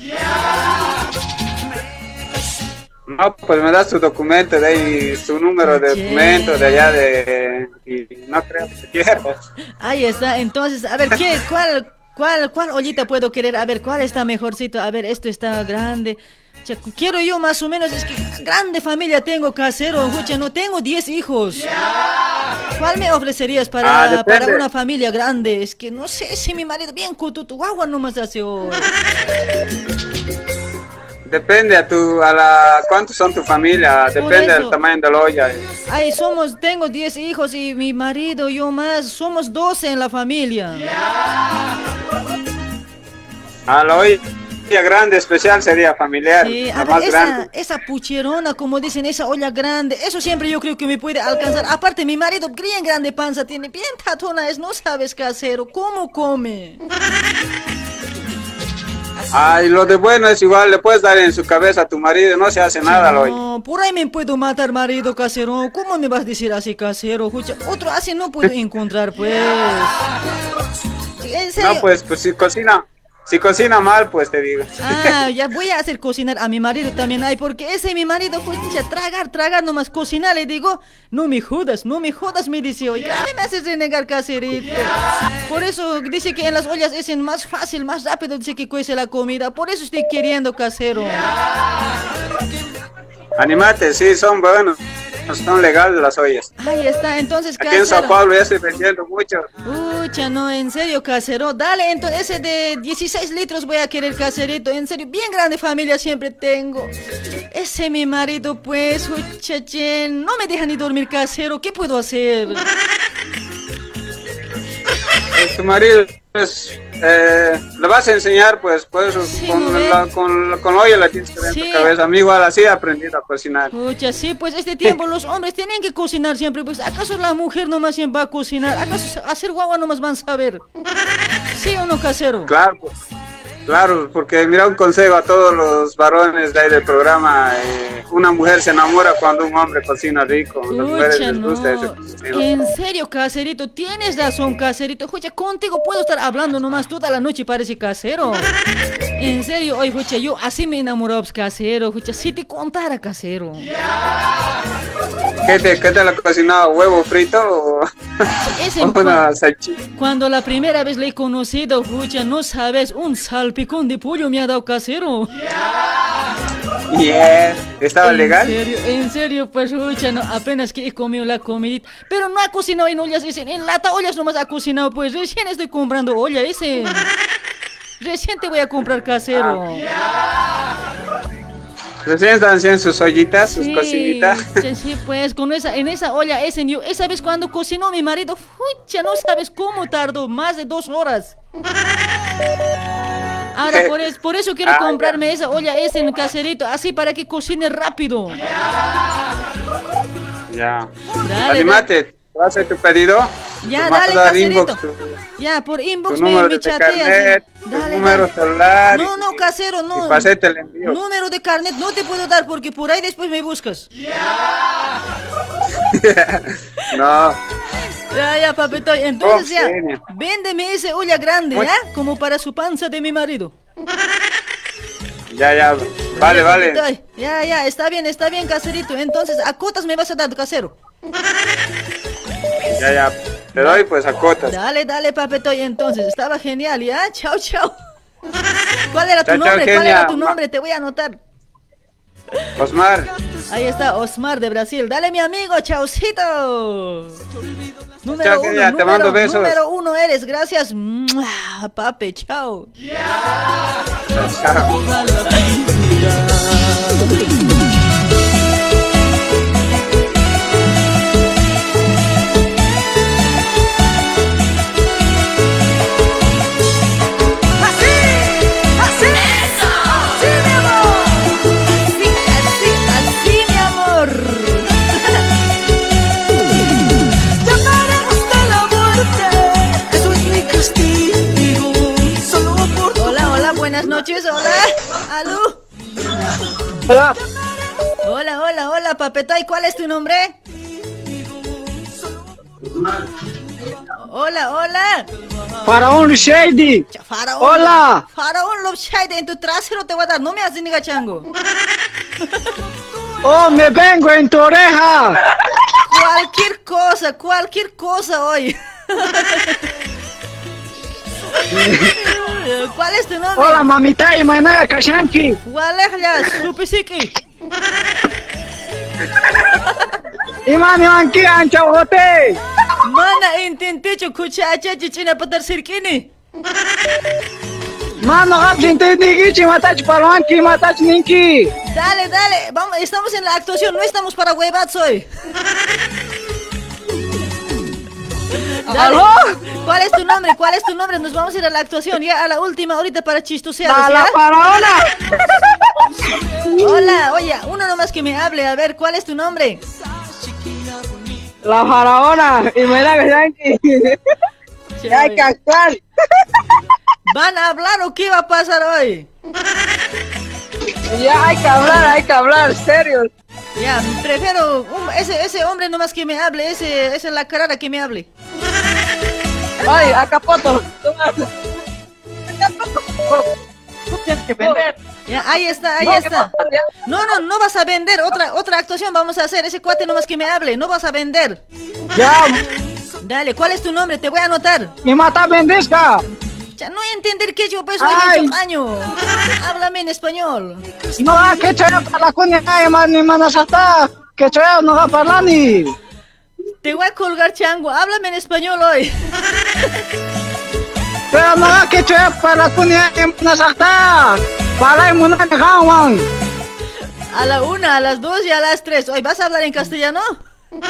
No, pues me das tu documento de ahí, tu número de documento de allá de... Y no creo que quieras. Ahí está, entonces, a ver, ¿qué, cuál, cuál, cuál ollita puedo querer? A ver, ¿cuál está mejorcito? A ver, esto está grande. Quiero yo más o menos, es que grande familia tengo casero, escucha, no tengo 10 hijos. ¿Cuál me ofrecerías para, Ah, para una familia grande? Es que no sé si mi marido bien cututu, guagua nomás hace hoy. Depende a tu, a la, cuántos son tu familia, depende del tamaño de la olla. Ay, somos, tengo 10 hijos y mi marido, yo más, somos 12 en la familia. A la olla, olla grande especial sería familiar, Sí, la a más ver, grande. esa, pucherona, como dicen, esa olla grande, eso siempre yo creo que me puede alcanzar. Aparte, mi marido bien grande panza tiene, bien tatona es, no sabes casero, ¿cómo come? Ay, lo de bueno es igual, le puedes dar en su cabeza a tu marido, no se hace nada, lo No, por ahí me puedo matar, marido casero. ¿Cómo me vas a decir así, casero? Escucha, otro así no puedo encontrar, pues. En serio. No, pues, pues si cocina, si cocina mal, pues te digo. Ah, ya voy a hacer cocinar a mi marido también. Ay, porque ese mi marido, pues, ya tragar, tragar, nomás cocinar. Le digo, no me jodas, no me jodas, me dice. Oye, ¿qué me haces renegar, caserito? Por eso dice que en las ollas es más fácil, más rápido, dice que cuece la comida. Por eso estoy queriendo, casero. Animate, sí, son buenos, son legales las ollas. Ahí está, entonces, Aquí en Sao. Paulo ya estoy vendiendo mucho. Pucha, no, en serio, casero. Dale, entonces ese de 16 litros voy a querer, caserito. En serio, bien grande familia siempre tengo. Ese mi marido, pues, chachen, no me deja ni dormir, casero. ¿Qué puedo hacer? Tu marido, pues, eh, le vas a enseñar, pues, pues, con, la, con, la- con la olla la tienes que ver en Sí. tu cabeza. A mí igual así he aprendido a cocinar. Pucha, sí, pues este tiempo los hombres tienen que cocinar siempre. Pues, ¿acaso la mujer nomás siempre va a cocinar? ¿Acaso hacer guagua nomás van a saber? ¿Sí o no, casero? Claro, pues, claro, porque mira un consejo a todos los varones de ahí del programa. eh, una mujer se enamora cuando un hombre cocina rico. A las mujeres les gusta no. cocino. En serio, caserito, tienes razón, caserito. Escucha, contigo puedo estar hablando nomás toda la noche, parece casero. En serio, oye, escucha, yo así me enamoré, pues, casero. Escucha, si te contara, casero. ¿Qué te, qué te lo has cocinado? ¿Huevo frito o, Ese o una salchicha? Cuando la primera vez le he conocido, escucha, no sabes, un salpicón de pollo me ha dado casero. Yeah. ¿Estaba en legal? Serio, en serio, pues, escucha, no, apenas que he comido la comidita. Pero no ha cocinado en ollas, dicen, en lata ollas nomás ha cocinado, pues recién estoy comprando olla, ese. Recién te voy a comprar casero. Recién están haciendo sus ollitas, sus Sí, cocinitas. sí, sí, pues con esa, en esa olla, ese, yo, esa vez cuando cocinó mi marido, ya no sabes cómo tardó, más de dos horas. Ahora, por, es- por eso quiero Ah, comprarme esa olla, ese en caserito, así para que cocine rápido. Ya. Dale, Animate, ¿te vas a hacer tu pedido? Ya, dale, dar caserito. inbox, tu, Ya, por tu inbox me, número me de chateas. carnet, tu Dale, número dale. celular. No, no, casero, no. pasete el envío. Número de carnet no te puedo dar porque por ahí después me buscas. no, Ya, ya, papito. Entonces ya, véndeme ese olla grande, ¿ya? Como para su panza de mi marido. ya, ya. Vale, vale. Ya, ya, está bien, está bien, caserito. Entonces, ¿a cotas me vas a dar, casero? Ya, ya. Te doy pues a cotas. Dale, dale, papito. Y entonces, estaba genial, ¿ya? Chao, chao. ¿Cuál era tu Chao, chao, nombre? ¿Cuál era tu nombre? Te voy a anotar. Osmar, Ahí está, Osmar de Brasil. Dale, mi amigo, chaucito. Número Chao, uno, genia, te mando besos. número uno eres, gracias. Pape, chao. Así, hola. ¿Aló? Hola. Hola, hola, hola, papetoy, ¿cuál es tu nombre? Hola, hola. Faraón Shady. Faraón. Hola. Faraón Love Shade, en tu trasero te voy a dar, no me haces ni. Oh, me vengo en tu oreja. Cualquier cosa, cualquier cosa hoy. ¿Cuál es tu nombre? Hola, mamita y maná, Kashanki. ¿Cuál es la supesiki? Imani manki ancha hote. Mana intenté kuchacha chichina patar sirkini. Mano, rapidinho, digi, matach palanqui, matach ninki. Dale, dale, vamos, estamos en la actuación, no estamos para huevazo hoy. ¿Aló? ¿Cuál es tu nombre? ¿Cuál es tu nombre? Nos vamos a ir a la actuación, ya a la última ahorita para chistosear. A la faraona. Hola, oye, uno nomás que me hable, a ver, ¿cuál es tu nombre? La faraona. Y me da Yankee. Ya hay que actuar. ¿Van a hablar o qué va a pasar hoy? Ya hay que hablar, hay que hablar, serio. Ya, prefiero un- ese, ese hombre nomás que me hable, ese, ese es la carara que me hable. Ay, acapoto. Tú tienes que vender. Ya, ahí está, ahí No, ¿qué está. No, no, no vas a vender. Otra, otra actuación vamos a hacer. Ese cuate nomás que me hable. No vas a vender. Ya, Dale, ¿cuál es tu nombre? Te voy a anotar. mi mata bendizca. Ya no voy a entender que yo pues soy años. Háblame en español. No, que choya para la cuña, ni manasata. Que choya no va a hablar ni. Te voy a colgar chango. Háblame en español hoy. Pero no, que para ni manasata. Para el mundo de Hawan. A la una, a las dos y a las tres. Hoy vas a hablar en castellano.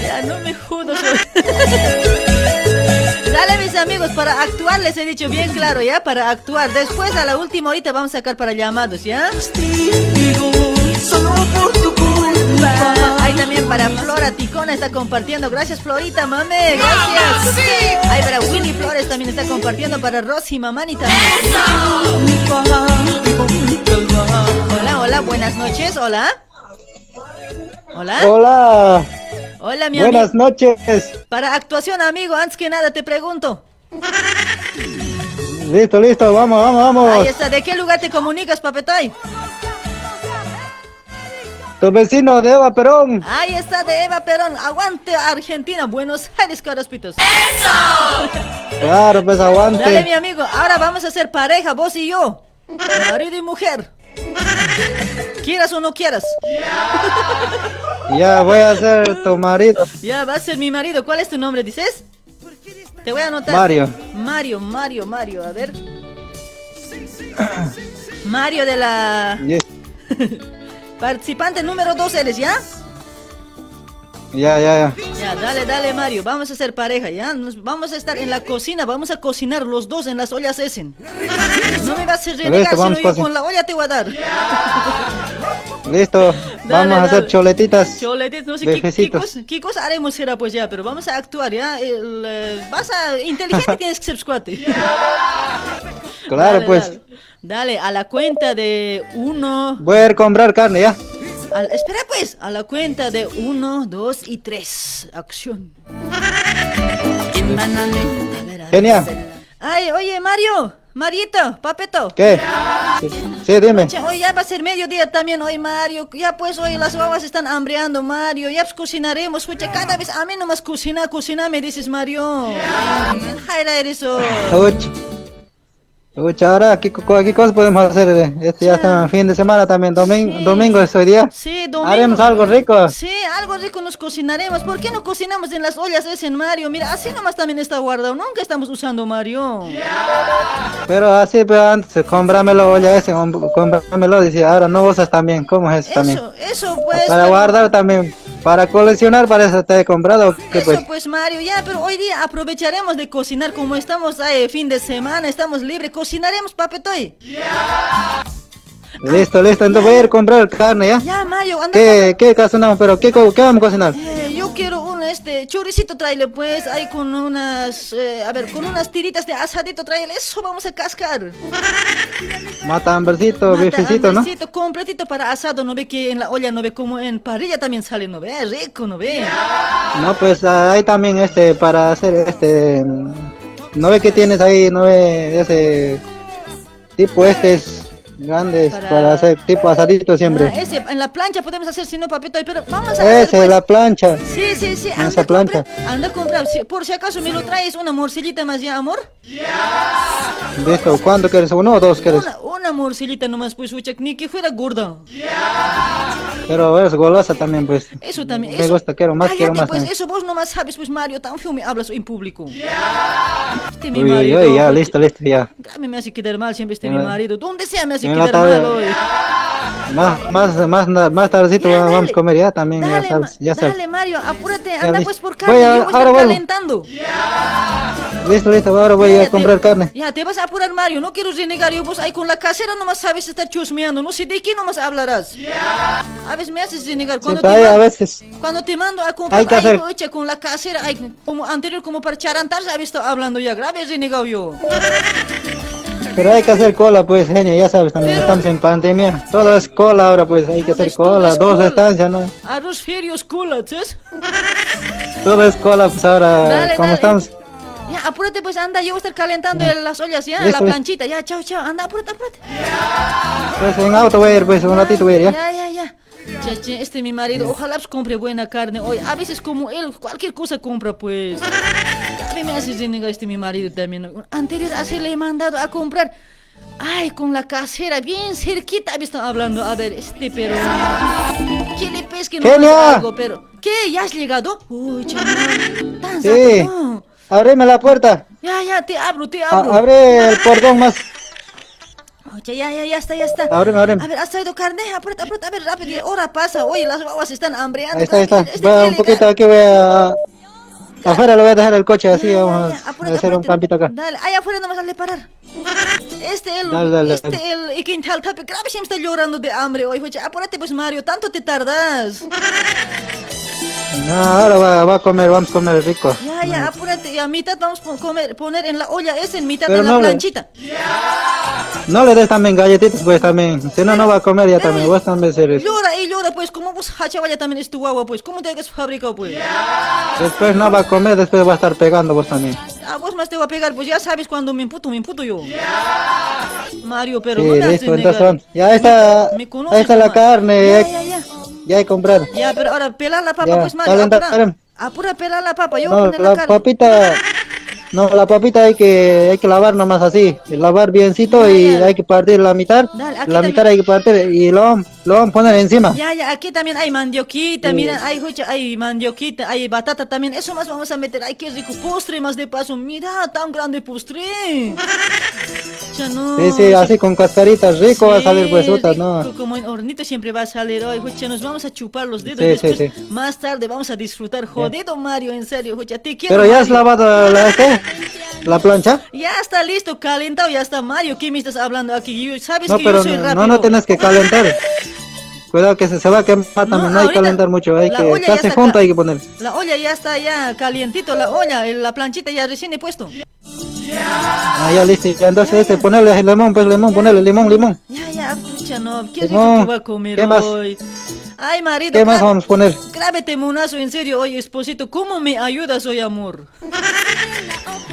Ya no me jodas. Dale mis amigos, para actuar les he dicho bien claro, ¿ya? Para actuar. Después a la última ahorita vamos a sacar para llamados, ¿ya? Ahí también para Flora Ticona está compartiendo. Gracias Florita, mame. Gracias. Ahí para Winnie Flores también está compartiendo. Para Rosy Mamani también. Hola, hola, buenas noches. Hola. Hola. Hola, Hola, mi buenas amigo. noches. Para actuación, amigo, antes que nada te pregunto. Listo, listo, vamos, vamos, vamos. Ahí está. ¿De qué lugar te comunicas, papetay? Tu vecino de Eva Perón. Ahí está de Eva Perón. Aguante Argentina, Buenos Aires, Caraspitos. ¡Eso! Claro, pues Dale, mi aguante. amigo. Ahora vamos a ser pareja, vos y yo. Marido y mujer. Quieras o no quieras. Ya voy a ser tu marido. Ya va a ser mi marido. ¿Cuál es tu nombre, dices? Te voy a anotar. Mario. Mario, Mario, Mario. A ver. Mario de la... Yes. Participante número 2 eres, ¿ya? Ya, ya, ya. Ya, dale, dale, Mario. Vamos a ser pareja, ¿ya? Nos vamos a estar en la cocina. Vamos a cocinar los dos en las ollas Essen. No me vas a renegar, Listo, sino yo con la olla te voy a dar. Listo. Vamos a hacer dale. choletitas. Choletes, no sé qué, qué, cosa, haremos será pues ya, pero vamos a actuar, ¿ya? El, eh, vas a... Inteligente tienes que ser squate. Claro, Dale, pues. Dale. A la cuenta de uno... Voy a ir a comprar carne, ya. al- espera pues, a la cuenta de uno, dos y tres. Acción. Genial. Ay, oye, Mario, Marito, Papeto. ¿Qué? Sí, sí, dime. Che, Hoy ya va a ser mediodía también hoy, Mario. Ya pues hoy las babas están hambreando, Mario. Ya pues cocinaremos. Escucha, cada vez a mí nomás cocina, cocina, me dices, Mario. Jaira eres oh. Ahora, ¿qué, qué cosas podemos hacer? eh? Este ya está fin de semana también. Domingo, domingo es hoy día. Sí, domingo. Haremos algo rico. Sí, algo rico nos cocinaremos. ¿Por qué no cocinamos en las ollas ese en Mario? Mira, así nomás también está guardado. Nunca estamos usando Mario. Pero así, pero antes, cómpramelo, oye, ese, cómpramelo. Dice, ahora no usas también. ¿Cómo es eso también? Eso, eso pues. Para pero- guardar también. Para coleccionar, para eso te he comprado. ¿o ¿Qué Eso pues? pues Mario, ya, pero hoy día aprovecharemos de cocinar como estamos eh, fin de semana, estamos libres, cocinaremos papetoy. Listo, listo. Entonces voy a ir a comprar carne, ¿ya? Ya Mario, anda. ¿Qué, qué cocinamos? Pero ¿qué, co- qué vamos a cocinar? Eh, yo quiero un este churicito tráele pues, ahí con unas, eh, a ver, con unas tiritas de asadito tráele, eso vamos a cascar. Mata hambercito, bifecito, ¿no? Hambrecito completito para asado, no ve que en la olla, no ve como en parrilla también sale, no ve, rico, no ve. No, pues ah, hay también este para hacer este. ¿No ve que tienes ahí? ¿No ve ese tipo este es grandes Para- para, hacer tipo asadito siempre? Ah, ese, en la plancha podemos hacer si no papito, pero vamos a hacer Ese, pues. la plancha. Sí, sí, sí, anda esa plancha. anda a comprar. Si- por si acaso me lo traes una morcillita más ya, amor. Listo, ¿cuánto quieres? ¿Uno o dos quieres? Una, una morcillita nomás, pues, ucha, ni que fuera gorda. Pero es golosa también, pues. Eso también. Me eso- gusta, quiero más, quiero Cállate, más. pues, también. eso vos nomás sabes, pues, Mario, tan feo me hablas en público. Este mi Uy, marido. uy, ya, listo, listo, ya. Me hace quedar mal siempre este mi marido. ¿Dónde sea me hace la quedar mal hoy? Más, más, más, más tardecito vamos a comer ya también, ya sabes, ya sabes. Dale, Mario, apúrate, anda pues por Voy carne, a- yo voy a ahora calentando. Listo, listo, ahora voy Ya, a comprar te- carne. Ya, te vas a apurar, Mario, no quiero renegar, yo vos ahí con la casera nomás sabes estar chusmeando, no sé de qué nomás hablarás. A veces me haces renegar, cuando Sí, te hay a mando- veces. Cuando te mando a comprar algo hecha con la casera, ay, como anterior, como para charantar, sabes, estado hablando ya, grave renegado yo. Pero hay que hacer cola, pues, genio, ya sabes, también estamos en pandemia. Todo es cola ahora, pues, hay que hacer cola, dos cola. estancias, ¿no? Arroz ferios, culas, ¿sabes? Todo es cola, pues ahora, como estamos. Ya, apúrate pues, anda, yo voy a estar calentando en las ollas, ya, Listo, la planchita, ya, chao, chao, anda, apúrate, apúrate. Pues en auto voy a ir, pues, un ratito voy a ir, ¿ya? Ya, ya, ya. Che, este mi marido, ojalá pues compre buena carne hoy. A veces como él, cualquier cosa compra, pues. A mí me hace renegar este mi marido también. Anterior así le he mandado a comprar. Ay, con la casera, bien cerquita me están hablando. A ver, este, pero... ¿Qué le pesque? No algo, pero... ¿Qué? ¿Ya has llegado? Uy, chaval. Tan Sí, ábreme la puerta. Ya, ya, te abro, te A- abro. abre el portón más. Oye, ya, ya, ya está, ya está. Ábreme, ábreme. A ver, ¿has traído carne? Apúrate, apúrate, a ver, rápido. ya, Hora pasa. Oye, las guaguas están hambreando. Ahí está, ahí está. este Va, un poquito aquí voy a... Afuera le voy a dejar el coche, así vamos a apúrate, hacer un campito acá. Dale, allá afuera no me sale parar. Este, el, Dale, dale, este, dale. el, y Quintal Tape, grave siempre está llorando de hambre hoy. Oye, apúrate pues, Mario, tanto te tardas. No, ahora va, va a comer, vamos a comer rico. Ya, ya, apúrate. A mitad vamos a comer, poner en la olla esa, en mitad Pero en la no le- planchita. No le des también galletitas, pues también. Si no, no va a comer ya también. Vos también seres. Llora y llora, pues, como vos hachawaya también es tu guagua, pues. ¿Cómo te hagas fabricado, pues? Después no va a comer, después va a estar pegando vos también. A vos más te voy a pegar, pues ya sabes cuando me imputo, me imputo yo. Mario, pero Sí, no listo, entonces. Ya está, ahí está la carne. Ya, Ya, ya, ya. ya he comprado. Ya, pero ahora pela la papa, Ya, pues, Mario. calenta, Apura, calenta. apura pela la papa, yo voy a No, poner la la carne. papita, no, la papita hay que, hay que lavar nomás así, lavar biencito y hay que partir la mitad, Dale, la también. mitad hay que partir y lo, vamos- lo vamos a poner encima. Ya, ya, aquí también hay mandioquita, Sí. mira, hay, jocha, hay mandioquita, hay batata también, eso más vamos a meter, ay, qué rico, postre más de paso, mira, tan grande postre. Ya no. Sí, sí, así con cascaritas, rico va a salir pues rico, no. Como en hornito siempre va a salir hoy, jocha, nos vamos a chupar los dedos Sí, después, sí, sí. más tarde vamos a disfrutar, jodido Mario, en serio, jocha, te quiero. Pero ya has lavado la, la plancha. Ya está listo, calentado, ya está Mario, ¿qué me estás hablando aquí? Yo- Sabes No, que pero yo soy rápido. no, no tienes que calentar. Cuidado que se, se va a quemar también, no, hay que calentar mucho, hay que, ya casi junto hay que poner. La olla ya está ya calientito, la olla, el- la planchita ya recién he puesto. Ah, ya listo, ya, entonces este, ponerle limón, pues limón, ponerle limón, limón. Ya, ya, pucha, no, ¿qué rico que va a comer ¿Qué más? Ay, marido, ¿Qué más vamos a poner? grábete monazo, en serio, oye, esposito, ¿cómo me ayudas hoy, amor?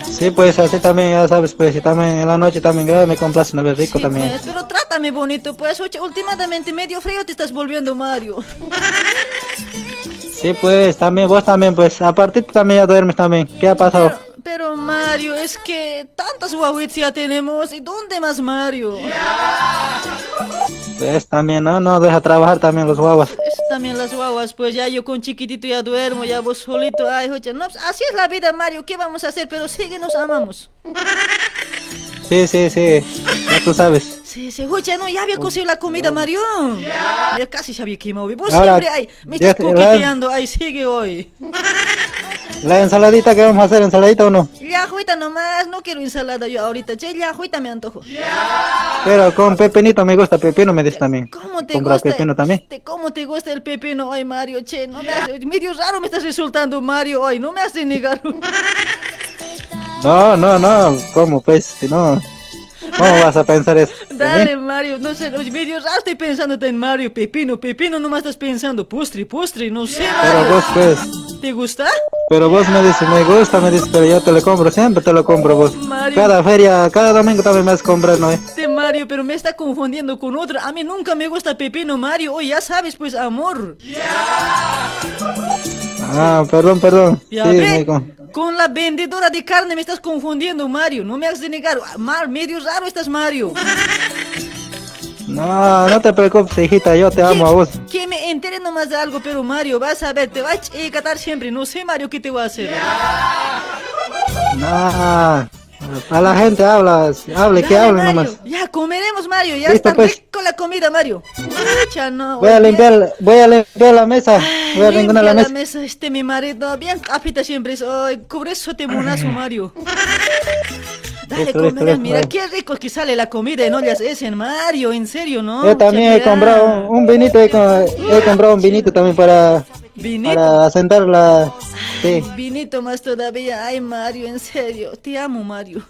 Sí, pues así también, ya sabes, pues y también en la noche también grave me complace una vez rico también. Pues, pero trátame bonito, pues, oye, últimamente medio frío te estás volviendo, Mario. Sí, pues también, vos también, pues a partir tú también ya duermes también. ¿Qué ha pasado? Pero, Mario, es que tantas guaguitas ya tenemos, ¿y dónde más, Mario? Pues también, no, no, deja trabajar también los guaguas. Es también las guaguas, pues ya yo con chiquitito ya duermo, ya vos solito, ay, oye, no, pues, así es la vida, Mario, ¿qué vamos a hacer? Pero sigue, nos amamos. Sí, sí, sí, ya tú sabes. Sí, sí, oye, no, ya había cocido la comida, Mario. Ya casi se había quemado, vos Ahora, siempre, ay, me estás te- coqueteando, ay, sigue hoy. ¿La ensaladita que vamos a hacer, ensaladita o no? Ya, juita nomás, no quiero ensalada yo ahorita, che, ya, juita me antojo. Pero con pepinito me gusta, pepino me dice también. ¿Cómo te Comprar gusta? pepino también. te- ¿Cómo te gusta el pepino hoy, Mario? Che, no me hace, medio raro me estás resultando, Mario, hoy, no me hace negar. No, no, no, ¿cómo pues? Si no, ¿cómo vas a pensar eso? Dale, Mario, no sé, medio raro estoy pensando en Mario, pepino, pepino, nomás estás pensando, postre, postre, no sé, Pero vos pues, ¿Te gusta? pero vos me dices, me gusta, me dices, pero yo te lo compro, siempre te lo compro vos. Mario. Cada feria, cada domingo también me vas a comprar, ¿no? Este Mario, pero me está confundiendo con otro. A mí nunca me gusta pepino, Mario. Oye, ya sabes, pues, amor. Ah, perdón, perdón. Ya Sí, con- la vendedora de carne me estás confundiendo, Mario. No me hagas de negar. Mar, medio raro estás, Mario. No, no te preocupes, hijita, yo te amo a vos. Que me entere nomás de algo, pero Mario, vas a ver, te va a encatar siempre. No sé, Mario, qué te va a hacer. No, A la gente habla, hable, que Dale, hable Mario, nomás. Ya comeremos, Mario. Ya Listo, está pues. rico la comida, Mario. Pucha, no. Voy a limpiar, voy a limpiar la mesa. Voy a Limpia limpiar la mesa. mesa, este mi marido, bien capita siempre es, ay, cubre eso te monazo, Mario. Dale, listo, mira qué rico que sale la comida en ollas ese, Mario, en serio, ¿no? Yo también he comprado un, un vinito, he, co- he comprado un vinito también para, ¿Vinito? para sentar la... Sí, Vinito más todavía, ay, Mario, en serio, te amo, Mario.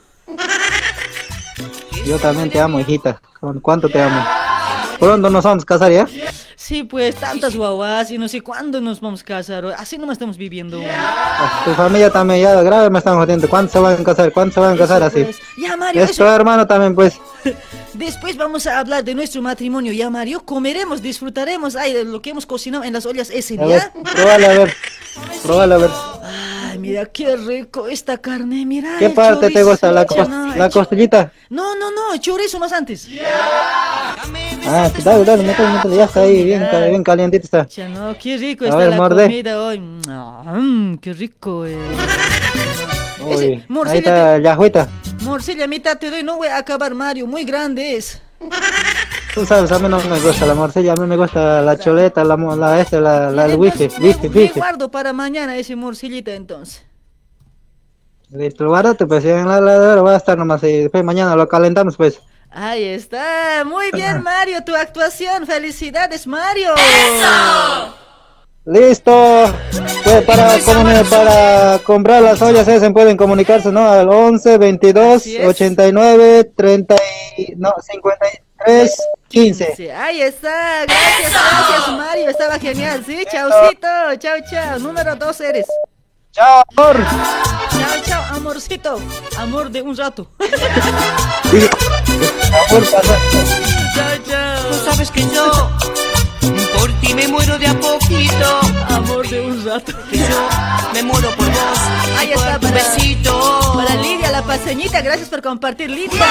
yo también te amo, hijita. ¿Cu- ¿Cuánto te amo? Pronto nos vamos a casar, ¿ya? Sí, pues, tantas guaguas y no sé cuándo nos vamos a casar, así nomás estamos viviendo. Tu familia también ya grave me están jodiendo. ¿Cuántos se van a casar? ¿Cuántos se van a casar así? Pues, ya, Mario, eso- hermano también, pues. Después vamos a hablar de nuestro matrimonio, ya, Mario, comeremos, disfrutaremos, ay, de lo que hemos cocinado en las ollas ese, A ver, probale, a ver. Probale, a ver. Ay, mira qué rico esta carne, mira. ¿Qué parte te chorizo, gusta? ¿La, pucha, cos- no, la costillita? No, no, no, chorizo más antes. Ah, dale, dale, métele, métele. Ya está ahí, bien, bien calientito está. Ya no, qué rico A está ver, la morde. comida hoy. Mm, qué rico, eh. Uy, morcilla ahí está la agüita. Morcilla, mitad te doy, no voy a acabar, Mario, muy grande es. Tú sabes, a mí no me gusta la morcilla, a mí me gusta la choleta, la, la, este, la, la, el wifi, wifi, Me wifi. guardo para mañana ese morcillita entonces. Listo, guárdate, pues, en la heladera va a estar nomás y después mañana lo calentamos, pues. Ahí está, muy bien, Mario, tu actuación. Felicidades, Mario. Listo. Pues para, comprar las ollas esas pueden comunicarse, ¿no? Al 11 22 89 30 y- no, 53 15. Sí, ahí está, gracias, gracias, Mario. Estaba genial, sí, chaucito, chao, chao. Número dos eres. Chao, amor. Chao, chao, amorcito. Amor de un rato. Amor, pasa. Chao, chao. Tú sabes que yo por ti me muero de a poquito. Amor de un rato. Que yo me muero por vos. Ahí por está, para, besito. para Lidia, la paseñita. Gracias por compartir, Lidia.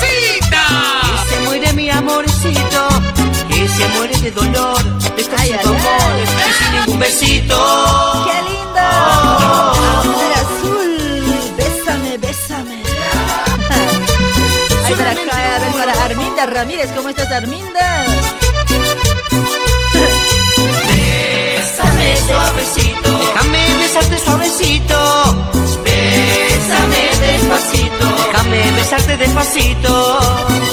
Que se muere mi amorcito. Que se muere de dolor. De Ay, tu amor. ay. y sin ningún besito. ¡Qué lindo! Amor azul, bésame, bésame. Ahí para acá, a ver, para Arminda Ramírez. ¿Cómo estás, Arminda? Bésame suavecito. Déjame besarte suavecito. Déjame besarte despacito.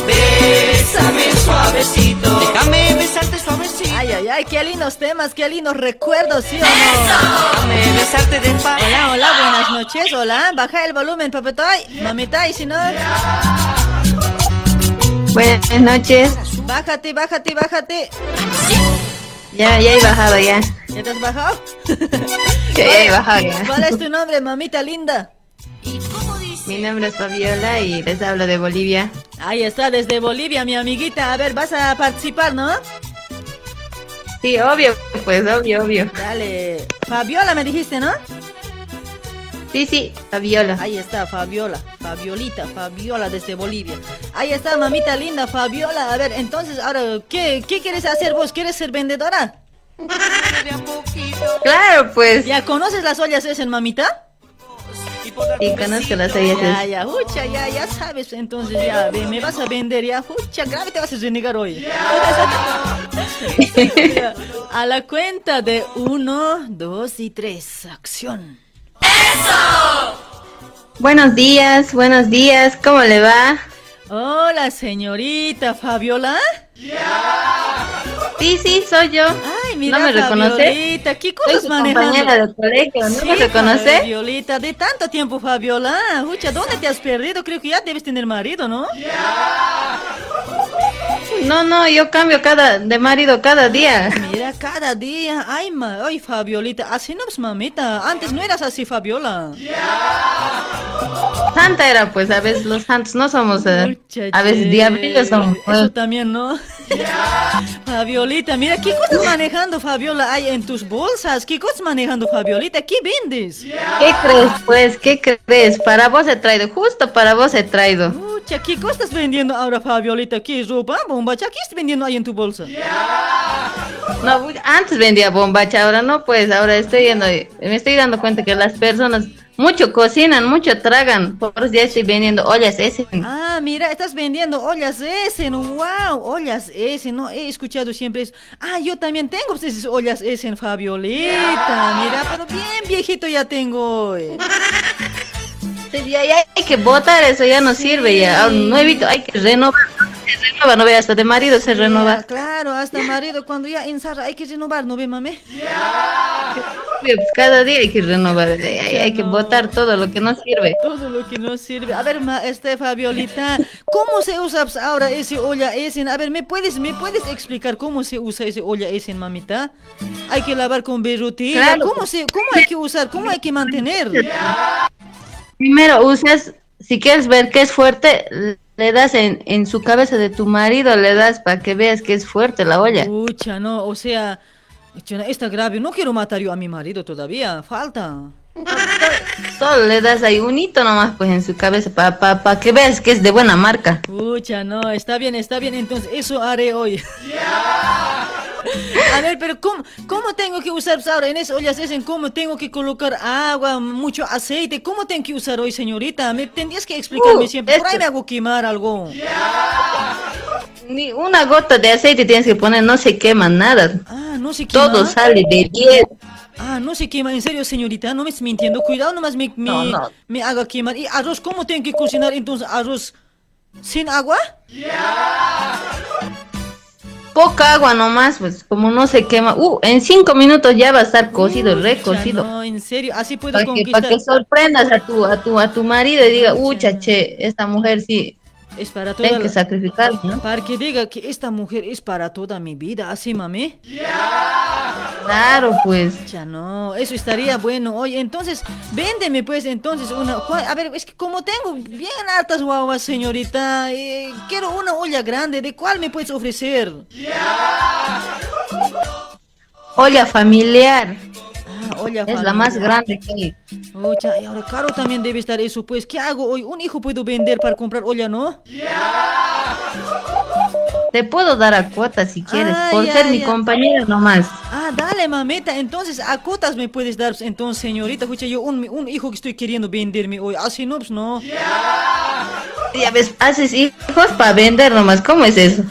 Bésame suavecito. Déjame besarte suavecito. Ay, ay, ay, qué lindos temas, qué lindos recuerdos, ¿sí o no? Déjame besarte despacito. Hola, hola, buenas noches, hola. Baja el volumen, papetoy. Mamita, y si no. Buenas noches. Bájate, bájate, bájate. Ya, ya he bajado ya. ¿Ya te has bajado? Ya, ya he bajado ya. ¿Cuál es tu nombre, mamita linda? Mi nombre es Fabiola y les hablo de Bolivia. Ahí está, desde Bolivia, mi amiguita. A ver, vas a participar, ¿no? Sí, obvio, pues obvio, obvio. Dale. Fabiola me dijiste, ¿no? Sí, sí, Fabiola. Ahí está, Fabiola. Fabiolita, Fabiola desde Bolivia. Ahí está, mamita linda, Fabiola. A ver, entonces, ahora, ¿qué, qué quieres hacer vos? ¿Quieres ser vendedora? Claro, pues. ¿Ya conoces las ollas esas, mamita? Sí, conozco las ollas Ya, ya, hucha, ya, ya sabes, entonces ya, ve, me vas a vender ya, hucha, grave te vas a renegar hoy. Ya, a la cuenta de uno, dos y tres, acción. Buenos días, buenos días, ¿cómo le va? Hola, señorita Fabiola. Sí, sí, soy yo. Ay, mira, ¿No me reconoce? Fabiolita, ¿qué Soy cosas manejando? compañera de colegio, ¿no Sí, me reconoce? Fabiolita, de tanto tiempo, Fabiola. Hucha, ¿dónde te has perdido? Creo que ya debes tener marido, ¿no? No, no, yo cambio cada de marido cada día. Mira, cada día. Ay, ma, ay, Fabiolita, así no es mamita. Antes no eras así, Fabiola. Santa era, pues, a veces los santos no somos, eh, a veces diablitos somos. pues. Eso también, ¿no? Fabiolita, mira, ¿qué cosas manejando, Fabiola, hay en tus bolsas? ¿Qué cosas manejando, Fabiolita? ¿Qué vendes? ¿Qué crees, pues? ¿Qué crees? Para vos he traído, justo para vos he traído. ¿qué cosas vendiendo ahora, Fabiolita? ¿Qué ropa, bombacha? ¿Qué estás vendiendo ahí en tu bolsa? No, antes vendía bombacha, ahora no, pues, ahora estoy yendo, me estoy dando cuenta que las personas Mucho cocinan, mucho tragan. Por eso ya estoy vendiendo ollas ese. Ah, mira, estás vendiendo ollas Essen. Wow, ollas Essen. No he escuchado siempre eso. Ah, yo también tengo pues, esas ollas Essen, Fabiolita. Mira, pero bien viejito ya tengo. eh. Ya, ya hay que botar eso, ya no sirve ya. Ah, Nuevito, hay que renovar. Se renova, no ve, hasta de marido se renova. Claro, hasta marido, cuando ya ensarra hay que renovar, ¿no ve, mame? Pues cada día hay que renovar, hay, hay que botar todo lo que no sirve. Todo lo que no sirve. A ver, ma, este Fabiolita, ¿cómo se usa pues, ahora ese olla Essen? A ver, ¿me puedes, ¿me puedes explicar cómo se usa ese olla Essen, mamita? Hay que lavar con berrutina. Claro. ¿Cómo, se, ¿Cómo hay que usar? ¿Cómo hay que mantener? Primero usas, si quieres ver que es fuerte, le das en, en su cabeza de tu marido, le das para que veas que es fuerte la olla. Pucha, no, o sea, está grave. No quiero matar yo a mi marido todavía, falta. Solo le das ahí un hito nomás pues en su cabeza para pa, pa que veas que es de buena marca. Pucha, no, está bien, está bien, entonces eso haré hoy. A ver, pero ¿cómo, cómo tengo que usar pues, ahora en esas ollas Essen? ¿Cómo tengo que colocar agua, mucho aceite? ¿Cómo tengo que usar hoy, señorita? Me tendrías que explicarme Uh, siempre. Por ahí me hago quemar algo. Ni una gota de aceite tienes que poner, no se quema nada. Ah, no se quema. Todo sale de 10. Ah, no se quema, en serio, señorita, no me estés mintiendo. Cuidado, nomás me, me, No, no. me haga quemar. ¿Y arroz cómo tengo que cocinar entonces? ¿Arroz sin agua? Poca agua nomás, pues como no se quema. Uh, en cinco minutos ya va a estar cocido, recocido. No, en serio, así puedo Para que, conquistar. pa' que sorprendas a tu, a tu, a tu marido y diga, uh, chache, esta mujer sí, Es para toda tengo que la- sacrificar, ¿no? Para que diga que esta mujer es para toda mi vida, así, mami. Claro, pues. Ya no, eso estaría bueno. Oye, entonces, véndeme pues entonces una... A ver, es que como tengo bien altas guaguas, señorita, eh, quiero una olla grande, ¿de cuál me puedes ofrecer? Olla familiar. Ah, olla Es la más grande que hay. Ocha, y ahora caro también debe estar eso, pues, ¿qué hago hoy? Un hijo puedo vender para comprar olla, ¿no? Te puedo dar a cuota si quieres, Ah, por ya, ser mi compañera nomás. Ah, dale, mamita. Entonces, ¿a cuotas me puedes dar? Entonces, señorita, escucha, yo un, un hijo que estoy queriendo venderme hoy. Así no, pues no. Ya ves, haces hijos para vender nomás, ¿cómo es eso?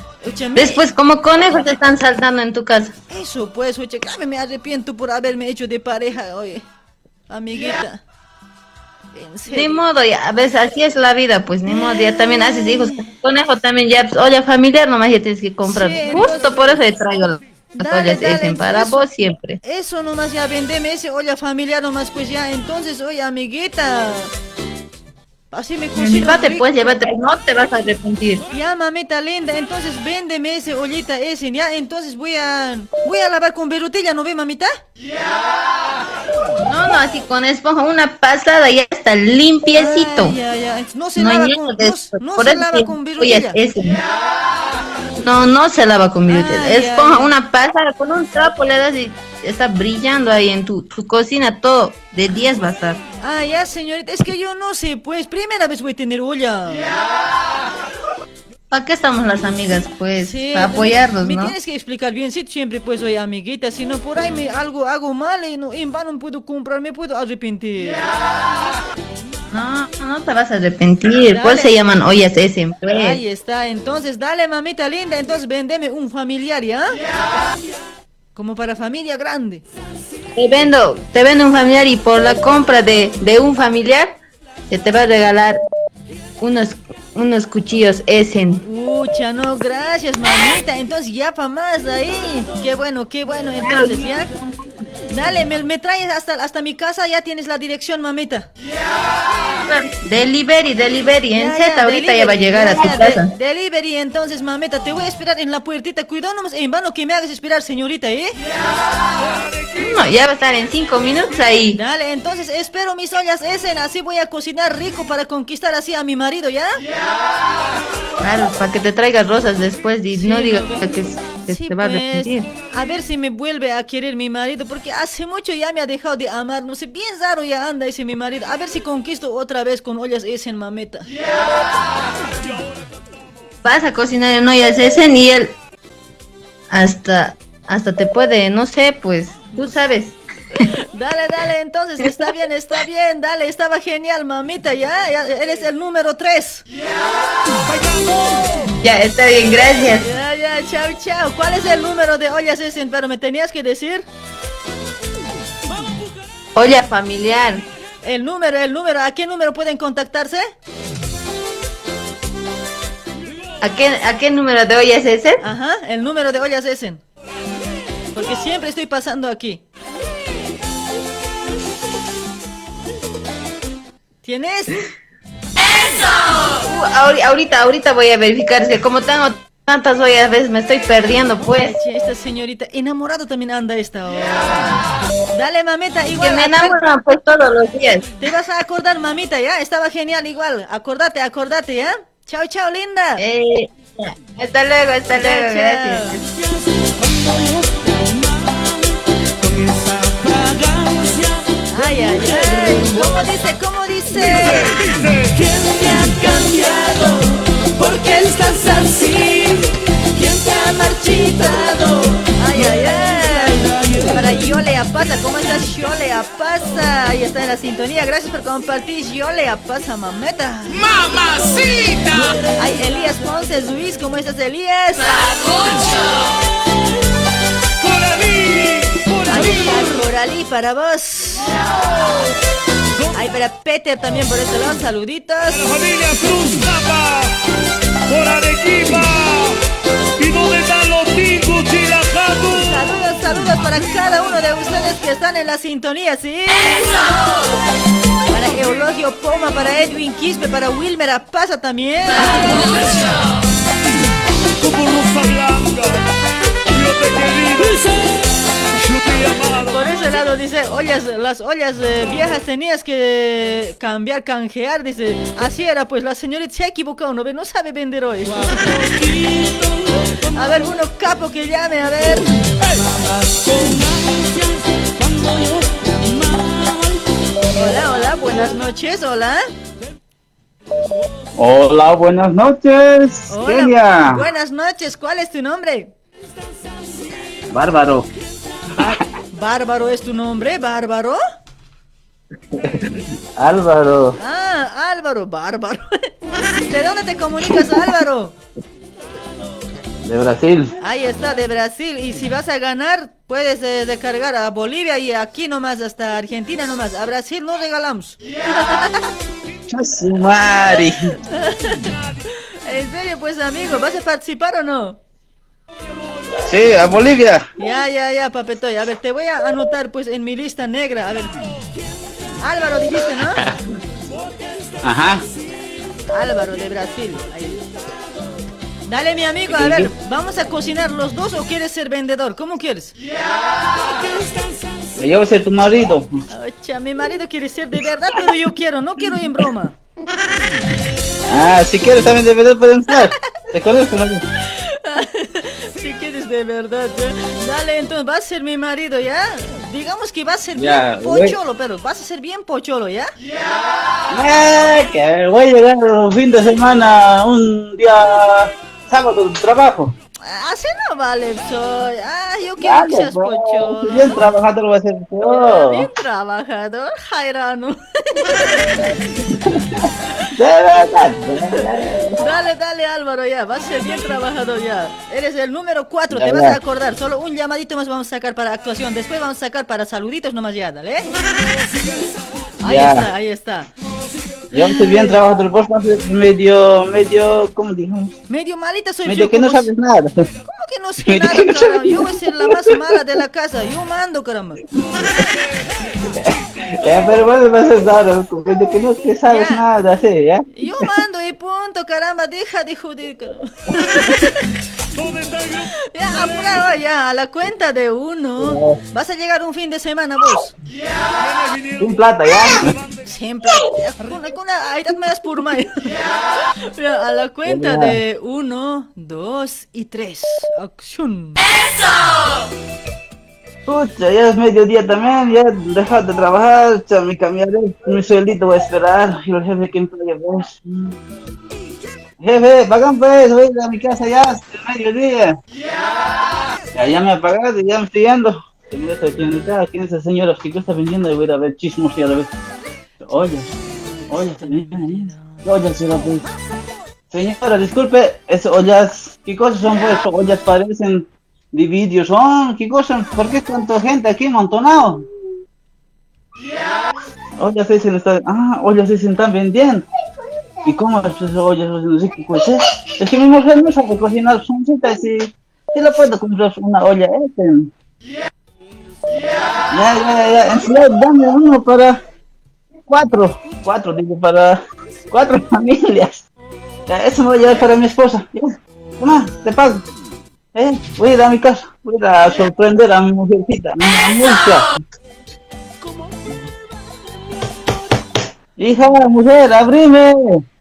Después, como conejos te están saltando en tu casa. Eso, pues, oye, me arrepiento por haberme hecho de pareja, oye. Amiguita. Ni modo, ya, a veces así es la vida, pues ni modo, ya también haces hijos. Conejo también ya, pues, olla familiar nomás ya tienes que comprar. Sí, Justo por eso te traigo Dale, para eso- vos siempre. Eso nomás ya vendeme ese olla familiar nomás, pues ya. Entonces, oye, amiguita. Así me Llévate pues, llévate, no te vas a arrepentir. Ya, mamita linda, entonces véndeme ese ollita ese, ya, entonces voy a voy a lavar con berutilla, ¿no ve, mamita? No, no, así con esponja, una pasada ya está limpiecito. Ay, ya, ya, no se No lava con, no, no por se lava con berutilla. No, no se lava con Esponja, ay. una pasada, con un trapo le das y está brillando ahí en tu, tu cocina, todo de 10 va a estar. Ah, ya, señorita, es que yo no sé, pues, primera vez voy a tener olla. ¿Para qué estamos las amigas, pues? Sí, para apoyarnos, me ¿no? tienes que explicar bien, si siempre pues soy amiguita, si no por ahí me algo hago mal y no, en vano puedo comprar, me puedo arrepentir. No, no te vas a arrepentir. ¿Cuál Dale. se llaman ollas ese? Pues? Ahí está, entonces dale mamita linda, entonces vendeme un familiar, ¿ya? Como para familia grande. Te vendo, te vendo un familiar y por la compra de, de un familiar se te va a regalar unos, unos cuchillos Essen. Pucha, no, gracias mamita, entonces ya pa' más ahí. Qué bueno, qué bueno, entonces ya. Dale, me, me traes hasta, hasta mi casa, ya tienes la dirección, mamita. Delivery, delivery. En Ya, Z ya, ahorita ya va a llegar a tu casa. de- delivery, entonces, mamita, te voy a esperar en la puertita. Cuidado nomás, en vano que me hagas esperar, señorita, ¿eh? No, ya va a estar en cinco minutos ahí. Dale, entonces espero mis ollas Essen, así voy a cocinar rico para conquistar así a mi marido, ¿ya? Claro, para que te traigas rosas después y no digas que, que Sí, te va a pues, arrepentir. a ver si me vuelve a querer mi marido, porque hace mucho ya me ha dejado de amar, no sé, bien raro ya anda ese mi marido. A ver si conquisto otra vez con ollas Essen, mameta. Vas a cocinar en ollas Essen y él hasta, hasta te puede, no sé, pues, tú sabes. Dale, dale, entonces, está bien, está bien, dale, estaba genial, mamita, ya, ya eres el número 3. Ya, está bien, gracias. Ya, ya, chao, chao. ¿Cuál es el número de ollas ese? Pero me tenías que decir. Olla familiar. El número, el número, ¿a qué número pueden contactarse? ¿A qué, ¿A qué número de olla es ese? Ajá, el número de ollas ese. Porque siempre estoy pasando aquí. ¿Tienes? Uh, ahori- ahorita, ahorita voy a verificar, es que como tengo tantas ollas, a veces me estoy perdiendo, pues. Esta señorita, enamorado también anda esta hora. Dale, mamita, Que igual. me acuer- enamoran pues todos los días. Te vas a acordar, mamita, ¿ya? Estaba genial igual. Acordate, acordate, ¿ya? Chao, chao, linda. Eh, hasta luego, hasta Chao, luego, chao. gracias. Ay, ay, ay. ¿Cómo dice? ¿Cómo dice? ¿Quién te ha cambiado? ¿Por qué estás así? ¿Quién te ha marchitado? Ay, ay, ay. Para Yole Apasa, ¿cómo estás, Yole Apasa? Ahí está en la sintonía. Gracias por compartir, Yole Apasa, mameta. ¡Mamacita! Ay, Elías Ponce, Luis, ¿cómo estás, Elías? Ahí está, Coralí, para vos. Ay, para Peter también por ese lado, saluditos. familia Cruz Napa, por Arequipa. ¿Y dónde están los ticos chilajatos? Saludos, saludos para cada uno de ustedes que están en la sintonía, ¿sí? Para Eulogio Poma, para Edwin Quispe, para Wilmer Apasa también. Como Rosa Blanca, yo te querido, Por ese lado dice, ollas, las ollas eh, viejas tenías que cambiar, canjear, dice, así era, pues la señorita se ha equivocado, no ve, no sabe vender hoy. A ver, uno capo que llame, a ver. Hola, hola, buenas noches, hola. Hola, buenas noches. Hola, Kenia. buenas noches, ¿cuál es tu nombre? Bárbaro. Bárbaro es tu nombre, Bárbaro. Álvaro. Ah, Álvaro, Bárbaro. ¿De dónde te comunicas, Álvaro? De Brasil. Ahí está, de Brasil. Y si vas a ganar, puedes eh, descargar a Bolivia y aquí nomás, hasta Argentina nomás. A Brasil no regalamos. Chasumari. en serio, pues amigo, ¿vas a participar o no? Sí, a Bolivia. Ya, ya, ya, papetoy. A ver, te voy a anotar pues en mi lista negra. A ver. Álvaro dijiste, ¿no? Ajá. Álvaro de Brasil. Ahí. Dale, mi amigo, a ver, ¿vamos a cocinar los dos o quieres ser vendedor? ¿Cómo quieres? Yo voy a ser tu marido. Ocha, mi marido quiere ser de verdad, pero yo quiero, no quiero en broma. Ah, si quieres también de verdad pueden estar. ¿Te conozco, no? de verdad, ¿ya? Dale, entonces, vas a ser mi marido, ¿ya? Digamos que vas a ser Ya, bien pocholo, pero vas a ser bien pocholo, ¿ya? Ah, que voy a llegar un fin de semana, un día sábado de trabajo. Así no vale, soy. Ah, yo quiero que seas pocholo. Bien trabajador va a ser yo. Bien trabajador, Jairano. De verdad. Dale, dale Álvaro, ya, vas a ser bien trabajador ya. Eres el número 4, Ya, te vas a acordar. Solo un llamadito más vamos a sacar para actuación. Después vamos a sacar para saluditos nomás ya, dale. Ahí Ya. está, ahí está. Yo estoy bien vas a ser medio, medio, ¿cómo digamos? Medio malita soy Medio yo. que no sabes nada. ¿Cómo que no sé nada, caramba? Yo voy a ser la más mala de la casa. Yo mando, caramba. Ya, pero bueno, vas a estar, medio que no que sabes Ya. nada, sí, ¿ya? Yo mando y punto, caramba. Deja de joder, caramba. Ya, apurado ya, a la cuenta de uno. Vas a llegar un fin de semana vos. Sin plata, ¿ya? Siempre. Con, con la, me das por mal. Ya, a la cuenta Ya. de uno, dos y tres. Acción. Pucha, ya es mediodía también, ya dejar de trabajar, ya me cambiaré, mi sueldito voy a esperar, y el jefe que me pague, pues. Jefe, pagan pues, voy a mi casa ya, es mediodía. Ya, ya me y ya me estoy yendo. ¿quién es esa señora que está vendiendo? Y voy a ver chismos y a ver. Ollas, ollas también, ollas se la pues. Señora, disculpe, es ollas, ¿qué cosas son pues? Ollas parecen de vídeos, son, ¿qué cosas? ¿Por qué tanta gente aquí amontonado? Ollas dicen, está, ah, ollas se están vendiendo. ¿Y cómo es esas ollas? No sé qué cosa es. Es que mi mujer no sabe cocinar soncita, si, si le puedo comprar una olla este. Ya, ya, ya, en realidad dame uno para cuatro, cuatro, digo, para cuatro familias. Ya, eso me voy a llevar para mi esposa. Ya, te pago. Eh, voy a ir a mi casa, voy a a sorprender a mi mujercita, mi mujer. Hija, mujer, abrime.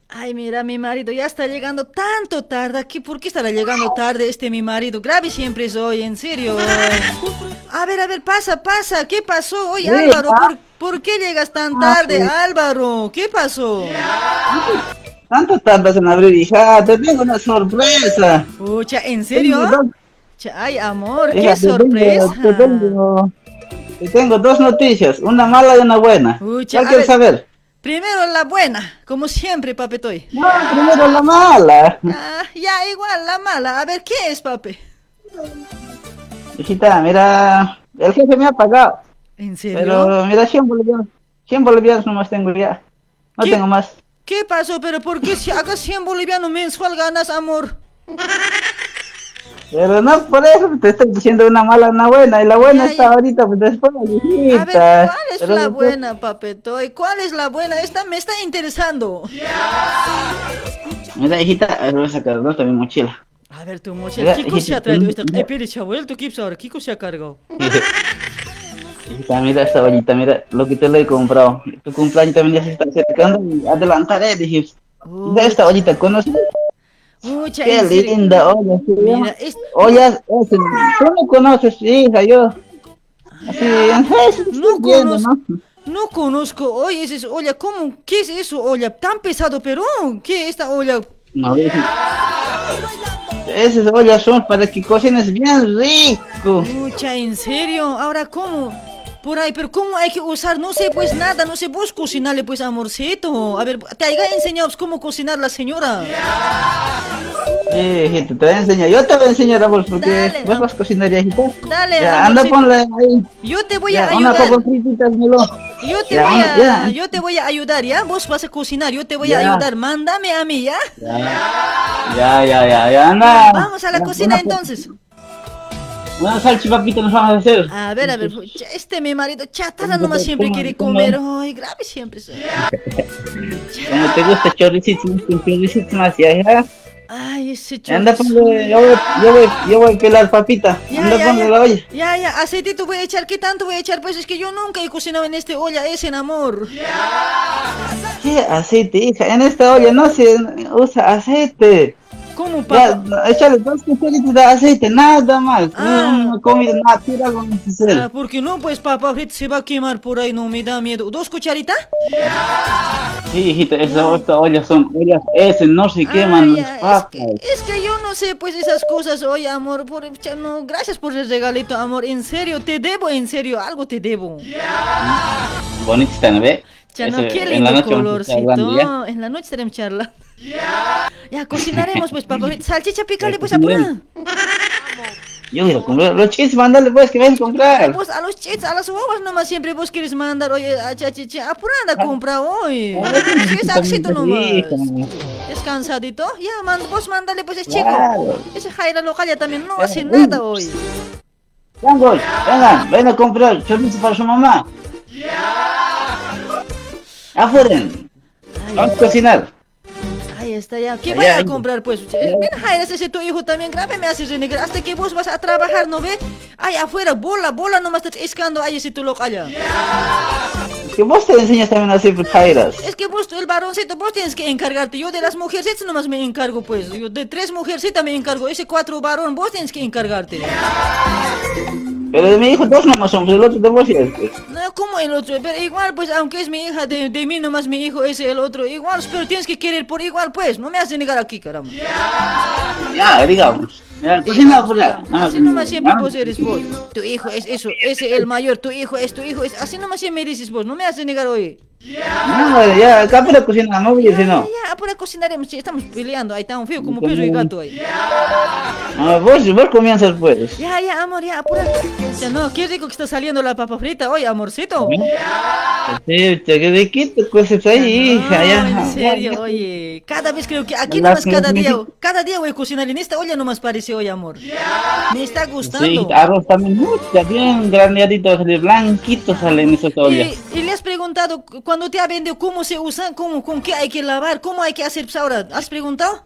Ay, mira, mi marido ya está llegando tanto tarde aquí. ¿Por qué estará llegando tarde este mi marido? Grave siempre soy, en serio. A ver, a ver, pasa, pasa. ¿Qué pasó? Sí, Álvaro. ¿por, por qué llegas tan Ah, tarde? Álvaro, ¿qué pasó? ¿Cuánto tardas en abrir, hija? Te tengo una sorpresa. Pucha, ¿en serio? Ay, amor, hija, qué te tengo- sorpresa. Te tengo, te tengo dos noticias, una mala y una buena. Pucha, ¿Cuál quieres saber? Primero la buena, como siempre, papetoy. No, primero la mala. Ah, ya, igual, la mala. A ver, ¿qué es, papi? Hijita, mira, el jefe me ha pagado. ¿En serio? Pero mira, 100 bolivianos, 100 bolivianos nomás tengo ya. No ¿Qué? tengo más. ¿Qué pasó? ¿Pero por qué si hagas 100 bolivianos mensual ganas, amor? Pero no por eso te estoy diciendo una mala, una buena. Y la buena Ya, está ya. ahorita, pues después, A ver, hijita. ¿cuál es Pero la después- buena, papetoy? ¿Cuál es la buena? Esta me está interesando. Mira, hijita, voy a sacar dos de mi mochila. A ver, tu mochila, Mira, ¿qué cosa se hijita, ha traído esta? Eh, Pérez, se ha vuelto, ¿qué ahora? ¿Qué cosa se ha cargado? Mira esta ollita, mira lo que te lo he comprado. Tu cumpleaños también ya se está acercando y adelantaré, dije. Mira esta ollita, ¿conoces? Mucha, Qué linda olla, ¿sí? Mira, es- Ollas, ese, tú no conoces, hija, yo. Así, Facebook No conozco. ¿no? No conozco. Oye, ese es olla. ¿Cómo? ¿Qué es eso, olla? Tan pesado, pero ¿qué es esta olla? No, hija. Esas ollas son para que cocines bien rico. Mucha, ¿en serio? Ahora, ¿cómo? Por ahí, pero ¿cómo hay que usar? No sé, pues nada, no sé vos cocinarle, pues, amorcito. A ver, te haya enseñado pues, cómo cocinar la señora. Sí, hijita, te voy a enseñar. Yo te voy a enseñar a vos porque Dale, vos vas a cocinar, ya, hijita. Dale, Ya, anda, ponle ahí. Yo te voy Ya, a una ayudar. Milo. Yo te Ya, voy a, ya. yo te voy a ayudar, ¿ya? Vos vas a cocinar, yo te voy a ayudar. Mándame a mí, ¿ya? Ya, ya, ya, ya, anda. Vamos a la cocina una- entonces. Una salchipapita nos vamos a hacer. A ver, a ver, este mi marido chatarra ¿Cómo nomás siempre quiere comer. Ay, grave siempre. Como te gusta chorricitos, con chorricitos más, ya. Ay, ese Anda, ponle, yo voy, yo voy, yo voy a pelar papita. Ya, Anda, ya, ponle ya. la olla. Ya, ya, aceitito voy a echar. ¿Qué tanto voy a echar? Pues es que yo nunca he cocinado en este olla ese, en amor. ¿Qué aceite, hija? En esta olla no se usa aceite. ¿Cómo, Ya, papá? échale dos cucharitas de aceite, nada más. Ah. Una comida natural vamos hacer. Ah, porque no, pues papá, ahorita se va a quemar por ahí, no me da miedo. ¿Dos cucharitas? Sí, hijita, esas esta ollas son ollas ese, no se queman las papas. Es que yo no sé, pues esas cosas. Oye, amor, por, no, gracias por el regalito, amor. En serio, te debo, en serio, algo te debo. Bonito está, ¿no ve? Ya no, qué lindo colorcito. En la noche estaremos charlando. Ya, cocinaremos, pues, papá. Salchicha, pícale, pues, apura. Yo a comprar los chips, mándale pues que a comprar. Vos a los chits, a las guaguas nomás siempre vos quieres mandar. Oye, a cha, cha, cha, apura, anda, compra hoy. Sí, es axito nomás. Es cansadito. Ya, man, vos mándale, pues, es chico. Ese Jaira local ya también no hace nada hoy. Vengan, vengan, ven a comprar chorizo para su mamá. Afueren. Vamos a cocinar. Ahí está ya. ¿Qué voy a ahí. comprar, pues? Mira, Jaira, ese es tu hijo también. Grave me hace renegrar. Hasta que vos vas a trabajar, ¿no ve? Ay, afuera, bola, bola, nomás estás escando ahí ese tu local allá. Que vos te enseñas también a hacer jairas. Es que vos, el varoncito, vos tienes que encargarte. Yo de las mujercitas nomás me encargo, pues. Yo de tres mujercitas me encargo. Ese cuatro varón, vos tienes que encargarte. Pero de mi hijo dos nomás pues el otro de vos ya es, pues. No, como el otro, pero igual, pues, aunque es mi hija, de, de mí nomás mi hijo es el otro. Igual, pero tienes que querer por igual, pues. No me haces negar aquí, caramba. Ya, digamos. Así nomás siempre vos eres vos. Tu hijo es eso, ese el mayor, tu hijo es tu hijo es. Así nomás siempre me dices vos, no me haces negar hoy. No, ya, acá para cocinar, no voy decir no. Ya, por cocinaremos, estamos peleando, ahí un feo como perro y gato ahí. Ah, vos, vos comienzas pues. Ya, ya, amor, ya, apura. Ya no, qué rico que está saliendo la papa frita hoy, amorcito. Sí, te quedé quieto, cosas ahí, hija, ya. En serio, oye. Cada vez creo que aquí nomás cada día, cada día voy a cocinar en esta olla nomás parece hoy, amor. Me está gustando. Sí, arroz también, mucha, bien graneadito, sale blanquito salen esas ollas. Y, y le has preguntado cu- cuando te ha vendido cómo se usan, cómo, con qué hay que lavar, cómo hay que hacer pues, ahora. ¿Has preguntado?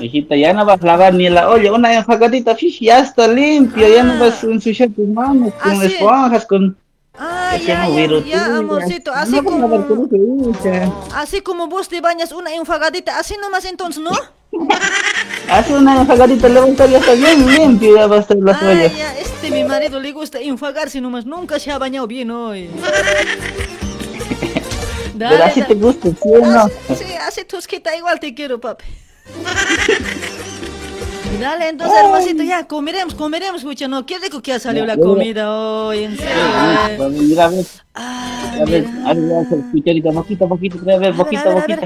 Hijita, ya no vas a lavar ni la olla, una enjuagadita, ya está limpio, ya no vas a ensuciar tus manos con Ah, sí. esponjas, con... Ah, Ese ya, ya, ya, amorcito, así No como, así como vos te bañas una enfagadita, así nomás entonces, ¿no? Haz una enjuagadita, levanta, ya está bien limpio, ya va a estar las Ah, ollas. ya, este mi marido le gusta enfagarse nomás, nunca se ha bañado bien hoy. Pero así te gusta, ¿sí o no? Sí, hace tosquita igual te quiero, papi. Dale, entonces, hermosito, ya, comeremos, comeremos, pucha, no, qué rico que ha salido la comida hoy, en serio. Mira, a ver, Ah, a ver, a ver, a ver, cucharita, poquito, poquito, a ver, poquito, poquito.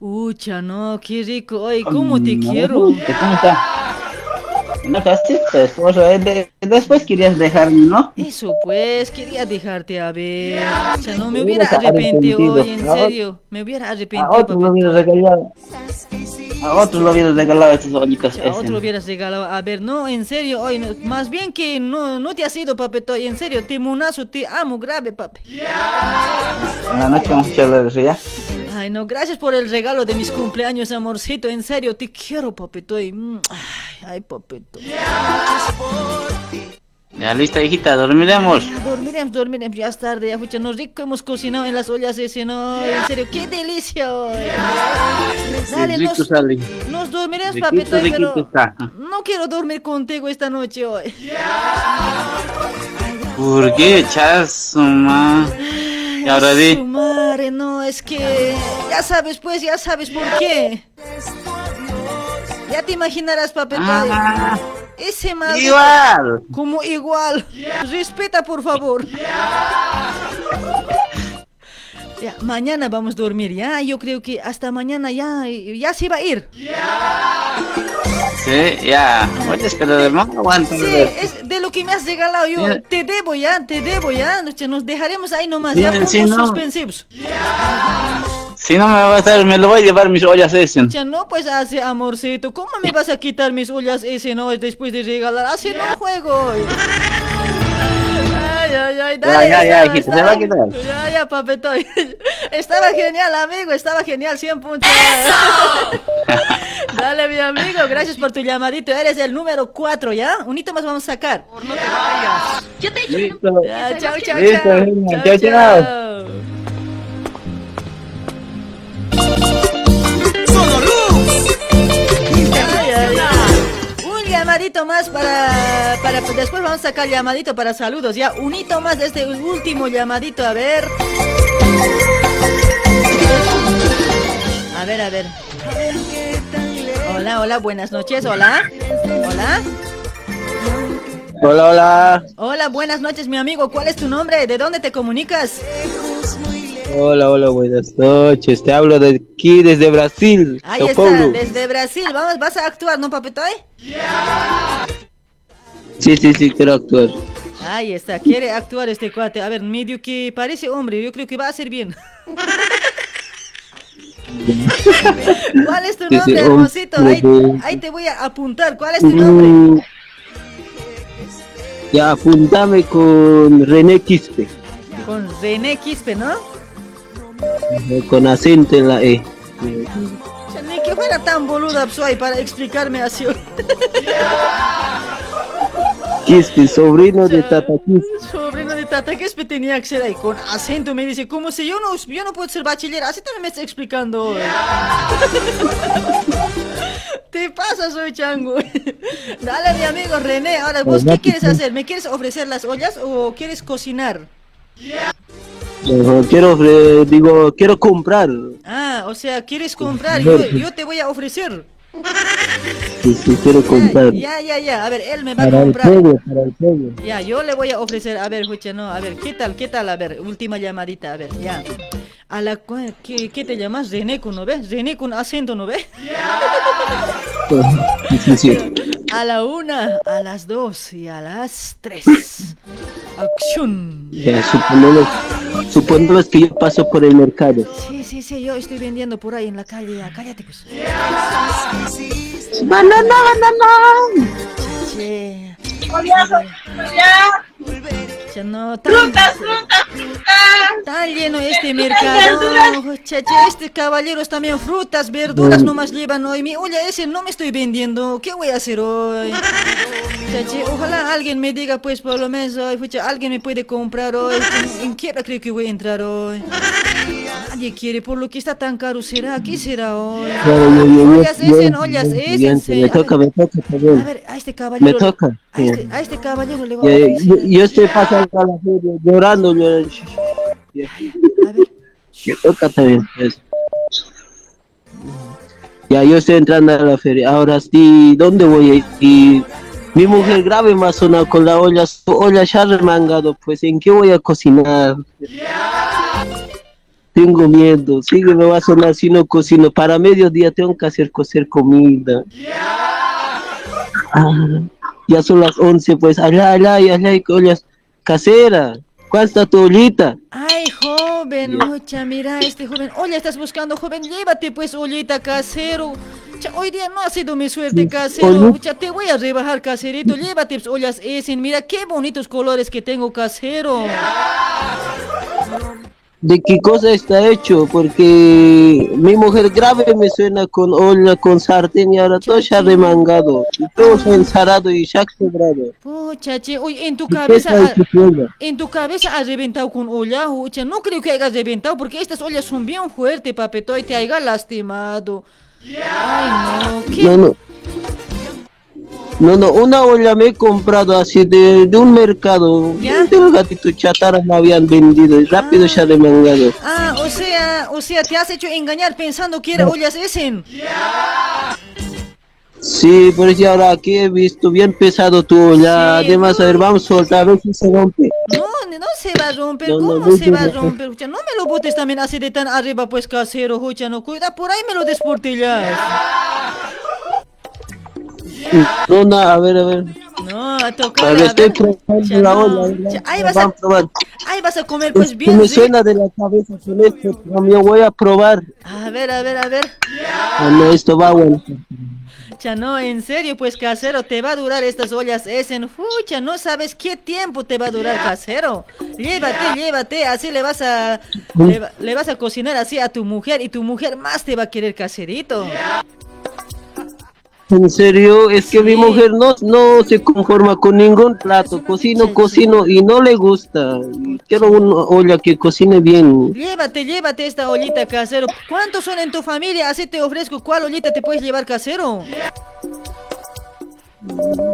Ucha, no, qué rico, oye, cómo te quiero. ¿Cómo está? No te aceptas, esposo, eh, de- después querías dejarme, ¿no? Eso pues, quería dejarte a ver. O sea, no me hubiera arrepentido hoy, en serio. Me hubiera A arrepentido, otro lo hubieras regalado. A otro lo hubieras regalado esas ollitas. A otro esas. hubieras regalado. A ver, no, en serio, hoy, no, más bien que no, no te has ido, papeto, en serio, te monazo, te amo, grave, papi. En la noche vamos a charlar de eso, ¿ya? Ay, no, gracias por el regalo de mis cumpleaños, amorcito, en serio, te quiero, papeto. y, mm, Ay, ay, papeto. Ya lista, hijita, dormiremos. Ya, dormiremos, dormiremos, ya es tarde, ya fucha, nos rico hemos cocinado en las ollas ese, no, en serio, qué delicia hoy. Dale, nos, nos dormiremos, riquito pero no quiero dormir contigo esta noche hoy. ¿Por qué, ma? Y ahora Su di. madre, no, es que ya sabes, pues, ya sabes por qué. Ya te imaginarás, papeto. Ah, Ese maldito. igual. Como igual. Respeta, por favor. Ya, mañana vamos a dormir, ya. Yo creo que hasta mañana ya, ya se va a ir. Sí, ya. Oye, pero hermano, aguanta. Sí, es de lo que me has regalado yo. Ya. Te debo ya, te debo ya. Nos dejaremos ahí nomás, Sí, ya sí, no. suspensivos. Si no me va a estar, me lo voy a llevar mis ollas ese. Ya no, pues hace amorcito. ¿Cómo me vas a quitar mis ollas ese no después de regalar? Así no juego. Ay, ay, ay, Ya, ya, ya, estaba- hijita, se va a estaba- quitar. Ya, ya, papeto. Estaba genial, amigo. Estaba genial, 100 puntos. Dale, mi amigo. Gracias por tu llamadito. Eres el número 4, ¿ya? Un hito más vamos a sacar. no te vayas. Yo te. Ya, chao, chao, chao. Chao, chao. Llamadito más para, para. Después vamos a sacar llamadito para saludos. Ya, un hito más de este último llamadito. A ver. A ver, a ver. Hola, hola, buenas noches. Hola. Hola. Hola, hola. Hola, buenas noches, mi amigo. ¿Cuál es tu nombre? ¿De dónde te comunicas? Hola, hola, buenas noches. Te hablo de aquí desde Brasil. Ahí está, Paulo. desde Brasil. Vamos, vas a actuar, ¿no, papetoy? Sí, sí, sí, quiero actuar. Ahí está, quiere actuar este cuate. A ver, medio que parece hombre, yo creo que va a ser bien. ¿Cuál es tu nombre, hermosito? Ahí, ahí te voy a apuntar. ¿Cuál es tu nombre? Mm, Ya, apuntame con René Quispe. Con René Quispe, ¿no? Eh, Con acento en la E. Ni que fuera tan boluda soy para explicarme así. Quispe, sobrino de Tata Quispe. Sobrino de Tata Quispe tenía que ser ahí con acento. Me dice, como si yo no, yo no puedo ser bachiller. Así también me está explicando. hoy. Te pasa, soy chango. Dale, mi amigo René. Ahora, ¿vos qué quieres hacer? ¿Me quieres ofrecer las ollas o quieres cocinar? Quiero, ofre- digo, quiero comprar. Ah, o sea, ¿quieres comprar? Yo, yo te voy a ofrecer. Sí, sí, quiero comprar. Ya, ya, ya, a ver, él me va a el comprar. para el. Ya, yo le voy a ofrecer, a ver, escucha, no, a ver, ¿qué tal, qué tal? A ver, última llamadita, a ver, ya. A la, ¿qué, qué te llamas? René ¿no ves? René con acento, ¿no ves? Sí, sí, sí. A la una, a las dos y a las tres. Acción. Ya, suponemos, suponemos que yo paso por el mercado. Sí, sí, sí, yo estoy vendiendo por ahí en la calle, ya, cállate pues. Banana, banana. Che. Ya no, tan, frutas, Tan lleno este mercado. Chacha, este caballeros también frutas, verduras nomás llevan hoy. Mi olla ese no me estoy vendiendo. ¿Qué voy a hacer hoy? Chacha, ojalá alguien me diga pues por lo menos hoy, pucha, alguien me puede comprar hoy. ¿En, en qué hora creo que voy a entrar hoy? Nadie quiere, por lo que está tan caro será. ¿Qué será yo- yo- yo- Ollas yo- esen, ollas yo- esen. Me A toca, ver, me toca también. A ver, a este caballero. Me toca. A este, a este caballero le voy Ya, a ya, yo, yo estoy pasando a la feria llorando. yo- ya. Me toca también. pues. Ya, yo estoy entrando a la feria. Ahora sí, ¿dónde voy a ir? Y mi mujer grave me ha sonado con la olla, su olla ya remangado. Pues, ¿en qué voy a cocinar? Tengo miedo. Sigue, me va a sonar si no cocino. Para mediodía tengo que hacer cocer comida. Ah, ya son las 11, pues. Allá, allá, allá hay ollas caseras. ¿Cuál está tu ollita? Ay, joven, mucha, mira, este joven. Oye, estás buscando, joven, llévate pues ollita casero. Cha, hoy día no ha sido mi suerte casero. Cha, te voy a rebajar caserito. Llévate pues, ollas Essen. Mira qué bonitos colores que tengo casero. ¿De qué cosa está hecho? Porque mi mujer grave me suena con olla, con sartén y ahora todo se ha remangado. Y todo se ha encerrado y se ha quebrado. Pucha, che, oye, en tu ¿De qué cabeza. En tu cabeza has reventado con olla, ucha. No creo que hayas reventado porque estas ollas son bien fuertes, papetoy. Te haya lastimado. Ay, no. ¿Qué? No, no. No, no, una olla me he comprado así de, de un mercado. ¿Ya? De un gatito chatarra me habían vendido y rápido se ha remangado. Ah, o sea, o sea, te has hecho engañar pensando que era ollas Essen. Sí, pero es que ahora aquí he visto bien pesado tu olla. Sí, Además, a ver, vamos a soltar, a ver si se rompe. No, no se va a romper. No, no, ¿Cómo no se va a romper? Ucha, no me lo botes también así de tan arriba, pues casero, Ucha, no cuida, por ahí me lo desportillas. No, no, a ver, a ver. No, a A tocar. ver, a estoy probando la olla. Ya, ahí vas a-. Ahí vas a comer Es pues bien me suena de la cabeza con esto, yo voy a probar. A ver, a ver, a ver. Ah, no, esto va bueno. Ya no, en serio, pues casero, te va a durar estas ollas Essen. Fucha, no sabes qué tiempo te va a durar casero. Llévate, llévate, así le vas a le vas a cocinar así a tu mujer y tu mujer más te va a querer caserito. En serio, es que mi mujer no, no se conforma con ningún plato. Cocino, cocino y no le gusta. Quiero una olla que cocine bien. Llévate, llévate esta ollita casero. ¿Cuántos son en tu familia? Así te ofrezco. ¿Cuál ollita te puedes llevar casero?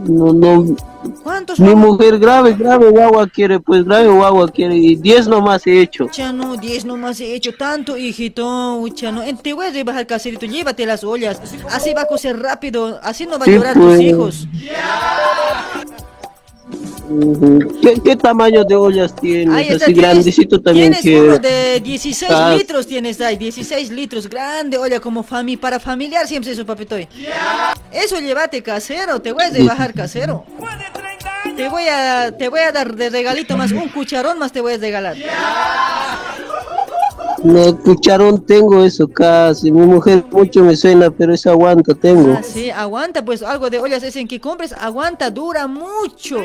No, no. ¿Cuántos Mi mujer grave, grave guagua quiere, pues grave guagua quiere. Y 10 nomás he hecho. Chano, 10 nomás he hecho tanto, hijito. Chano, en- te voy a rebajar caserito. Llévate las ollas. Así va a cocer rápido. Así no va a Sí, llorar pues. tus hijos. Ujú. ¿Qué, qué tamaño de ollas tienes? Ahí está, Así tienes- grandecito también Tienes uno de 16 Ah. litros, tienes ahí, 16 litros, grande, olla, como fami para familiar siempre eso, papetoy. Eso llévate casero, te voy a rebajar casero. Te voy a, te voy a dar de regalito más, un cucharón más te voy a regalar. No, cucharón tengo eso casi. Mi mujer mucho me suena, pero eso aguanta tengo. Ah, sí, aguanta, pues algo de ollas es en que compres, aguanta, dura mucho.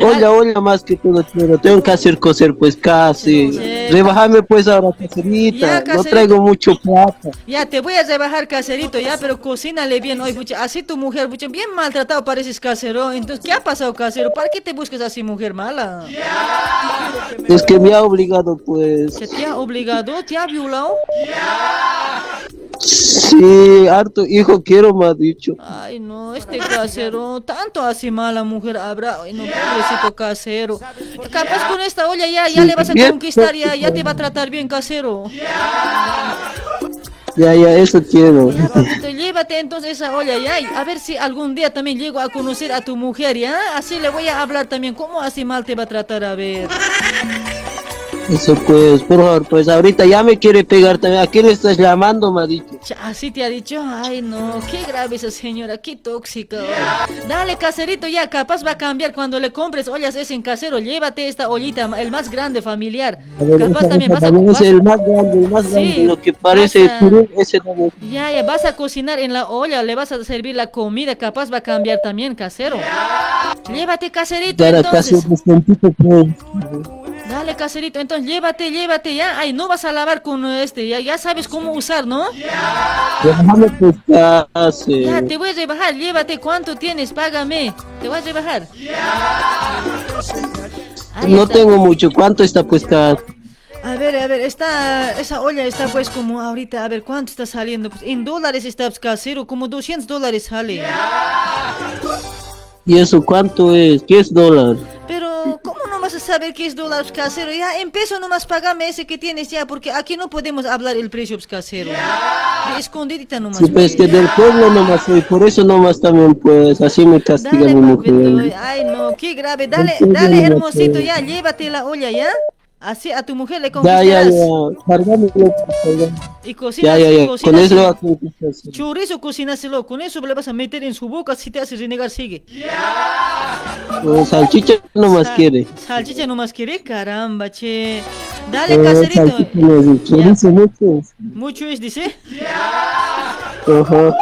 Olla, olla más que todo quiero. Tengo que hacer coser pues casi. Rebajame pues ahora caserita. Ya, No caserito. traigo mucho plata. Ya, te voy a rebajar caserito, ya, pero cocínale bien hoy, pucha. Así tu mujer, pucha, bien maltratado pareces casero. Entonces, ¿qué ha pasado, casero? ¿Para qué te buscas así, mujer mala? Es que me ha obligado pues. ¿Se te ha obligado? ¿Te ha violado? Sí, harto hijo quiero me ha dicho. Ay, no, este casero, tanto así mala mujer habrá. Ay, no, pobrecito casero. Capaz con esta olla ya, ya Sí, le vas a bien, conquistar, ya, ya te va a tratar bien, casero. Ya, ya, eso quiero. Llévate entonces esa olla ya. y A ver si algún día también llego a conocer a tu mujer, ¿ya? Así le voy a hablar también. ¿Cómo así mal te va a tratar? A ver. Eso pues, por favor, pues ahorita ya me quiere pegar también. ¿A quién le estás llamando, me ha dicho? Así te ha dicho. Ay, no. Qué grave esa señora. Qué tóxica. Dale, caserito, ya. Capaz va a cambiar cuando le compres ollas ese en casero. Llévate esta ollita, el más grande familiar. Ver, Capaz también vas a... vas- el más grande, el más grande, Sí, lo que parece vas a- turul, ese también. Ya, ya, vas a cocinar en la olla, le vas a servir la comida, capaz va a cambiar también, casero. Llévate, caserito, entonces. pues. Dale, caserito, entonces llévate, llévate, ya. Ay, no vas a lavar con este, ya, ya sabes cómo usar, ¿no? Déjame casi. Ya, te voy a rebajar, llévate, ¿cuánto tienes? Págame. Te voy a rebajar. Ahí No está. tengo mucho. ¿Cuánto está pues? A ver, a ver, está, esa olla está pues como ahorita, a ver, ¿cuánto está saliendo? Pues en dólares está pues, casero, como 200 dólares sale. ¿Y eso cuánto es? ¿Qué es dólar? Pero, ¿cómo no vas a saber qué es dólar casero? Ya, peso nomás pagame ese que tienes ya, porque aquí no podemos hablar el precio casero. De escondidita nomás. Sí, pues que del pueblo nomás soy, por eso nomás también pues, así me castiga Dale, mi papito, mujer. ay no, qué grave. Dale, dale, hermosito, soy. ya, llévate la olla, ¿ya? Así a tu mujer le Ya, conquistarás. ya, ya, cargame Y cocinas, Ya, ya, ya, con eso. Chorizo, cocínaselo, con eso le vas a meter en su boca si te hace renegar, sigue. O salchicha nomás Sal- quiere. Salchicha nomás quiere, caramba, che. Dale, Eh, caserito. no. Mucho es, dice. Ajá.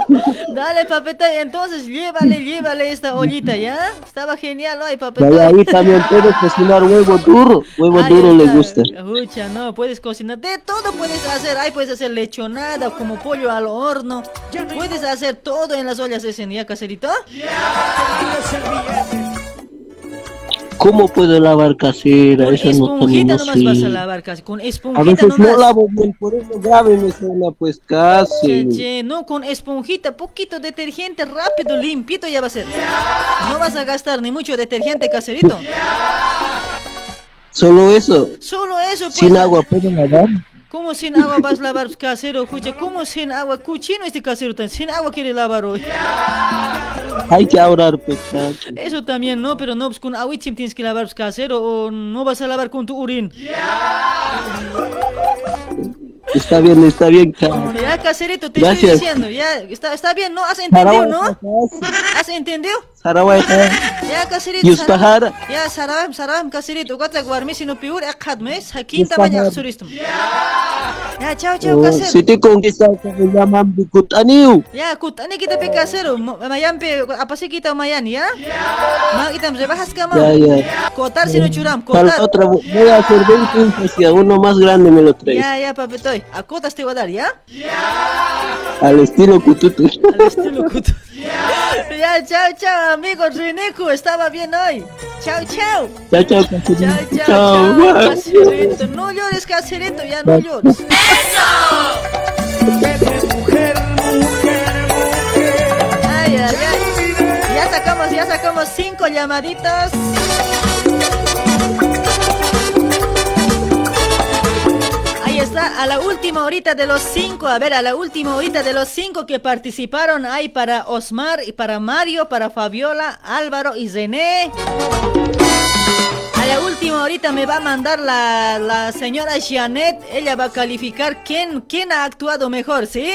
Dale, papeta, entonces llévale, llévale esta ollita, ¿ya? Estaba genial, Ya, papeta. ahí también puede cocinar huevo duro. Huevo Ahí duro le gusta. Escucha, no, puedes cocinar, de todo puedes hacer, ahí puedes hacer lechonada, como pollo al horno, puedes hacer todo en las ollas ese, ¿ya, caserito? ¿Cómo puedo lavar casera? Con Eso no también esponjita no nomás vas a lavar, casi, con A esponjita veces nomás. no lavo bien, por eso grave me suena pues casi. Che, che, no, con esponjita, poquito detergente, rápido, limpito ya va a ser. No vas a gastar ni mucho detergente, caserito. Solo eso. Solo eso, pues. Sin agua puedo lavar. ¿Cómo sin agua vas a lavar casero? Escucha, ¿cómo sin agua? Cuchino este casero, tan- sin agua quiere lavar hoy. Hay que ahorrar casi. Eso también, ¿no? Pero no, pues con agüitzim tienes que lavar casero o no vas a lavar con tu urín. Está bien, está bien. casi. Ya, caserito, te Gracias. estoy diciendo, ya, está, está bien, ¿no? ¿Has entendido, no? ¿Has entendido? Sarawak. Ya, caserito, Yustahara. Saram. Ya, saram, saram, caserito, gata guarmi, sino piur, akad mes, hakin tamaña Yustahara. suristum. Ya, chao, chao, Oh, casero. Si te conquistas me llaman Bikutaniu. Ya, kutani kita pe casero, ma- mayan pe, apa sih kita mayan, ya? Ma kita rebajas kama. Ya, ya. Kotar sino churam, Para la kotar. otra voy a hacer 20 hijos y a uno más grande me lo traes. Ya, ya, papetoy. A kotas te voy a dar, ¿ya? Al estilo Kututu. Al estilo Kututu. Ya, chao, chao, amigos. Reneco, estaba bien hoy. Chao, chao. Chao, chao, caserito. Chao, Chao. chao, caserito. No llores, caserito, ya no llores. Ay, ay, ay. Ya sacamos, ya sacamos cinco llamaditos. Ahí está, a la última horita de los cinco, a ver, a la última horita de los cinco que participaron, hay para Osmar y para Mario, para Fabiola, Álvaro y Zené. A la última horita me va a mandar la, la señora Janet, ella va a calificar quién, quién ha actuado mejor, ¿sí?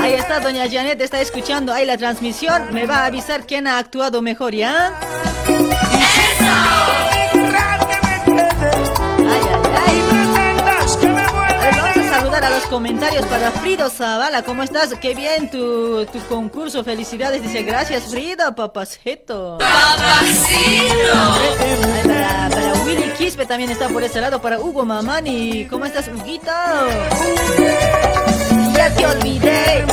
Ahí está, doña Janet, está escuchando ahí la transmisión, me va a avisar quién ha actuado mejor, ¿ya? Comentarios para Frido Zavala. ¿Cómo estás? Qué bien tu, tu concurso. Felicidades. Dice, gracias, Frido, papacito. Papacito. Para, para Willy Quispe también está por ese lado. Para Hugo Mamani. ¿Cómo estás, Huguito? Ya te olvidé.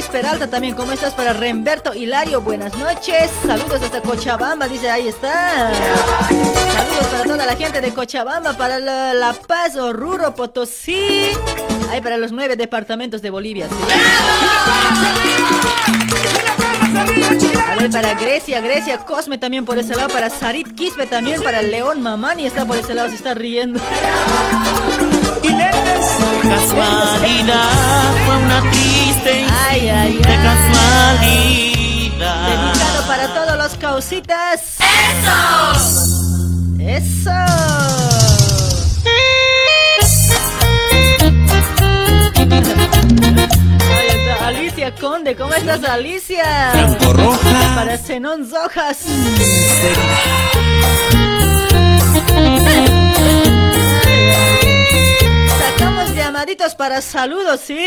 Luis Peralta también, ¿cómo estás? Para Remberto Hilario, buenas noches. Saludos hasta Cochabamba, dice, ahí está. Saludos para toda la gente de Cochabamba, para La, La Paz, Oruro, Potosí. Ay, para los nueve departamentos de Bolivia, sí. A ver, para Grecia, Grecia, Cosme también por ese lado, para Sarit Quispe también, para León Mamani está por ese lado, se está riendo. Casualidad fue una triste Ay, ay, de ay. casualidad. Dedicado para todos los causitas. ¡Eso! ¡Eso! Alicia Conde, ¿cómo estás Alicia? Blanco Roja. Para Zenón Rojas. Sacamos llamaditos para saludos, ¿sí?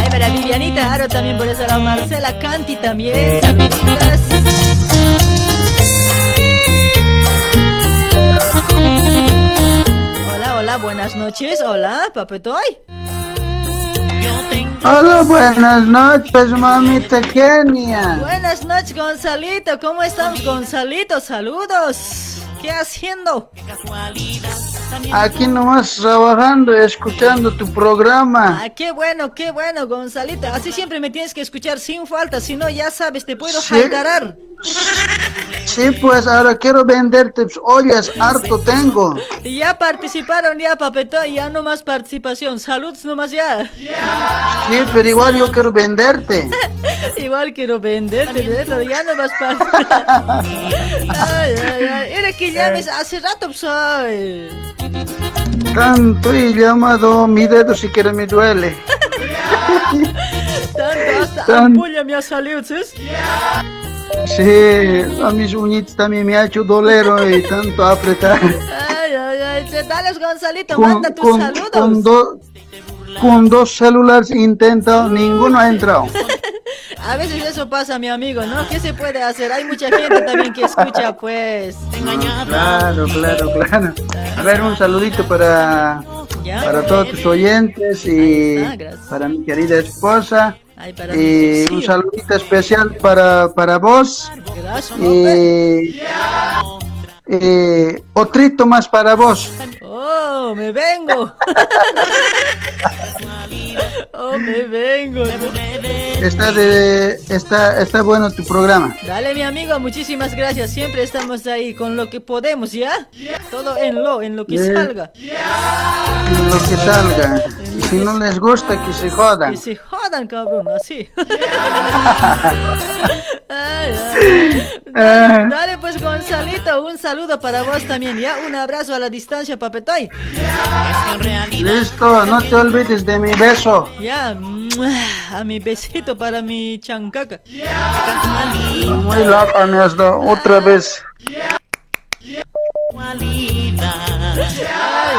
Ay, para Vivianita Aro también por ese lado. Marcela Canti también. Saluditas. Hola, buenas noches. Hola, papetoy. Hola, buenas noches, mamita Kenia. Buenas noches, Gonzalito. ¿Cómo estamos, Gonzalito? Saludos. ¿Qué haciendo? Aquí nomás trabajando y escuchando tu programa. Ah, qué bueno, qué bueno, Gonzalito. Así siempre me tienes que escuchar sin falta, si no, ya sabes, te puedo Sí. jaidarar. Sí, pues ahora quiero venderte ollas, harto tengo. Y Ya participaron, ya, papetoy, ya no más participación. Saludos nomás ya. Sí, pero igual yo quiero venderte. Igual quiero venderte, pero ya no más participación. Ay, ay, ay. Era que llames hace rato, ay. Tanto he llamado, mi dedo siquiera me duele. Tanto hasta ampulla me ha salido, ¿sí? Sí, a mis uñitas también me ha hecho dolero y tanto apretar. Ay, ay, ay. Te- Dale, Gonzalito, Con, manda tus con, saludos. con, do- con dos celulares intento, ninguno ha entrado. A veces eso pasa, mi amigo, ¿no? ¿Qué se puede hacer? Hay mucha gente también que escucha, pues. Claro, claro, claro. A ver, un saludito para, para todos tus oyentes y para mi querida esposa. Ay, para mi un saludito especial para, para vos. Y, y otrito más para vos. Oh, me vengo. oh, me vengo. Está, de, está, está bueno tu programa. Dale, mi amigo, muchísimas gracias. Siempre estamos ahí con lo que podemos, ¿ya? Todo en lo, en lo que salga. Lo que salga. Y si no les gusta, que se jodan. Que se jodan, cabrón, así. Ah. Dale, pues, Gonzalito, un saludo para vos también, ¿ya? Un abrazo a la distancia, papetoy. Listo, no te olvides de mi beso. Ya, a mi besito para mi chancaca. Muy has dado otra vez.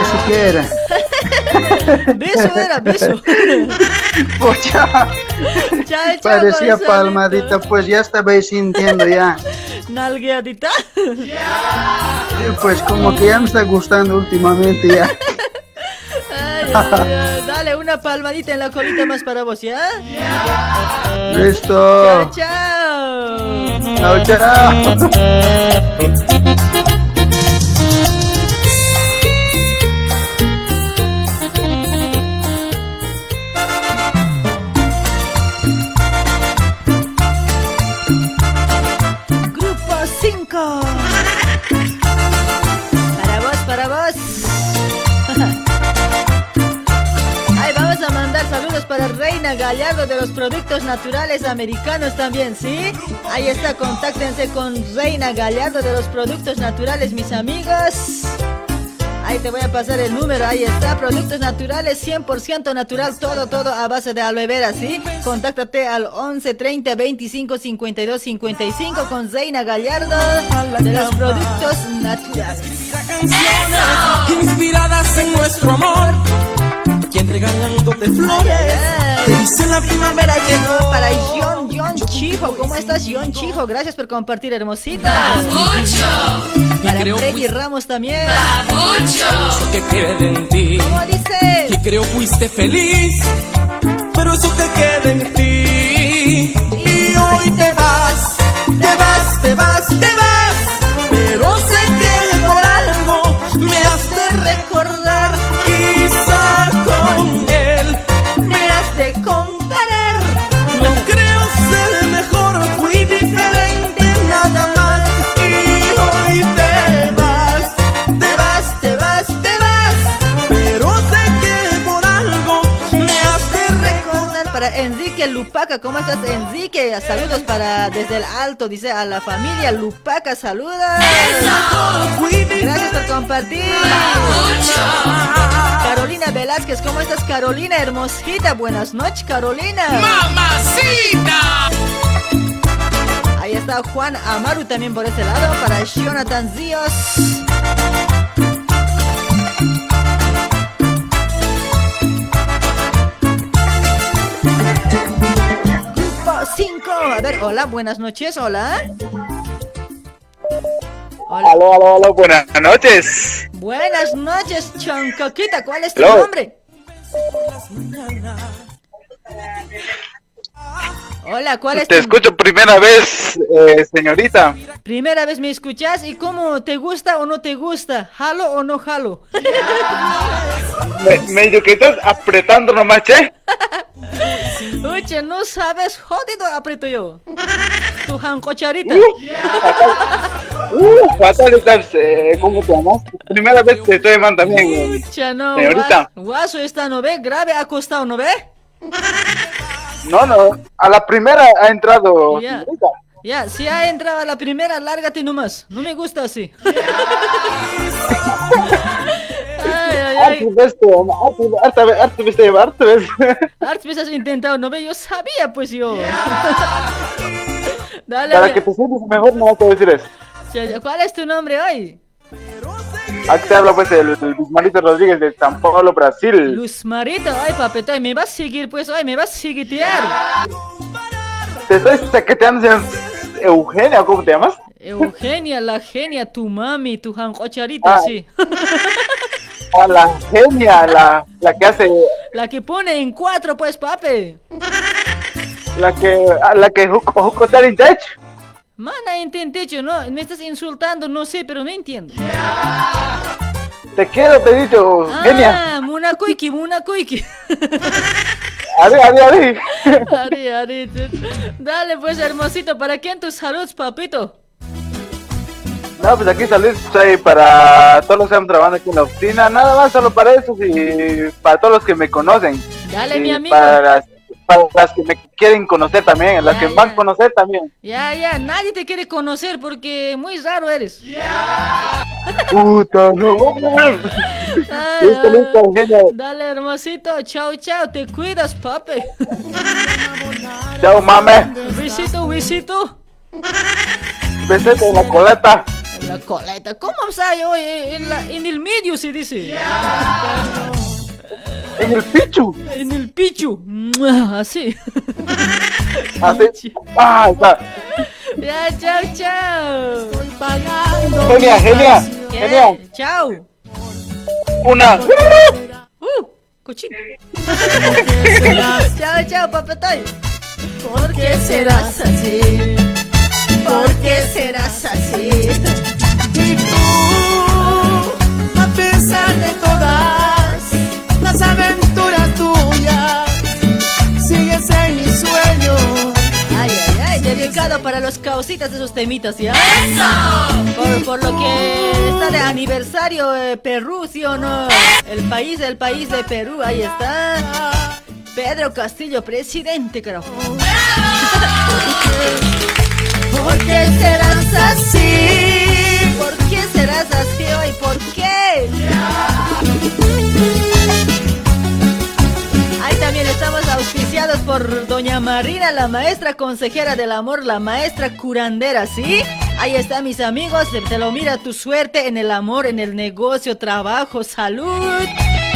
Eso que era. Beso era, beso. Pues ya, Chao, chao, parecía palmadita, pues ya estaba sintiendo ya. Nalgueadita. Pues como que ya me está gustando últimamente ya. Dale una palmadita en la colita más para vos, ¿ya? Listo. Chao, Chao, chao. Grupo Gallardo de los Productos Naturales Americanos también, ¿sí? Ahí está, contáctense con Reina Gallardo de los Productos Naturales, mis amigos. Ahí te voy a pasar el número, ahí está, productos naturales, 100% natural, todo, todo a base de aloe vera, ¿sí? Contáctate al 11 30 25 52 55 con Reina Gallardo de los productos naturales. Inspiradas en nuestro amor, regalándote flores. Te dice la primavera llegó. Para John, John Chijo, ¿cómo estás, John Chijo? Gracias por compartir, hermosita. Para creo Freddy Ramos también. Eso que queda en ti. ¿Cómo dice? Que creo fuiste feliz, pero eso te queda en ti. Y hoy te vas, te vas, te vas, te vas. Lupaca. ¿Cómo estás, Enrique? Saludos para desde el alto, dice a la familia Lupaca. Saluda. Gracias por compartir. Carolina Velázquez, ¿cómo estás, Carolina? Hermosita. Buenas noches, Carolina. ¡Mamacita! Ahí está Juan Amaru también por ese lado. Para Jonathan Ríos. 5. A ver, hola, buenas noches, hola. Hola. Aló, aló, aló, buenas noches. Buenas noches, Chancoquita. ¿Cuál es tu Hello. nombre? Hola, ¿cuál es Te tu escucho primera vez, eh, señorita. Primera vez me escuchas y cómo te gusta o no te gusta, jalo o no jalo. Me, medio que estás apretando nomás, che. Oye, no sabes, jodido aprieto yo. Tu jancocharita. Uh, fatal estás, eh, ¿cómo te llamas? Primera vez te estoy llamando también, Pucha, no, señorita. guaso esta, ¿no ve? Grave acostado, ¿no ve? No, no, a la primera ha entrado, Ya, si ha entrado a la primera, lárgate nomás. No me gusta así. Ay, ay, ay. Harto ves, te- harto- harto ve- harto ves, te- harto ves. Hartas veces has intentado, ¿no ve? Yo sabía, pues yo. Dale, Para que te sientas mejor, no vas a decir eso. ¿Cuál es tu nombre hoy? Aquí te habla pues el, el Marito Rodríguez de San Paulo, Brasil. Luz Marito, ay papito, ay, me vas a seguir, pues, ay, me vas a seguitear. Te estoy saqueteando, Eugenia, ¿cómo te llamas? Eugenia, la genia, tu mami, tu jancocharita, Ah. sí. A la genia, la, la que hace, La que pone en cuatro, pues, papi. la que, la que juco, juco Mana, intentecho, no, me estás insultando, no sé, pero no entiendo. Te quiero, te he dicho, genia. Ah, munakuiki, munakuiki. Ari, ari, ari. Ari, ari, tú- Dale, pues, hermosito, ¿para quién tus saludos, papito? No, pues aquí saludos eh, para todos los que están trabajando aquí en la oficina. Nada más, solo para eso y para todos los que me conocen. Dale, Y mi amigo. Para para las que me quieren conocer también, las que van a conocer también. Ya, ya, nadie te quiere conocer porque muy raro eres. Puta, no. Ay, listo, genia. Dale, hermosito, chao, chao, te cuidas, papi. Chao, mame. Besito, besito. Besete en la coleta. En la coleta, ¿cómo sabes hoy? En, la- en el medio se dice. En el pichu. En el pichu. Así. Así. Ah, está. Ya, chao, chao. Genia, genia, ¿Qué? genia. Chao. Una. Uh, cochino. chao, chao, papetoy. ¿Por qué serás así? ¿Por qué serás así? Y tú, a pesar de todas las aventuras tuyas, sigues en mi sueño. Ay, ay, ay, dedicado para los causitas de esos temitas, ¿ya? Por, por lo que está de aniversario eh, Perú, ¿sí o no? El país, el país de Perú, ahí está. Pedro Castillo, presidente, carajo. ¿Por qué serás así? ¿Por qué serás así hoy? ¿Por qué? Ahí también estamos auspiciados por Doña Marina, la maestra consejera del amor, la maestra curandera, ¿sí? Ahí está, mis amigos, te, lo mira tu suerte en el amor, en el negocio, trabajo, salud.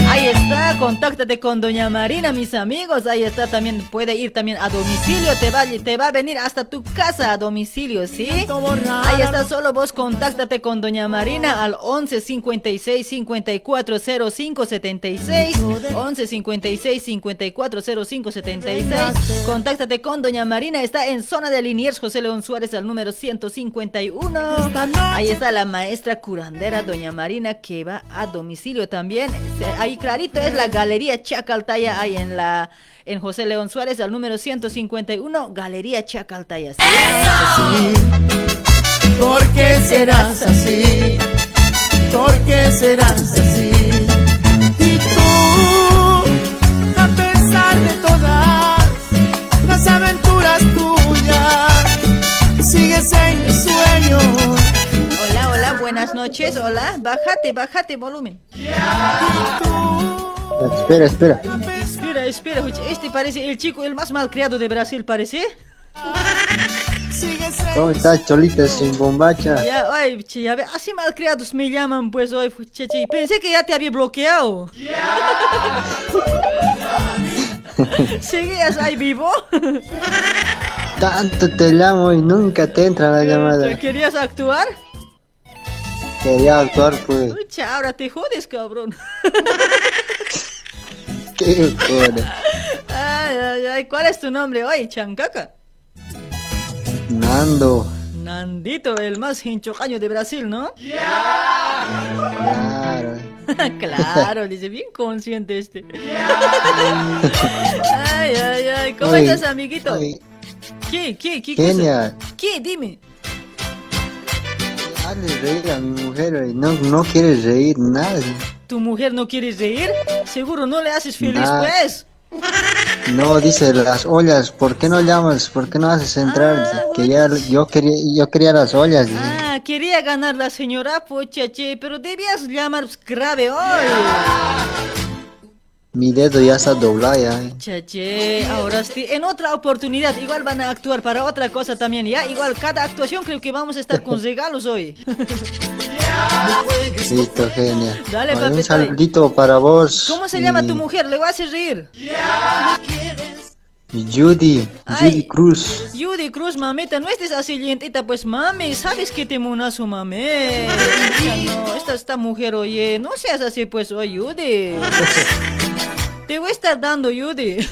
Ahí está, contáctate con Doña Marina, mis amigos. Ahí está, también puede ir también a domicilio, te va, te va a venir hasta tu casa a domicilio, ¿sí? Ahí está, solo vos contáctate con Doña Marina al 11 56 54 05 76. 11 56 54 05 76. Contáctate con Doña Marina, está en zona de Liniers, José León Suárez, al número 151. Ahí está la maestra curandera Doña Marina que va a domicilio también. Ahí clarito, es la Galería Chacaltaya ahí en la en José León Suárez al número 151, Galería Chacaltaya. Así? ¿Por qué serás así? ¿Por qué serás así? Y tú, a pesar de todas las aventuras tuyas, sigues en mis sueños buenas noches, hola. Bájate, bájate volumen. Espera, espera. Espera, espera, este parece el chico el más malcriado de Brasil, parece. ¿Cómo estás, Cholita, sin bombacha? Ya, ay, che, ya ve, así malcriados me llaman, pues, hoy, che, che, pensé que ya te había bloqueado. ¿Seguías ahí vivo? Tanto te llamo y nunca te entra la llamada. ¿Querías actuar? Quería actuar, pues. Pucha, ahora te jodes, cabrón. Qué joda. Ay, ay, ay, ¿cuál es tu nombre hoy, Chancaca? Nando. Nandito, el más hinchocaño de Brasil, ¿no? Claro. claro, dice, bien consciente este. ay, ay, ay, ¿cómo Oye, estás, amiguito? oye. ¿Qué, qué, qué Genial. ¿Qué? Dime. Hazle reír a mi mujer y no, no quiere reír nada. ¿Tu mujer no quiere reír? Seguro no le haces feliz, Nah. pues. No, dice las ollas, ¿por qué no llamas? ¿Por qué no haces entrar? que ya, yo quería, yo quería las ollas. dice. Ah, quería ganar la señora, pucha, che, pero debías llamar grave hoy. Mi dedo ya está doblado ya. Chache, ahora sí, en otra oportunidad, igual van a actuar para otra cosa también, ¿ya? Igual cada actuación creo que vamos a estar con regalos hoy. Listo, genial. Dale, papi, un saludito para vos. ¿Cómo se llama tu mujer? Le voy a hacer reír. Judy, Judy Cruz. Judy Cruz, mamita, no estés así lentita, pues mami, sabes que te monazo, mami. No, esta, esta mujer, oye, no seas así, pues, oye, Judy. Te voy a estar dando, Judy.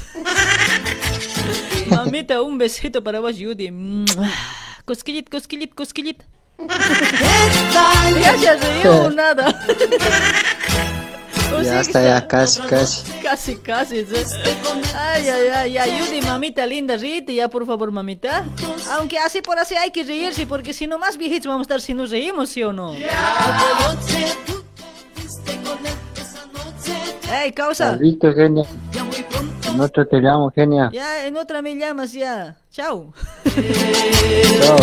Mamita, un besito para vos, Judy. Cosquillit, cosquillit, cosquillit. Ya se reído o nada. O Ya está, ya casi, casi. Casi, casi. ¿sí? Ay, ay, ay, ay, Judy, mamita linda, ríete ya, por favor, mamita. Aunque así por así hay que reírse, porque si no, más viejitos vamos a estar si nos reímos, ¿sí o no? Ey, causa. Listo, genia. En otro te llamo, genia. Ya, en otra me llamas ya. Chao. Chao.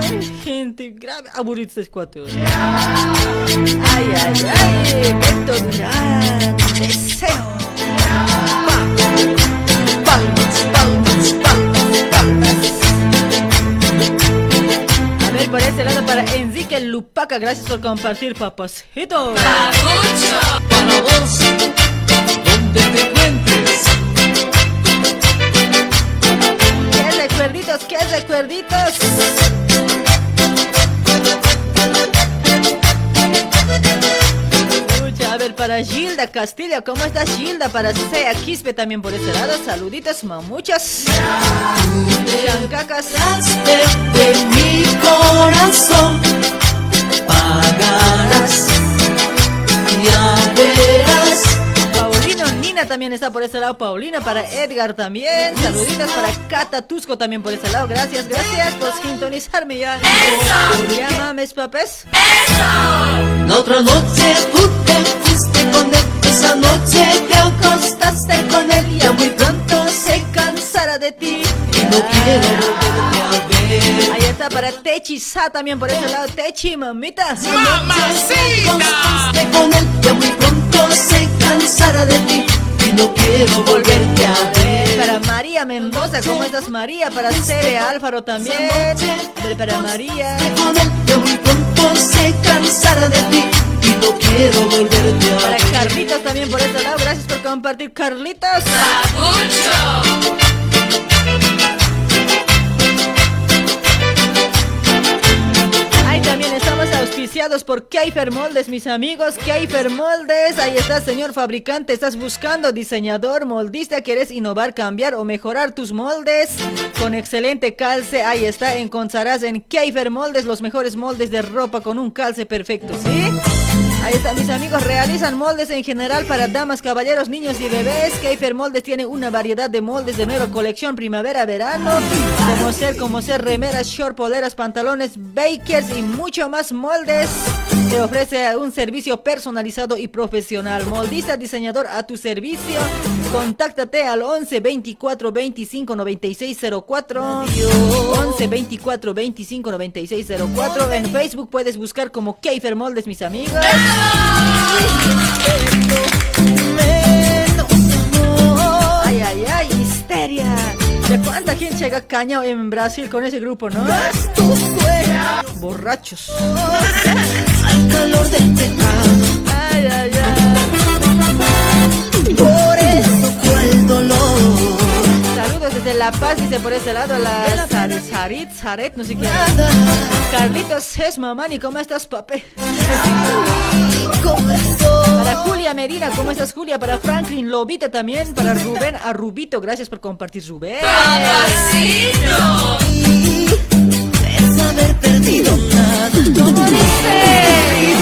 Ay, gente, grave, aburrido estos cuatro. Ay, ay, ay, Beto Durán, deseo. Por este lado para Enrique Lupaca, gracias por compartir, papacito. Para vos, donde te cuentes. ¡Qué recuerditos, qué recuerditos! Ver, para Gilda Castillo, ¿cómo estás Gilda? Para Sea Quispe también por este lado, saluditos, mamuchas. Chancacas. de mi corazón pagarás ya verás Paulino Nina también está por este lado, Paulina para Edgar también, saluditos para Cata Tusco también por este lado, gracias, gracias por sintonizarme ya. Ya mames, papes. la otra noche tú esa noche te acostaste con él ya muy pronto se cansará de ti. y no quiero volverte a ver Ahí está para Techi Sa también por ese lado, Techi, mamita. Acostaste con él ya muy pronto se cansará de ti y no quiero volverte a ver Para María Mendoza, ¿cómo estás María? Para Cere Álvaro también. Para María. muy pronto se cansará de ti y no quiero volverte a Para ver Carlitos también por este lado, gracias por compartir, Carlitos. Ahí también estamos auspiciados por Keifer Moldes, mis amigos. Keifer Moldes, ahí está, señor fabricante. Estás buscando diseñador, moldista. ¿Quieres innovar, cambiar o mejorar tus moldes? Con excelente calce, ahí está. Encontrarás en Keifer Moldes los mejores moldes de ropa con un calce perfecto, ¿sí? Ahí están mis amigos, realizan moldes en general para damas, caballeros, niños y bebés. Keifer Moldes tiene una variedad de moldes de nueva colección primavera-verano, como ser, como ser remeras, short, poleras, pantalones, bakers y mucho más moldes. Te ofrece un servicio personalizado y profesional. Moldiza diseñador a tu servicio. Contáctate al 11 24 25 96 04. 11 24 25 96 04. En Facebook puedes buscar como Keifer Moldes, mis amigos. Ay, ay, ay, histeria. ¿De cuánta gente llega caña en Brasil con ese grupo, no? Borrachos. Al calor del pecado. Ay, ay, ay. Por eso fue el dolor. Saludos desde La Paz, dice por ese lado la Sar- Sarit, Saret, no sé qué. Carlitos es mamani, ¿cómo estás, papi? Para Julia Medina, ¿cómo estás, Julia? Para Franklin Lobita también. Para Rubén a Rubito, gracias por compartir, Rubén. Es nada. ¿Cómo dice?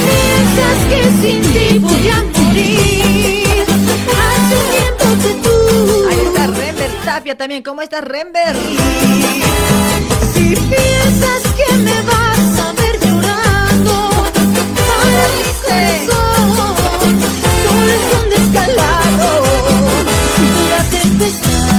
Piensas que sin ti voy a morir. Hace tiempo que tú. Ahí está Rember Tapia también. ¿Cómo estás, Rember? Si piensas que me vas a ver llorando, para mi corazón solo es un descalabro. La tempestad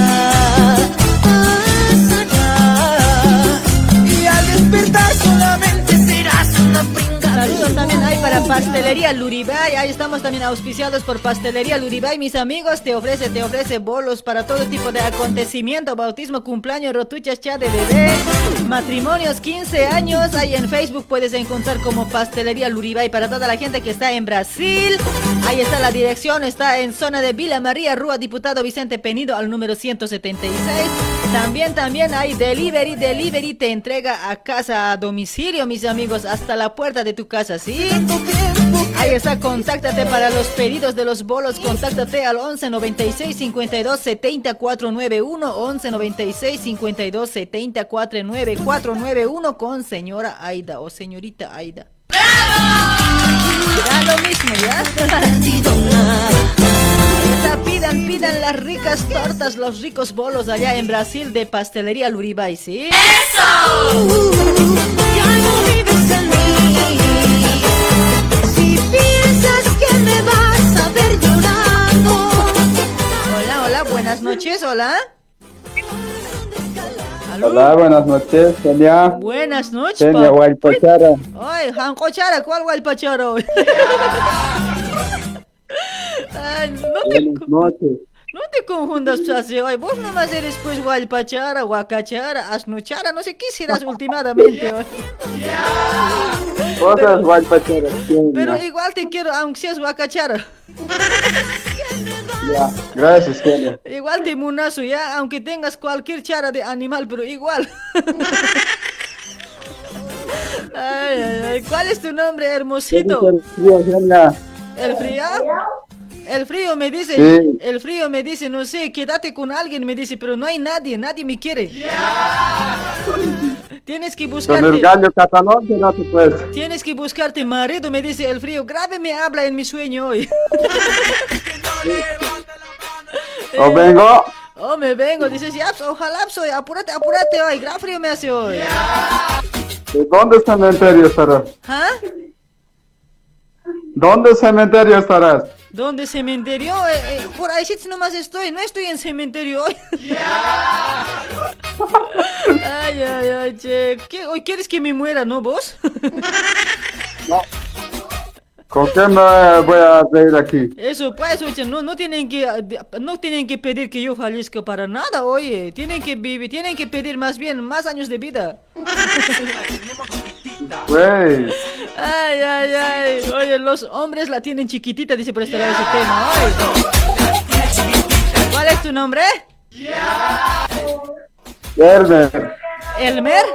serás una pringa. Saludos también hay para Pastelería Luribay. Ahí estamos también auspiciados por Pastelería Luribay. Mis amigos, te ofrece, te ofrece bolos para todo tipo de acontecimiento, bautismo, cumpleaños, rotuchas, cha de bebé, matrimonios, 15 años. Ahí en Facebook puedes encontrar como Pastelería Luribay para toda la gente que está en Brasil. Ahí está la dirección, está en zona de Vila María, Rúa Diputado Vicente Penido al número 176. También, también hay delivery, delivery te entrega a casa, a domicilio, mis amigos, hasta la puerta de tu casa, ¿sí? Ahí está, contáctate para los pedidos de los bolos, contáctate al 11 96 52 70 491, 11 96 52 70 499 491 con señora Aida o señorita Aida. Ya lo mismo, ¿ya? Está, pidan, pidan las ricas tortas, los ricos bolos allá en Brasil de pastelería Luribay, ¿sí? Ya noches, hola. ¿Aló? Hola, buenas noches, Kenia. Buenas noches, pa. Guaypachara. Ay, Jancochara, ¿cuál Guaypacharo? Ay, no te, Buenas noches. no te confundas, así, ay, vos nomás eres pues Guaypachara, Guacachara, Asnuchara, no sé qué serás últimamente. Guaypachara. Pero Kenia. igual te quiero, aunque seas Guacachara. Ya, gracias, Kenia. Igual te munazo, ya, aunque tengas cualquier chara de animal, pero igual. Ay, ay, ay. ¿Cuál es tu nombre, hermosito? ¿El frío? El frío me dice, Sí. el frío me dice, no sé, quédate con alguien, me dice, pero no hay nadie, nadie me quiere. Tienes que Con el buscarte, gallo catalán, quédate pues. tienes que buscarte marido, me dice el frío. Grave me habla en mi sueño hoy. O vengo. Oh, me vengo, dices, ya, ojalá, soy, apúrate, apúrate hoy, gran frío me hace hoy. ¿De dónde cementerio estarás? ¿Ah? ¿Dónde cementerio estarás? ¿Dónde cementerio? Eh, eh, por ahí sí nomás estoy, no estoy en cementerio hoy. ay, ay, ay, che. ¿Qué, hoy quieres que me muera, no vos? ¿Con qué me voy a reír aquí? Eso, pues, oye, no, no tienen que, no tienen que pedir que yo fallezca para nada, oye. Tienen que vivir, tienen que pedir más bien más años de vida. Güey. Ay, ay, ay. Oye, los hombres la tienen chiquitita, dice por este lado ese tema. Ay. ¿Cuál es tu nombre? Elmer. ¿Elmer?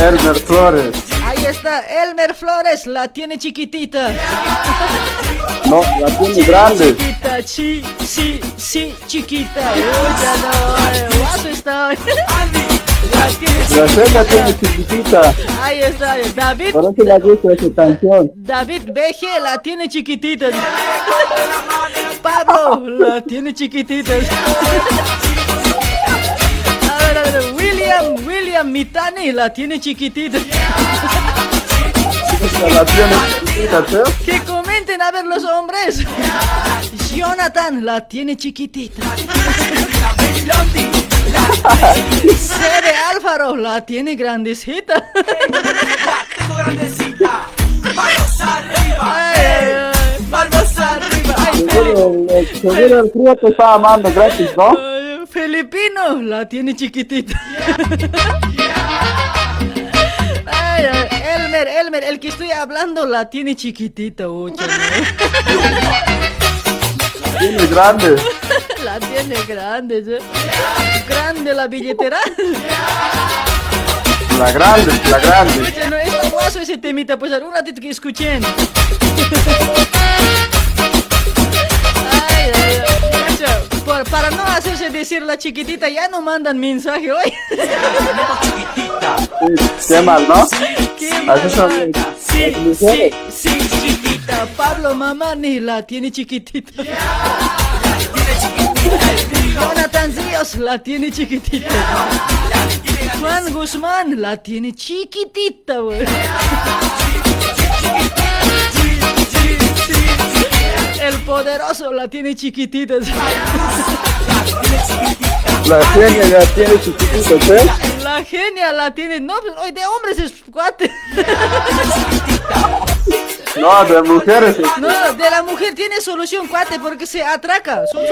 Elmer Flores. Ahí está, Elmer Flores, la tiene chiquitita. No, la tiene grande. Chiquita, chi, sí, sí, chiquita. Uy, ya no, eh, guaso está. La chiquitita. tiene chiquitita. Ahí está, David, Por eso le gusta esa canción. David BG la tiene chiquitita. Pablo la tiene chiquitita. A ver, a ver, William, William Mitani la tiene chiquitita. La tiene chiquitita, ¿sí? Que comenten a ver los hombres. Jonathan la tiene chiquitita. Sede Álvaro la tiene grandecita. Ay, ay, ay. Manos arriba. Seguro el- seguro el frío te está amando gratis, ¿no? Ay, Filipino la tiene chiquitita. Ay, Elmer, Elmer, el que estoy hablando la tiene chiquitita, ocha, Tiene grande. La tiene grande, ¿sí? Grande la billetera. La grande, la grande. Oye, no, es guaso ese temita, pues un ratito que escuchen. Ay, ay, ay. Por- para no hacerse decir la chiquitita, ya no mandan mensaje hoy. Sí, qué mal, ¿no? Qué son mal. Sí, sí, sí, chiquitita. Pablo Mamani la tiene chiquitita. Jonathan Ríos la tiene chiquitita. Juan Guzmán la tiene chiquitita, güey. El poderoso la tiene chiquitita. La tiene, ya tiene chiquitito, ¿sí? La genia la tiene. No, pues, hoy de hombres es cuate. No, de mujeres. No, de la mujer tiene solución, cuate, porque se atraca. Son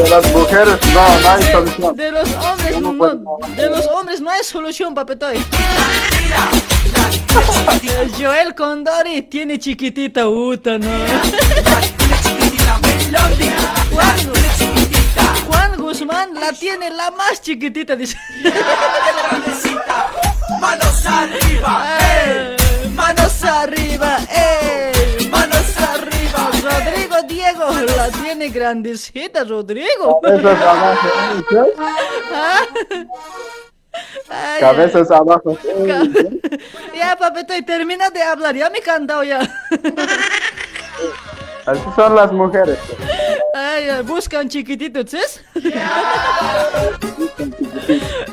De las mujeres, no, no hay solución. De los hombres, no, de los hombres no hay solución, papetoy. Joel Condori tiene chiquitita Uta, no. Juan, Juan Guzmán la tiene la más chiquitita, dice. Manos arriba, ¡Eh! Manos arriba, ¡eh! Rodrigo la tiene grandecita, Rodrigo. Cabezas abajo. ¿Ah? Ay, Cabezas abajo. Ya, papetoy, termina de hablar, ya me he cantado ya. Así son las mujeres. Ay, buscan chiquititos, ¿sí?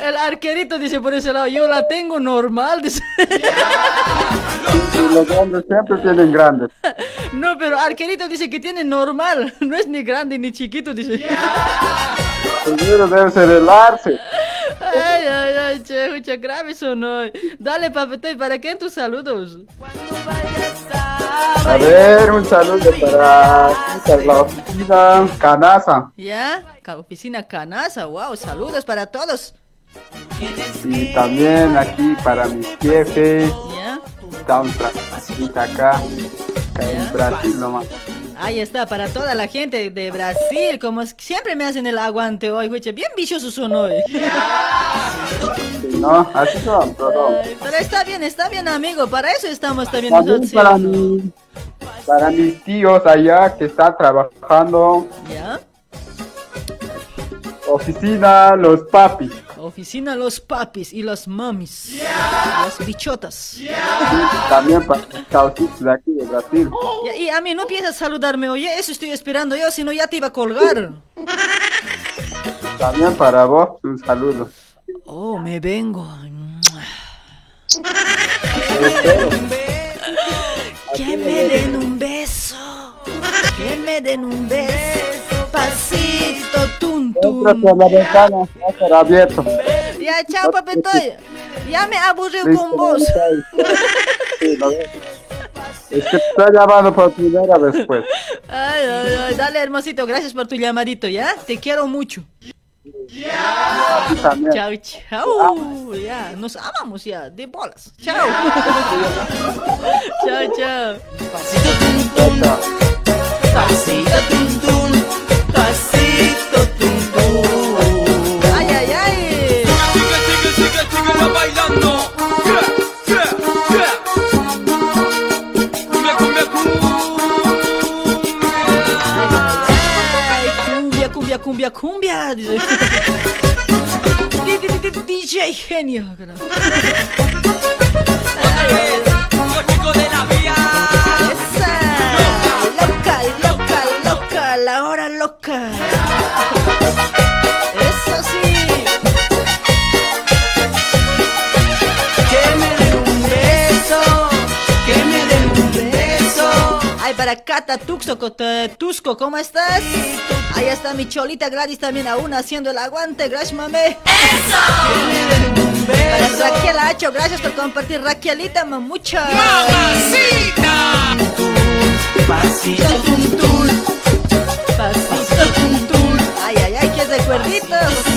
El arquerito dice por ese lado, yo la tengo normal, dice. Y los hombres siempre tienen grandes. No, pero arquerito dice que tiene normal, no es ni grande ni chiquito, dice. Primero debe ser el arce. Ay, ay, ay, che, mucha grave sonó. Dale, papetoy, ¿para qué tus saludos? A ver, un saludo para, la oficina Canasa. ¿Ya? Oficina Canasa, wow, saludos para todos. Y también aquí para mis jefes. ¿Ya? Está un. Acá en Brasil nomás. Ahí está, para toda la gente de Brasil, como siempre me hacen el aguante hoy, güey, bien vicioso son hoy. ¿No? Así son, todo. Pero está bien, está bien, amigo, para eso estamos también También nosotros. para, mi- para mis tíos allá que están trabajando. ¿Ya? Oficina Los Papis. Oficina los papis y los mamis, las bichotas. También para los de aquí de Brasil. Ya, Y a mí no piensas saludarme, oye, eso estoy esperando yo, si no ya te iba a colgar. También para vos un saludo. Oh, me vengo. Que me den un beso. Que me den un beso. Pasito, tum, tum. la ventana, estar abierto. Ya, chao, papetoy. Ya me aburrió Listo, con vos. Sí, lo. Es que te está llamando por primera vez, pues. Ay, ay, ay, dale, hermosito, gracias por tu llamadito, ¿ya? Te quiero mucho. También. Chao, chao. Ya, nos amamos ya, de bolas. Chao. chao, chao. Pasito tum tum, pasito tum tum. Cumbia, cumbia, cumbia, cumbia. dice. Di- di- di- di- DJ genio. Ay, chico de la vía. Esa. Loca, loca, loca, la hora loca. Para Cata Tuxo, Tusco, ¿cómo estás? Ahí está mi cholita Gladys también aún haciendo el aguante, gracias mame. Para Raquel Hacho, gracias por compartir, Raquelita mamucha. Mamacita. Pasito tum. Pasito tum. Ay, ay, ay, qué recuerditos. Pasito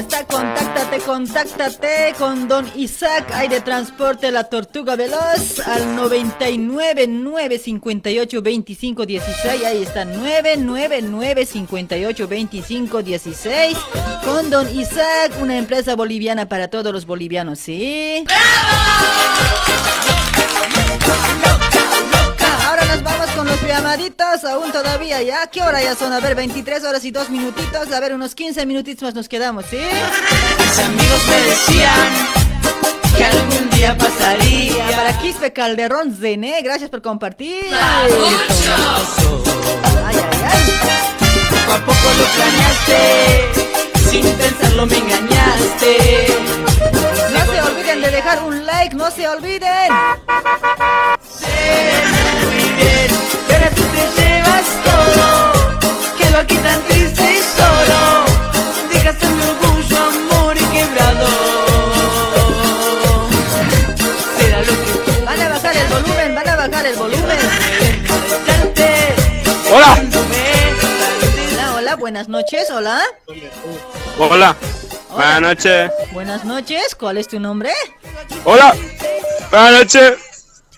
Está, contáctate, contáctate con Don Isaac, de transporte La Tortuga Veloz al 99 958 25 16. Ahí está, 999 58 25 16. Con Don Isaac, una empresa boliviana para todos los bolivianos, ¿sí? Nos llamaditos, aún todavía, ¿ya? ¿Qué hora ya son? A ver, 23 horas y 2 minutitos, a ver, unos 15 minutitos más nos quedamos, ¿sí? Mis amigos me decían que algún día pasaría. Para Quispe Calderón Zené, gracias por compartir. Ay, ay, ay. Poco a poco lo planeaste, sin pensarlo me engañaste. No se olviden de dejar un like, no se olviden. Muy bien, pero tú te llevas todo. Quedo aquí tan triste y solo. Dejaste mi orgullo, amor y quebrado. Será lo que Van a bajar el volumen, van a bajar el volumen. Hola. Hola, hola, buenas noches, hola. Hola. Buenas noches. Buenas noches, ¿cuál es tu nombre? Hola. Buenas noches.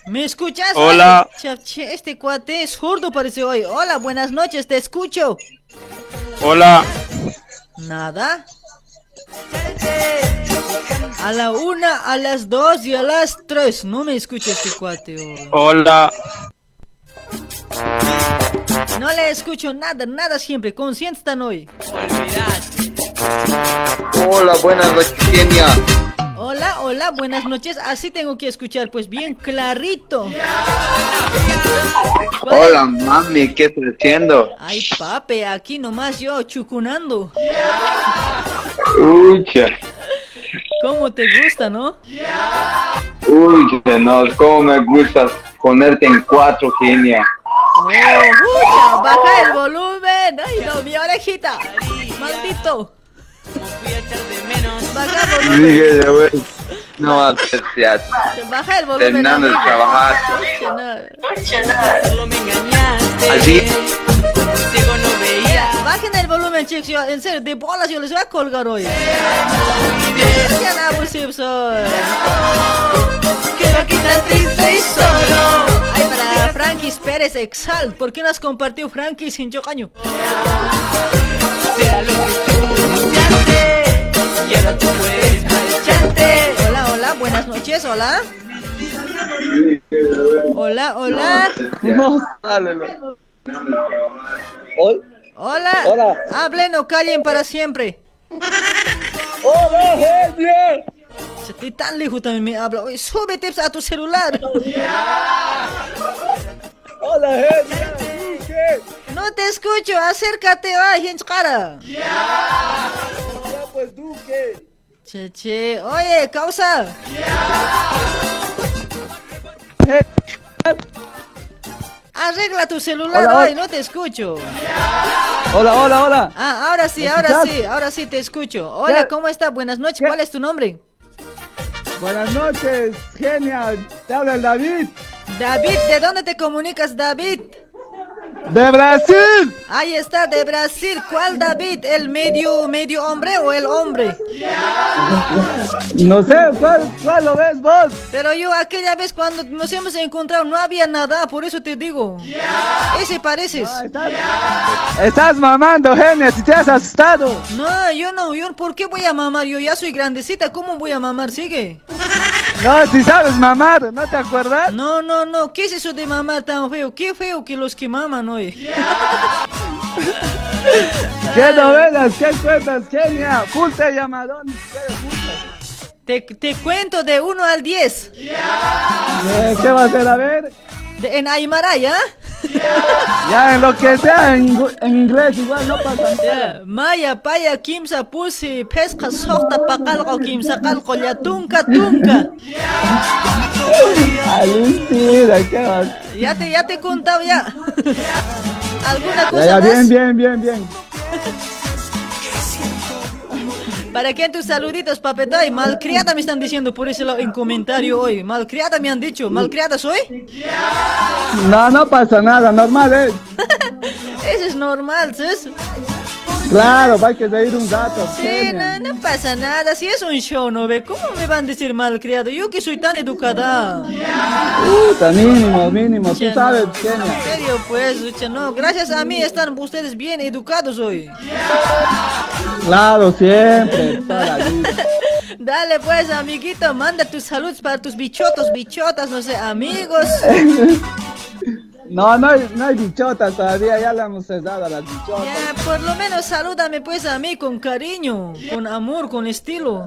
¿Me escuchas? Hola. Ay, este cuate es zurdo parece hoy. Hola, buenas noches, te escucho. Hola. Nada. A la una, a las dos y a las tres. No me escucha este cuate. oh. Hola. No le escucho nada, nada siempre. Conscientes están hoy. Hola, buenas noches, Kenia. Hola, hola, buenas noches. Así tengo que escuchar, pues bien clarito. Hola, mami, ¿qué estás haciendo? Ay, pape, aquí nomás yo chucunando. Ucha, ¿Cómo te gusta, no? ucha, no, cómo me gusta ponerte en cuatro, Kenia. Oh, ucha, baja el volumen. Ay, no, mi orejita. Maldito. Baja el volumen. No va a ser teatro. Baja el volumen. Terminando de amigo. trabajar. Ucha, no. Solo me engañaste. Así. Ciego no veía. Bajen el volumen, chicos. yo- En serio, de bolas yo les voy a colgar hoy. Tan triste y solo. Ay, para Frankis Pérez Exalt. ¿Por qué no has compartido Frankis sin lo que tú puedes marcharte. Hola, hola, buenas noches, hola. Hola, hola. Hola. Hola. Hablen o callen para siempre. ¡Hola, genia! Estoy tan lejos también me habla. Oye, súbete a tu celular. ¡Hola! Duque. No te escucho, acércate, ay, gente cara. Ya, pues, Duque. Che, che. Oye, causa. Arregla tu celular, Hola, hola. ay, no te escucho. Hola, hola, hola. Ah, ahora sí, ¿Me ahora sí, ahora sí te escucho. Hola, ¿Qué? ¿cómo estás? Buenas noches, ¿cuál es tu nombre? Buenas noches, genia. Te habla el David. David, ¿de dónde te comunicas, David? ¡De Brasil! Ahí está, de Brasil. ¿Cuál David? ¿El medio, medio hombre o el hombre? No sé, ¿cuál, cuál lo ves vos? Pero yo aquella vez cuando nos hemos encontrado no había nada, por eso te digo. Ese pareces. Estás mamando, genia, si te has asustado. No, yo no, yo ¿por qué voy a mamar? Yo ya soy grandecita, ¿cómo voy a mamar? Sigue. No, si sabes mamar, ¿no te acuerdas? No, no, no, ¿qué es eso de mamar tan feo? Qué feo que los que maman hoy. ¿Qué novelas? ¿Qué cuentas, genia? Full te llamadón. Te, te cuento de 1 al 10. Eh, ¿Qué va a hacer? A ver. De- en Aymara, ¿ya? Ya, en lo que sea, en, en inglés igual no pasa nada. Ya, Maya, paya, kimsa, pusi, pesca, sota, pacalco, kimsa, calco, ya, tunca, tunca. Alucina, ¿qué vas? Ya te, ya te he contado ya. ¿Alguna Ya, cosa ya, más? bien, bien, bien, bien. ¿Para quién tus saluditos, papetay? Malcriada me están diciendo por ese lado en comentario hoy. Malcriada me han dicho. ¿Malcriada soy? No, no pasa nada, normal es. Eso es normal, ¿sabes? Claro, hay que reír un rato. Sí, no, no pasa nada. Si es un show, ¿no ve? ¿Cómo me van a decir malcriado? Yo que soy tan educada. Puta, mínimo, mínimo, tú sabes, no. genia. En serio, pues, ucha, no. Gracias a mí están ustedes bien educados hoy. Claro, siempre, toda la vida. Dale, pues, amiguito, manda tus saludos para tus bichotos, bichotas, no sé, amigos. No, no hay, no hay bichotas todavía, ya le hemos cerrado a las bichotas. Ya, por lo menos salúdame, pues, a mí con cariño, con amor, con estilo.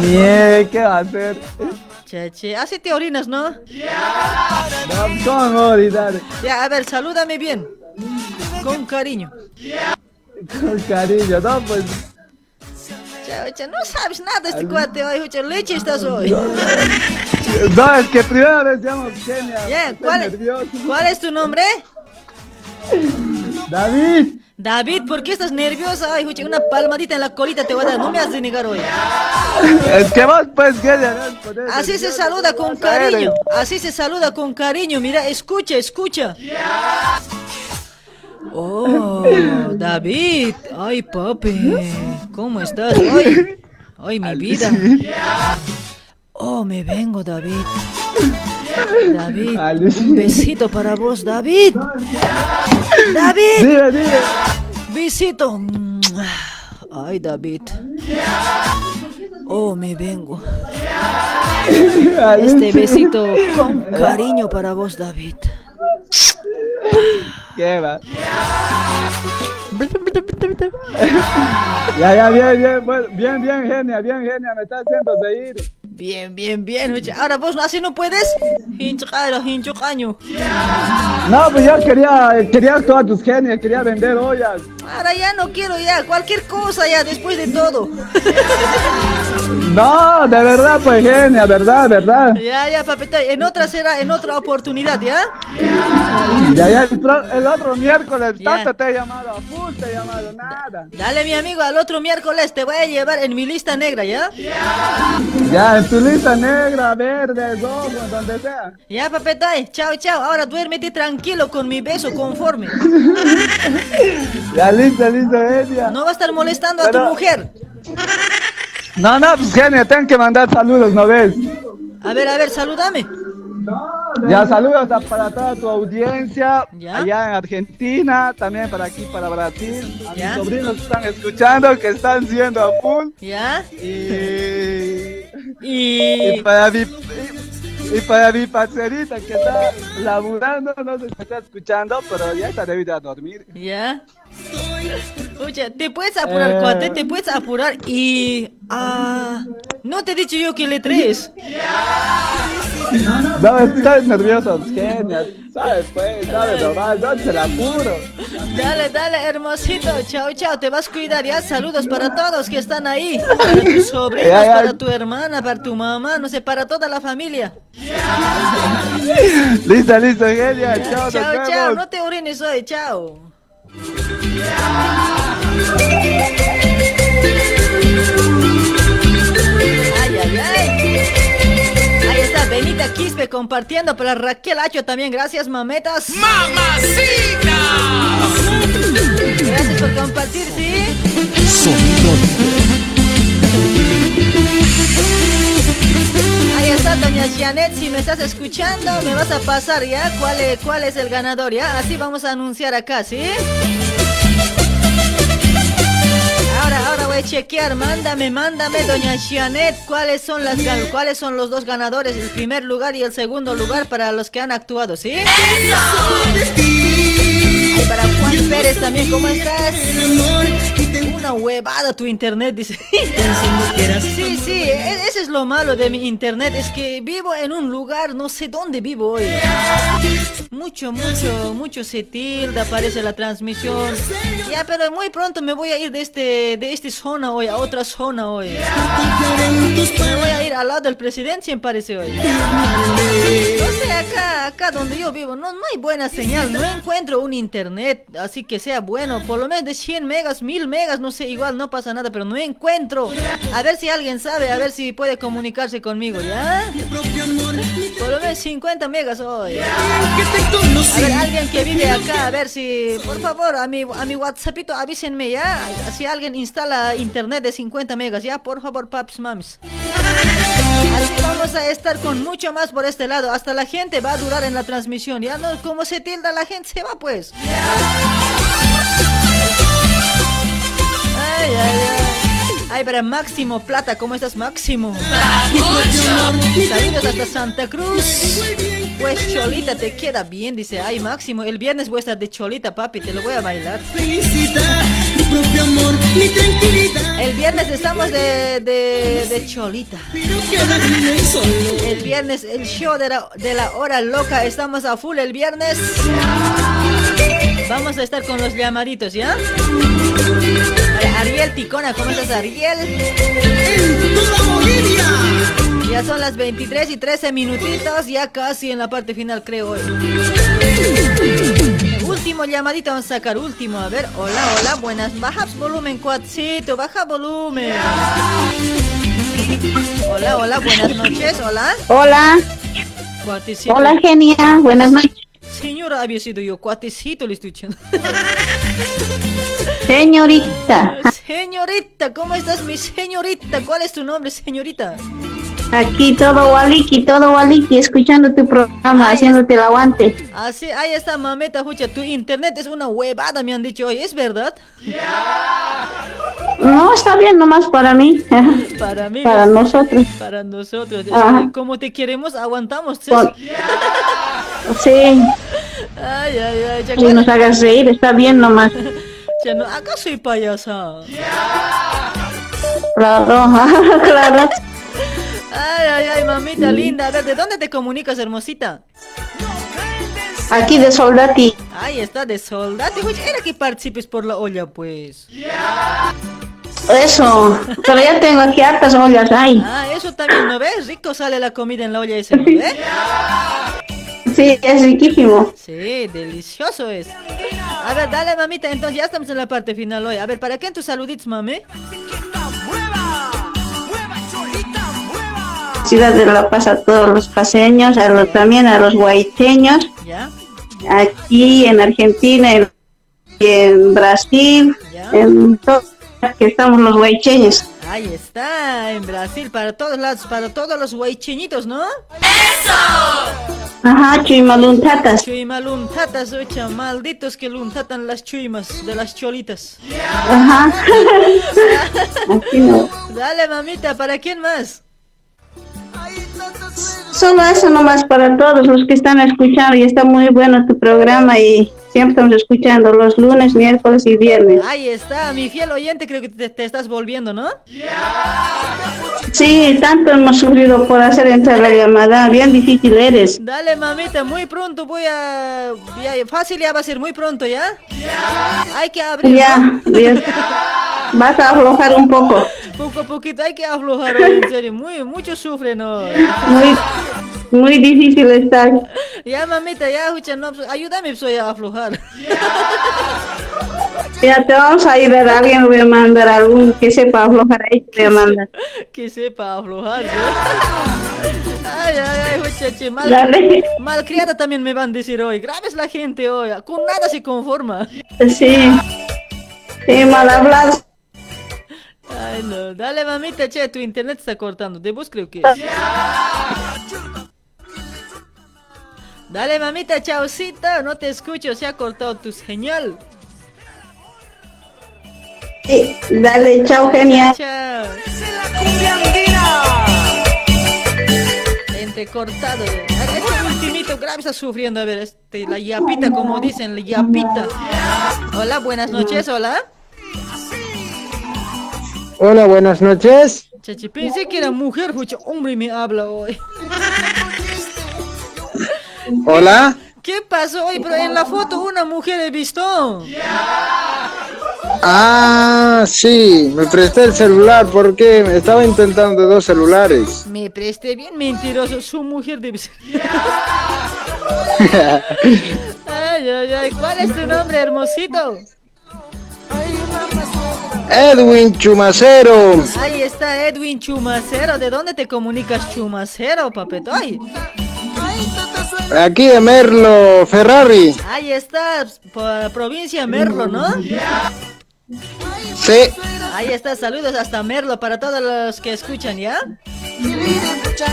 Nie, ¿qué va a hacer? Che, che, así te orinas, ¿no? No, ¿Cómo olvidar? Ya, a ver, salúdame bien. Con cariño. Con cariño, no, pues. Che, no sabes nada este cuate hoy, che, leche estás hoy. No, es que primera vez llamo genia. Ya, estoy ¿cuál, nervioso. ¿cuál es tu nombre? David. David, ¿por qué estás nerviosa? Ay, juche, una palmadita en la colita te voy a dar, no me has de negar hoy. Es que vos, pues, podés Así se nervioso, saluda ¿qué con a cariño, así se saluda con cariño, mira, escucha, escucha. Oh, David, ay papi, ¿cómo estás hoy? Ay, mi vida. Oh, me vengo, David. David, un besito para vos, David. David. Besito. Ay, David. Oh, me vengo. Este besito con cariño para vos, David. Ya, ya, bien, bien, bueno, bien, bien, genia, bien, genia, me está haciendo reír. Bien, bien, bien. Ahora vos así no puedes. Caño. No, pues yo quería, quería actuar tus genios, quería vender ollas. Ahora ya no quiero ya. Cualquier cosa ya, después de todo. No, de verdad, pues genia, verdad, verdad. Ya, ya, papita. En otra será, en otra oportunidad, ¿ya? Ya, ya, el, otro miércoles, Ya. tanto te he llamado, full te he llamado, nada. Dale, mi amigo, al otro miércoles te voy a llevar en mi lista negra, ¿ya? Ya, tu lista negra, verde, rojo, donde sea. Ya, papetay, chao, chao. Ahora duérmete tranquilo con mi beso conforme. Ya, listo, listo, genia. No va a estar molestando a tu mujer. No, no, pues genia, tengo que mandar saludos, ¿no ves? A ver, a ver, salúdame. Ya, saludos a- para toda tu audiencia, Ya. allá en Argentina, también para aquí, para Brasil. A Ya. mis sobrinos que están escuchando, que están siendo a full. ¿Ya? Y... Y... y para mi... Y, y para mi parcerita que está laburando, no sé si está escuchando, pero ya está debido a dormir. ¿Ya? Oye, te puedes apurar, Eh. cuate, te puedes apurar y... Ah, no te he dicho yo que le traes. No, estoy nervioso, genial. ¿Sabes? Pues, ¿sabes? Nomás, no se la apuro. Dale, dale, hermosito. Chao, chao. Te vas a cuidar ya. Saludos para todos que están ahí. Para tus sobrinos, Ya, ya. para tu hermana, para tu mamá, no sé, para toda la familia. Listo, listo, genial. Chao, chao, vemos. chao. No te orines hoy. Chao. Ay, ay, ay. Ahí está Benita Quispe compartiendo para Raquel Acho también. Gracias, mametas. ¡Mamacita! Gracias por compartir, ¿sí? Ahí está doña Janet, si me estás escuchando, me vas a pasar ya cuál es, cuál es el ganador, ¿ya? Así vamos a anunciar acá, ¿sí? Ahora, ahora voy a chequear, mándame, mándame, doña Janet, cuáles son las cuáles son los dos ganadores, el primer lugar y el segundo lugar para los que han actuado, ¿sí? Y para Juan Pérez también, ¿cómo estás? Una huevada tu internet, dice. Sí, sí, e- ese es lo malo de mi internet, es que vivo en un lugar, no sé dónde vivo hoy. Mucho, mucho, mucho se tilda, aparece la transmisión. Ya, pero muy pronto me voy a ir de este, de esta zona hoy, a otra zona hoy. Me voy a ir al lado del presidente, me parece hoy. No sé, acá, acá donde yo vivo, no, no hay buena señal, no encuentro un internet, así que sea bueno, por lo menos de 100 megas, 1000 megas, no sé, igual no pasa nada, pero no encuentro. A ver si alguien sabe, a ver si puede comunicarse conmigo, ¿ya? Por lo menos 50 megas hoy. A ver, alguien que vive acá, a ver si, por favor, a mi, a mi WhatsAppito avísenme ya, si alguien instala internet de 50 megas, ya, por favor, paps, mams. Vamos a estar con mucho más por este lado. Hasta la gente va a durar en la transmisión. Ya no, como se tilda la gente, se va pues. Ay, ay, ay. Máximo Plata, ¿cómo estás, Máximo? Saludos hasta Santa Cruz. Pues Cholita te queda bien, dice. Ay, Máximo, el viernes voy a estar de Cholita, papi, te lo voy a bailar. El viernes estamos de, de, de Cholita. El viernes, el show de la, de la hora loca, estamos a full el viernes. Vamos a estar con los llamaditos, ¿ya? Ariel Ticona, ¿cómo estás, Ariel? Ya son las 23 y 13 minutitos, ya casi en la parte final, creo hoy. Último llamadito, vamos a sacar último. A ver, hola, hola, buenas. Baja volumen, cuatcito, baja volumen. Hola, hola, buenas noches, hola. Hola. Cuatecito. Hola, genia. Buenas noches. Señora, había sido yo, cuatecito le estoy echando. Señorita. Señorita, ¿cómo estás, mi señorita? ¿Cuál es tu nombre, señorita? Aquí todo Waliki, todo Waliki, escuchando tu programa, haciéndote el aguante. Así, ahí está, mameta, escucha, tu internet es una huevada, me han dicho hoy, ¿es verdad? No, está bien nomás para mí. Para mí. Para no- nosotros. Para nosotros. Ajá. Como te queremos, aguantamos. ¿sí? Ay, ay, ay. Ya, y nos hagas reír, está bien nomás. ya no, acá soy payasa. Claro, claro. Ay, ay, ay, mamita linda. A ver, ¿de dónde te comunicas, hermosita? Aquí de Soldati. Ahí está, de soldate. Oye, era que participes por la olla, pues. Eso, pero ya tengo aquí hartas ollas, ay. Ah, eso también, ¿no ves? Rico sale la comida en la olla ese, ¿no ves? Sí, es riquísimo. Sí, delicioso es. A ver, dale, mamita. Entonces ya estamos en la parte final hoy. A ver, ¿para quién tus saluditos, mami? Ciudad de La Paz a todos los paseños, a los- también a los guaiteños, ¿Ya? aquí en Argentina, en, en Brasil, en todo, que estamos los guaicheños. Ahí está, en Brasil, para todos lados, para todos los guaychiñitos, ¿no? ¡Eso! Ajá, chuimaluntatas. Chuimaluntatas, ocha, malditos que luntatan las chuimas de las cholitas. Ajá. Aquí no. Dale, mamita, ¿para quién más? Solo eso nomás para todos los que están escuchando y está muy bueno tu programa y Siempre estamos escuchando los lunes, miércoles y viernes. Ahí está, mi fiel oyente, creo que te, te estás volviendo, ¿no? Sí, tanto hemos sufrido por hacer entrar la llamada. Bien difícil eres. Dale, mamita, muy pronto voy a... ya- fácil ya va a ser, muy pronto, ¿ya? Hay que abrir, Ya, ¿no? bien. Vas a aflojar un poco. Poco a poquito hay que aflojar en serio. Muy, muchos sufren hoy. Muy, muy difícil estar. Ya, mamita, ya, escucha, no, pues, ayúdame soy a aflojar. Ya te vamos a ayudar alguien, voy a mandar a algún que sepa aflojar ahí, te voy a mandar. que sepa aflojar, ¿no? Ay, ay, ay, muchacho, mal, Dale. malcriada también me van a decir hoy. Grabes la gente hoy, con nada se conforma. Sí. Sí, mal hablado. Ay, no, dale, mamita, che, tu internet está cortando. De vos creo que. Dale, mamita, chaucita, no te escucho, se ha cortado tu señal. Sí, dale, chao, genial. Chao. Entrecortado. Este ultimito grave está sufriendo. A ver, este, la yapita, como dicen, la yapita. Hola, buenas noches, hola. Hola, buenas noches. Chachi, pensé que era mujer, escucha, hombre me habla hoy. Hola. ¿Qué pasó hoy? Pero en la foto una mujer he visto. Ah, sí, me presté el celular porque estaba intentando dos celulares. Me presté bien mentiroso, su mujer debe ser. Ay, ay, ay, ¿cuál es tu nombre, hermosito? Edwin Chumacero, Ahí está Edwin Chumacero. ¿De dónde te comunicas, Chumacero, papetoy? Aquí de Merlo, Ferrari. Ahí está, provincia Merlo, ¿no? Sí, Ahí está, saludos hasta Merlo para todos los que escuchan, ¿ya?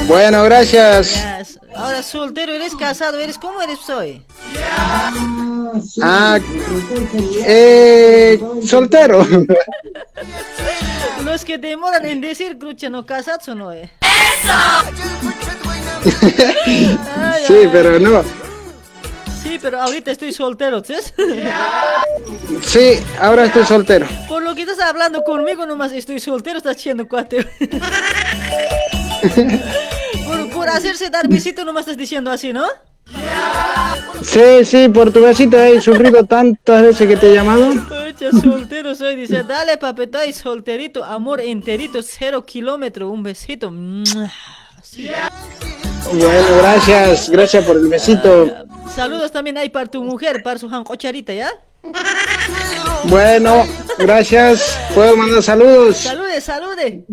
bueno, gracias. Ya, Ahora soltero, eres casado, eres ¿cómo eres hoy? Ah, eh, soltero. Los que demoran en decir, crucha, no casados o no, eh. Sí, pero no. Sí, pero ahorita estoy soltero, ¿sabes? Sí, ahora estoy soltero. Por lo que estás hablando conmigo, nomás estoy soltero, estás haciendo cuate. por, por hacerse dar visito, nomás estás diciendo así, ¿no? Sí, sí, por tu besito he sufrido tantas veces que te he llamado. Soltero soy, dice, dale papetoy, solterito, amor enterito, cero kilómetro, un besito. Mua. Bueno, gracias, gracias por el besito. Saludos también ahí para tu mujer, para su jancocharita, ¿ya? Bueno, gracias. ¿Puedo mandar saludos? Salude, salude.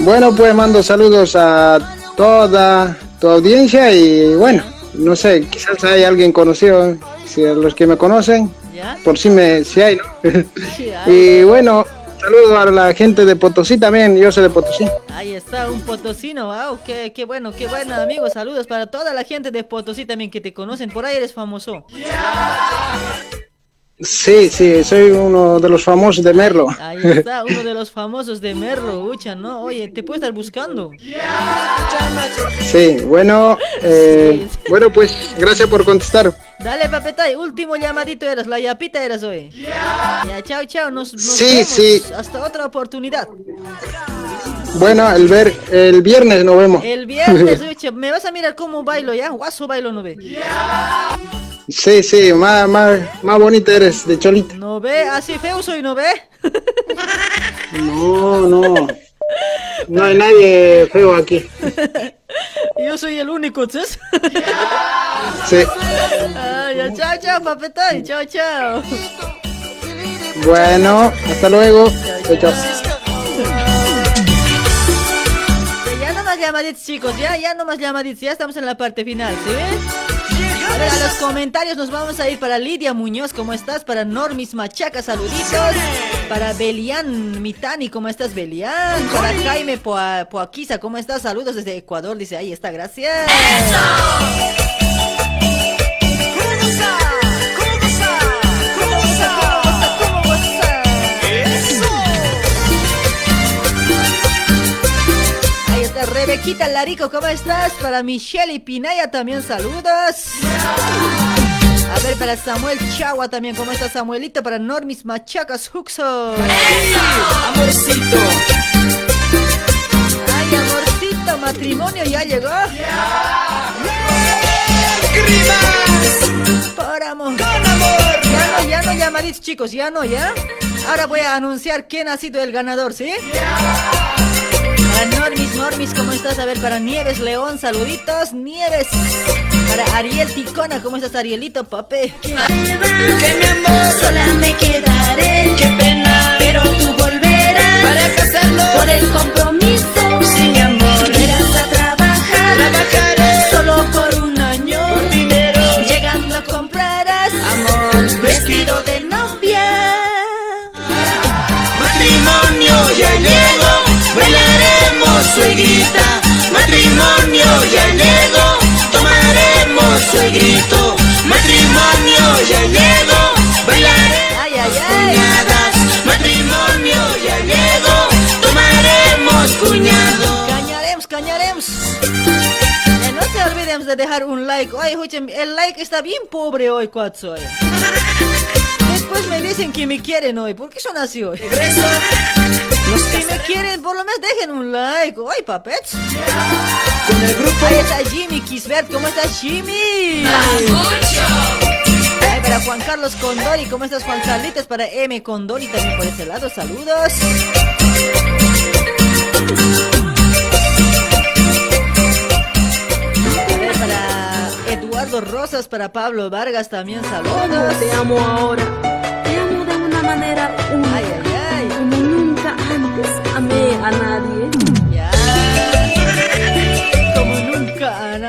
Bueno, pues mando saludos a toda tu audiencia y bueno, no sé, quizás hay alguien conocido, si a los que me conocen, ¿Ya? por si me, si hay, ¿no? Sí, ahí, y bueno, saludo a la gente de Potosí también, yo soy de Potosí. ahí está, un potosino, wow, qué, qué bueno, qué bueno, amigos. Saludos para toda la gente de Potosí también que te conocen. Por ahí eres famoso. Sí, sí, soy uno de los famosos de Merlo. Ahí está, uno de los famosos de Merlo, Ucha, ¿no? Oye, te puedo estar buscando. Sí, bueno, eh, bueno, pues gracias por contestar. Dale, papetay, último llamadito eras, la yapita eras hoy. Ya, chao, chao, nos, nos Sí, vemos. sí. Hasta otra oportunidad. Bueno, el ver, el viernes nos vemos. El viernes, Ucha, me vas a mirar cómo bailo, ¿ya? Guaso bailo, ¿no ve? Sí, sí, más, más, más bonita eres de Cholita. ¿No ve? Así feo soy, ¿no ve? No, no. No hay nadie feo aquí. Yo soy el único. Sí. Ah, ya, chao, chao, papetay, chao, chao. Bueno, hasta luego. Chao, chao. Ya no más llamaditos, chicos, ya, ya no más llamaditos, ya estamos en la parte final, ¿sí? A ver, a los comentarios nos vamos a ir para Lidia Muñoz, ¿cómo estás? Para Normis Machaca, saluditos. Para Belian Mitani, ¿cómo estás, Belian? Para Jaime Poa- Poaquiza, ¿cómo estás? Saludos desde Ecuador, dice, ahí está, gracias. Rebequita Larico, ¿cómo estás? Para Michelle y Pinaya también saludos. A ver, para Samuel Chagua también, ¿cómo está Samuelito? Para Normis Machacas Huxo. Amorcito. Ay, amorcito, matrimonio ya llegó. Por amor. Con amor. Ya no, ya no llamadís chicos, ya no, ya. Ahora voy a anunciar quién ha sido el ganador, ¿sí? Para Normis, Normis, ¿cómo estás? A ver, para Nieves León, saluditos, Nieves. Para Ariel Ticona, ¿cómo estás, Arielito, pape? Que mi amor sola me quedaré. Qué pena, pero tú volverás. Para casarnos por el compromiso. Si mi amor irás a trabajar, trabajaré solo por un año. Por dinero, Llegando comprarás amor, vestido de novia. Matrimonio ya llegó, suegrita. Matrimonio ya llegó, tomaremos suegrito. Matrimonio ya llegó, bailaremos Ay, ay, ay. cuñadas. Matrimonio ya llegó, tomaremos cuñado. Cañaremos, cañaremos. Eh, no se olviden de dejar un like. Oye, escuchen, el like está bien pobre hoy, Cuatzo. Después me dicen que me quieren hoy. ¿Por qué son así hoy? Si me quieren, por lo menos dejen un like. Oye, papets. Ahí está Jimmy Kisbert. ¿Cómo estás, Jimmy? Ay, para Juan Carlos Condori. ¿Cómo estás, Juan Carlitos? Para M. Condori también por ese lado. Saludos. Eduardo Rosas, para Pablo Vargas también saludos. Te amo ahora. Te amo de una manera única. Ay, ay, ay. Como nunca antes amé a nadie.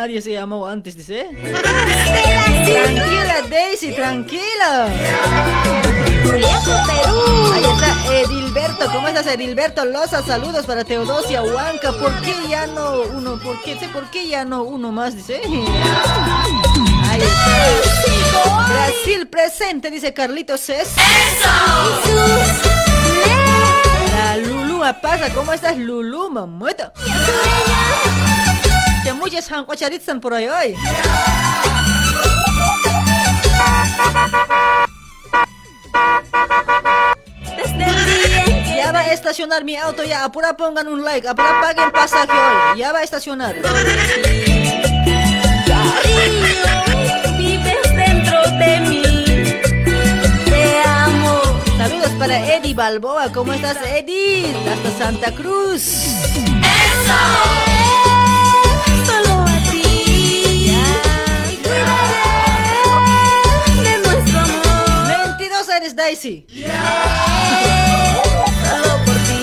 Nadie se llamó antes, dice. Tranquila, Daisy, tranquila. Ahí está Edilberto. ¿Cómo estás, Edilberto Loza? Saludos para Teodosia Huanca. ¿Por qué ya no uno? ¿Por qué? ¿Por qué ya no uno más? Dice. Ahí está. Brasil presente, dice Carlitos Cés. La Lulu Apaga, ¿cómo estás, Lulu, mamueta? El día en que Ya va a estacionar mi auto, ya, apura pongan un like, apura paguen pasaje hoy, ya va a estacionar. vives dentro de mí. Te amo. Saludos para Eddie Balboa, ¿cómo estás Eddie? Hasta Santa Cruz. Solo 22 eres Daisy. Solo por ti.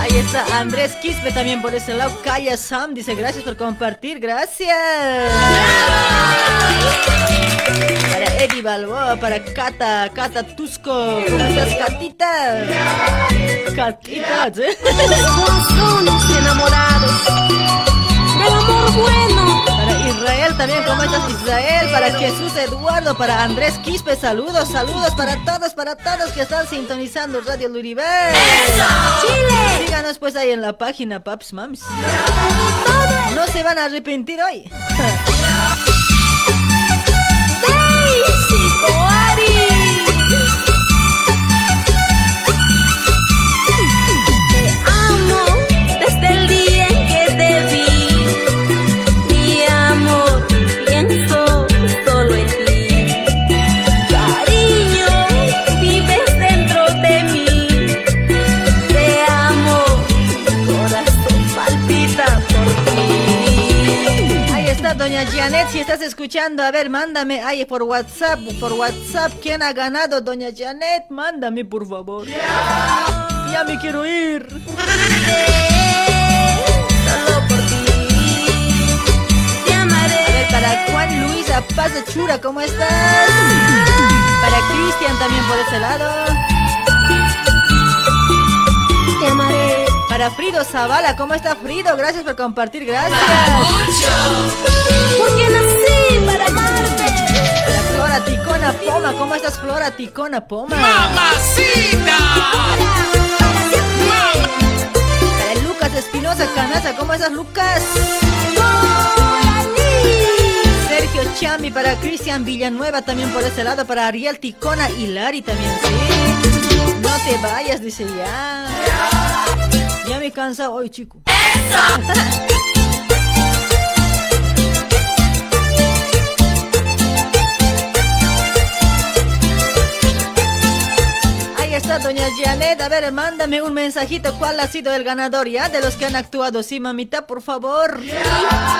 Ahí está Andrés Quispe también por ese lado. Calla Sam dice gracias por compartir, gracias. Para Eddie Balboa, para Cata, Cata Tusco. ¿Cómo estás, Catita? Catita, ¿sí? Somos enamorados del amor bueno. Israel también, ¿cómo estás Israel? Para Jesús Eduardo, para Andrés Quispe, saludos, saludos para todos, para todos que están sintonizando Radio Luribel. Chile. Síganos pues ahí en la página Paps Mams. No se van a arrepentir hoy. estás escuchando, a ver, mándame ahí por WhatsApp, por WhatsApp, ¿quién ha ganado, doña Janet? Mándame, por favor. Ya me quiero ir. Solo por ti. Te A amaré. ver, para Juan Luis Paz de Chura, ¿cómo estás? Para Cristian también por ese lado. Te amaré. Para Frido Zavala, ¿cómo está Frido? Gracias por compartir, gracias. Porque Flora Ticona Poma, ¿cómo estás Flora Ticona Poma? ¡Mamacita! Para Lucas Espinosa Canaza, ¿cómo estás Lucas? Sergio Chami, para Cristian Villanueva también por ese lado, para Ariel Ticona y Lari también, sí. No te vayas, dice ya. Ya me cansa hoy, chico. Ahí doña Janet. A ver, mándame un mensajito. ¿Cuál ha sido el ganador ya de los que han actuado? Sí, mamita, por favor.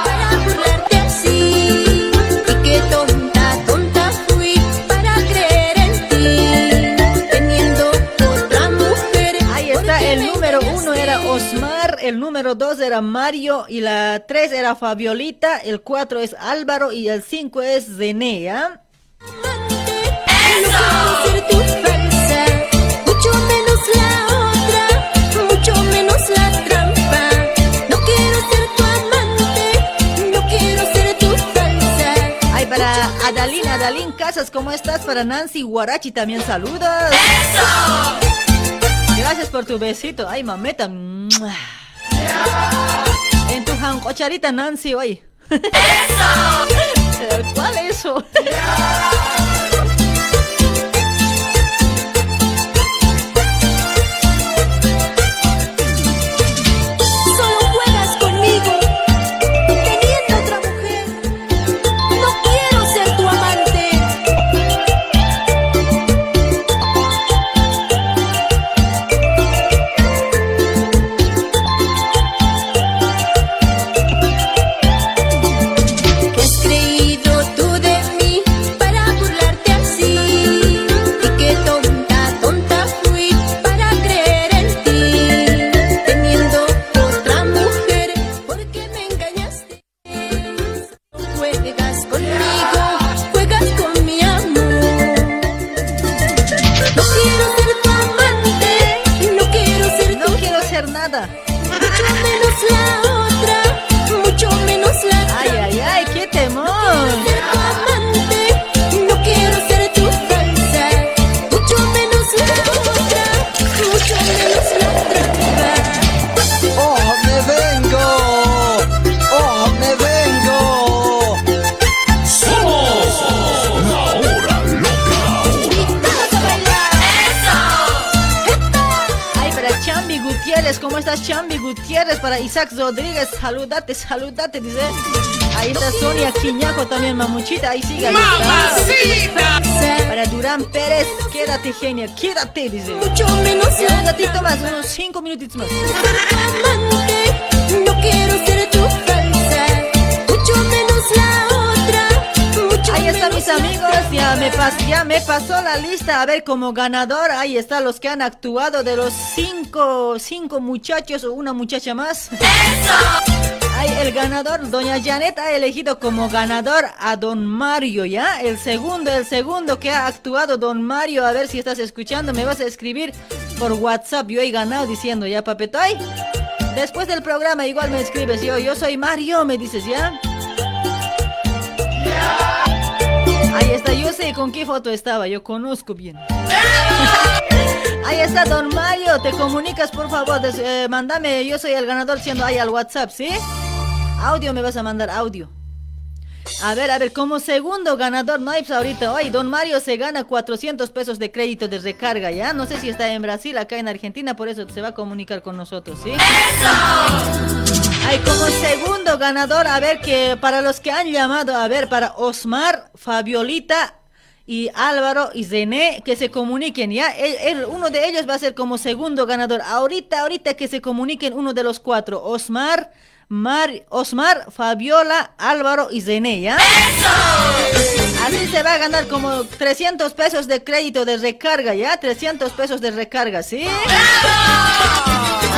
Para burlarte así y qué tonta, tonta fui para creer en ti teniendo otra mujer. Ahí está, el número uno era Osmar, el número dos era Mario y la tres era Fabiolita, el cuatro es Álvaro y el cinco es Zenea. Quiero Adalín, Adalín Casas, ¿cómo estás? Para Nancy Guarachi también saludos. Gracias por tu besito. Ay, mameta. En tu jancocharita, Nancy, hoy. ¿Cuál es eso? Gutiérrez, ¿cómo estás, Chambi Gutiérrez? Para Isaac Rodríguez, saludate, saludate, dice. Ahí está Sonia Quiñaco también, mamuchita, ahí sigue. ahí está. Para Durán Pérez, quédate, genia, quédate, dice. Mucho menos Un ratito más, unos cinco minutitos más. amante, no quiero ser tu Ahí mis amigos, ya me, pas- ya me pasó la lista. A ver, como ganador, ahí están los que han actuado de los cinco, cinco muchachos o una muchacha más. Ay, el ganador, doña Janet ha elegido como ganador a don Mario, ¿ya? El segundo, el segundo que ha actuado don Mario, a ver si estás escuchando, me vas a escribir por WhatsApp, yo he ganado diciendo, ¿ya, papetoy? Después del programa igual me escribes, yo, yo soy Mario, me dices, ¿ya? Ahí está, yo sé con qué foto estaba, yo conozco bien. Ahí está Don Mario, te comunicas por favor, des- eh, yo soy el ganador siendo ahí al WhatsApp, ¿sí? Audio me vas a mandar, audio. A ver, a ver, como segundo ganador, no hay pues, ahorita, hoy Don Mario se gana 400 pesos de crédito de recarga, ¿ya? No sé si está en Brasil, acá en Argentina, por eso se va a comunicar con nosotros, ¿sí? Hay como segundo ganador, a ver, que para los que han llamado, a ver, para Osmar, Fabiolita y Álvaro y Zené, que se comuniquen, ¿ya? El- el- uno de ellos va a ser como segundo ganador. Ahorita, ahorita que se comuniquen uno de los cuatro, Osmar, Mar, Osmar, Fabiola, Álvaro y Zené, ¿ya? Así se va a ganar como 300 pesos de crédito de recarga, ¿ya? 300 pesos de recarga, ¿sí?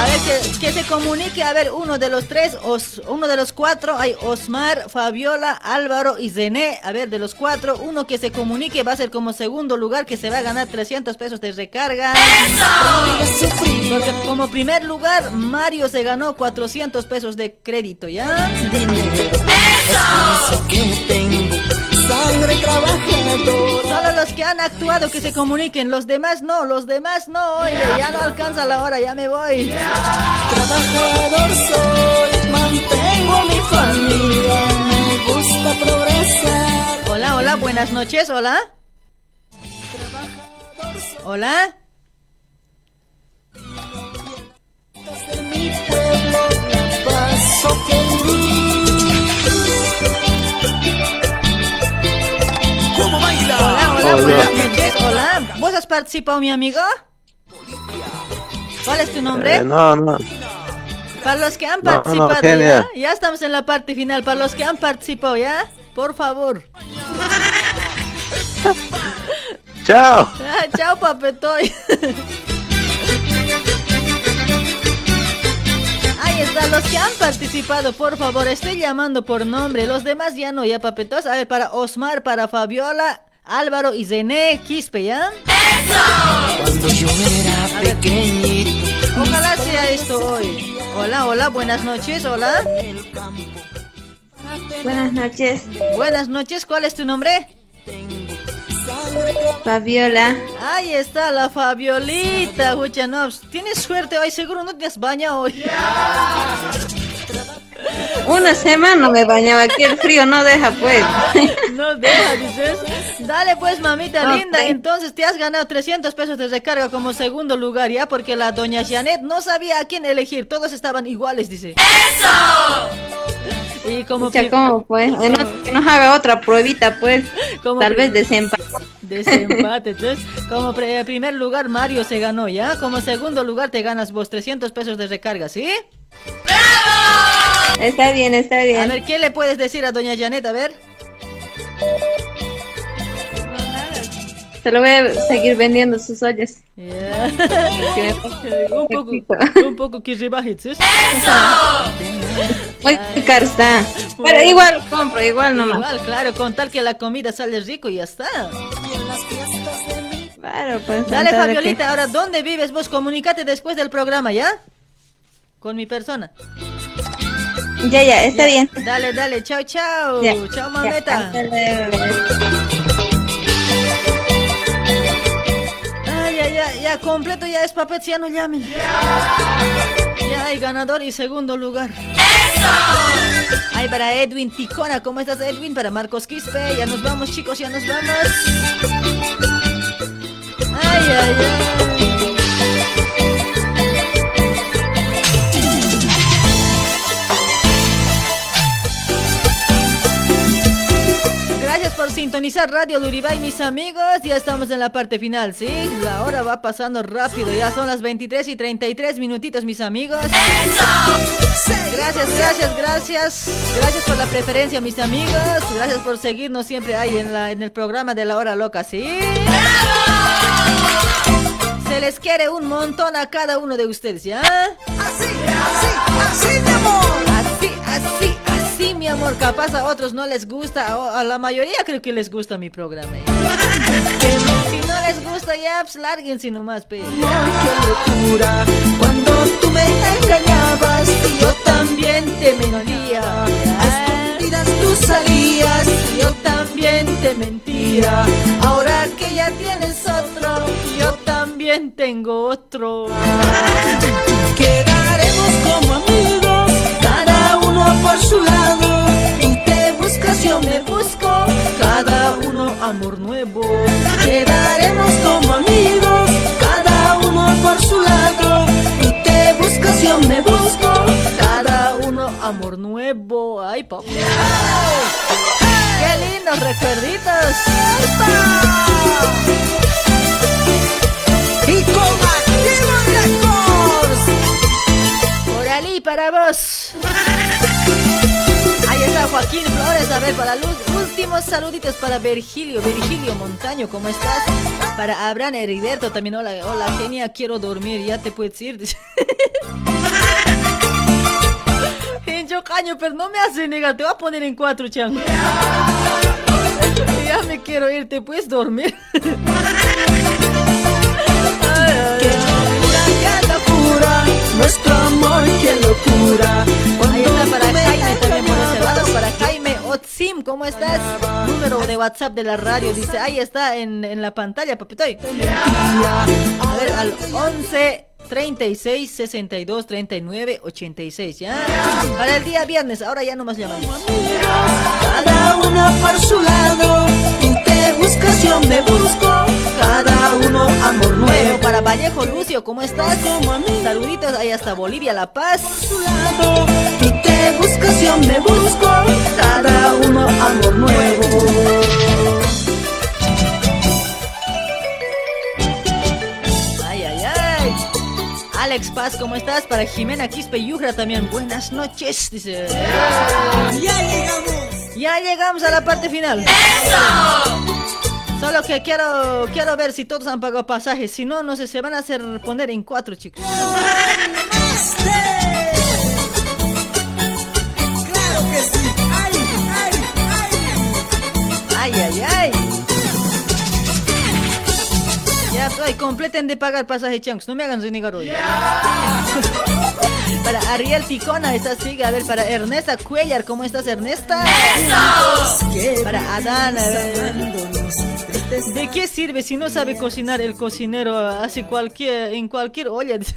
A ver, que, que se comunique, a ver, uno de los tres, os- uno de los cuatro, hay Osmar, Fabiola, Álvaro y Zené, a ver, de los cuatro, uno que se comunique va a ser como segundo lugar, que se va a ganar 300 pesos de recarga. Porque como primer lugar, Mario se ganó 400 pesos de crédito, ¿ya? tengo sangre. Solo los que han actuado que se comuniquen, los demás no, los demás no, oye, ya no alcanza la hora, ya me voy. Trabajador soy, mantengo a mi familia, me gusta progresar. Hola, hola, buenas noches, hola. Hola. De mi pueblo, paso ¿Cómo Hola. ¿Vos has participado, mi amigo? ¿Cuál es tu nombre? Eh, no, no. Para los que han No, no, participado, ya estamos en la parte final. Para los que han participado, ya, por favor. Chao. Ah, chao, papetoy. Ahí está, los que han participado, por favor, estoy llamando por nombre. Los demás ya no, ya, papetos. A ver, para Osmar, para Fabiola, Álvaro y Zené Quispe, ¿ya? Cuando yo era pequeñito. Ojalá sea esto hoy. Hola, hola, buenas noches, hola. Buenas noches. Buenas noches, ¿cuál es tu nombre? Fabiola. Ahí está la Fabiolita, Huchanovs. Tienes suerte hoy, seguro no te has bañado hoy. Una semana me bañaba aquí, el frío no deja pues. No deja, dices. Dale pues, mamita No, linda. Entonces te has ganado 300 pesos de recarga como segundo lugar, ¿ya? Porque la doña Janet no sabía a quién elegir. Todos estaban iguales, dice. ¡Eso! Y como Pucha, ¿cómo pues? No- que nos haga otra pruebita pues. Como Tal vez desempate. Desempate, entonces, como pre- primer lugar Mario se ganó, ¿ya? Como segundo lugar te ganas vos 300 pesos de recarga, ¿sí? Está bien, está bien. A ver, ¿qué le puedes decir a doña Janet? A ver. Se lo voy a seguir vendiendo sus ollas. Un poco, un poco que ¿sí? Muy caro está. Pero igual compro, igual nomás. Igual, claro, con tal que la comida sale rico y ya está. Claro, pues. Dale, Fabiolita, ahora, ¿dónde vives vos? Comunícate después del programa, ¿ya? Con mi persona. Ya, ya, está bien. Dale, dale, chao, chao. Ya, chao, mameta. Ay, ya, ya, ya, completo ya es papet, ya no llamen. Ya hay ganador y segundo lugar. Ay, para Edwin Ticona, ¿cómo estás, Edwin? Para Marcos Quispe, ya nos vamos, chicos, ya nos vamos. Ay, ay, ay. Por sintonizar Radio Luribay, mis amigos. Ya estamos en la parte final, ¿sí? La hora va pasando rápido. Ya son las 23 y 33 minutitos, mis amigos. Gracias, gracias, gracias. Gracias por la preferencia, mis amigos. Gracias por seguirnos siempre ahí en, la, en el programa de la hora loca, ¿sí? Se les quiere un montón a cada uno de ustedes, ¿ya? Así, así, así, mi amor. Mi amor. Capaz a otros no les gusta, a, a la mayoría creo que les gusta mi programa. ¿eh? Si no les gusta, ya, pues lárguense nomás, pe. locura cuando tú me engañabas y yo también te mentía. Escondidas tú salías y yo también te mentía. Ahora que ya tienes otro, yo también tengo otro. Quedaremos como amigos, su lado. Tú te buscas, yo me busco, cada uno amor nuevo. Quedaremos como amigos, cada uno por su lado. Tú te buscas, yo me busco, cada uno amor nuevo. Ay, papá. ¡Qué lindos recuerditos! Y con Activo. Por allí para vos. Joaquín Flores, a ver, para los últimos saluditos para Virgilio, Virgilio Montaño, ¿cómo estás? Para Abraham Heriberto también, hola, hola, genia, quiero dormir, ya te puedes ir. Pincho caño, pero no me hace negar, te voy a poner en cuatro, chango. Ya me quiero ir, ¿te puedes dormir? ¡Qué locura! Nuestro amor, qué locura. Ahí está para Jaime también. Para Jaime Otsim, ¿cómo estás? Número de WhatsApp de la radio. Dice, ahí está en, en la pantalla, papitoy. A ver, al 11 36 62 39 86, ¿ya? Para el día viernes, ahora ya no más llamamos. Cada uno por su lado, te buscas, yo me busco. Cada uno amor nuevo. Para Vallejo Lucio, ¿cómo estás? Saluditos ahí hasta Bolivia, La Paz. Tú te buscas, yo me busco. Cada uno amor nuevo. Ay, ay, ay. Alex Paz, ¿cómo estás? Para Jimena Quispe Yujra también. Buenas noches, dice. Ya llegamos. Ya llegamos a la parte final. Solo que quiero, quiero ver si todos han pagado pasajes. Si no, no sé, se van a hacer poner en cuatro, chicos. Claro que sí. Ay, ay, Ay, ay, ay. Ya estoy, completen de pagar pasaje, chunks. No me hagan renegar hoy. Para Ariel Ticona, estás sigue. A ver, para Ernesta Cuellar, ¿cómo estás, Ernesta? Para Adán, a ver. ¿De qué sirve si no sabe cocinar el cocinero? Hace cualquier, en cualquier olla.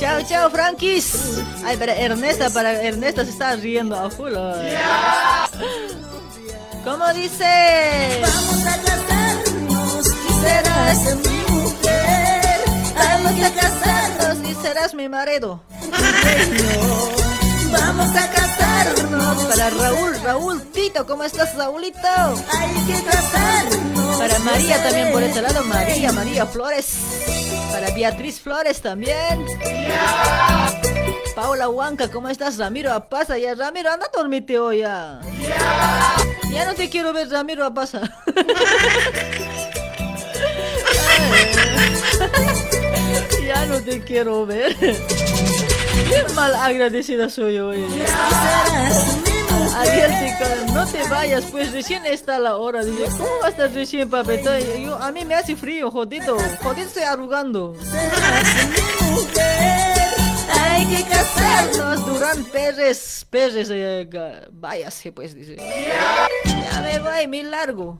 chao, chao, Frankis. Ay, para Ernesta, para Ernesta se está riendo a full. ¿Cómo dice? Vamos a casarnos mujer. Vamos a casarnos y serás mi marido. Vamos a casarnos. Para Raúl, Raúl Tito, ¿cómo estás, Raúlito? Hay que casarnos. Para María también por ese lado, María, María Flores. Para Beatriz Flores también. Paula Huanca, ¿cómo estás? Ramiro Apaza, ya Ramiro, anda a dormirte hoy ya. Ya no te quiero ver, Ramiro Apaza. ya no te quiero ver. Qué mal agradecida soy hoy. Adiós, chicos, no te vayas, pues recién está la hora. Dice, ¿cómo va a estar recién, papeta? Yo, a mí me hace frío, jodido. Jodido estoy arrugando. Hay que casarnos, Durán Pérez. Pérez, eh, váyase, pues, dice. Ya me voy, muy largo.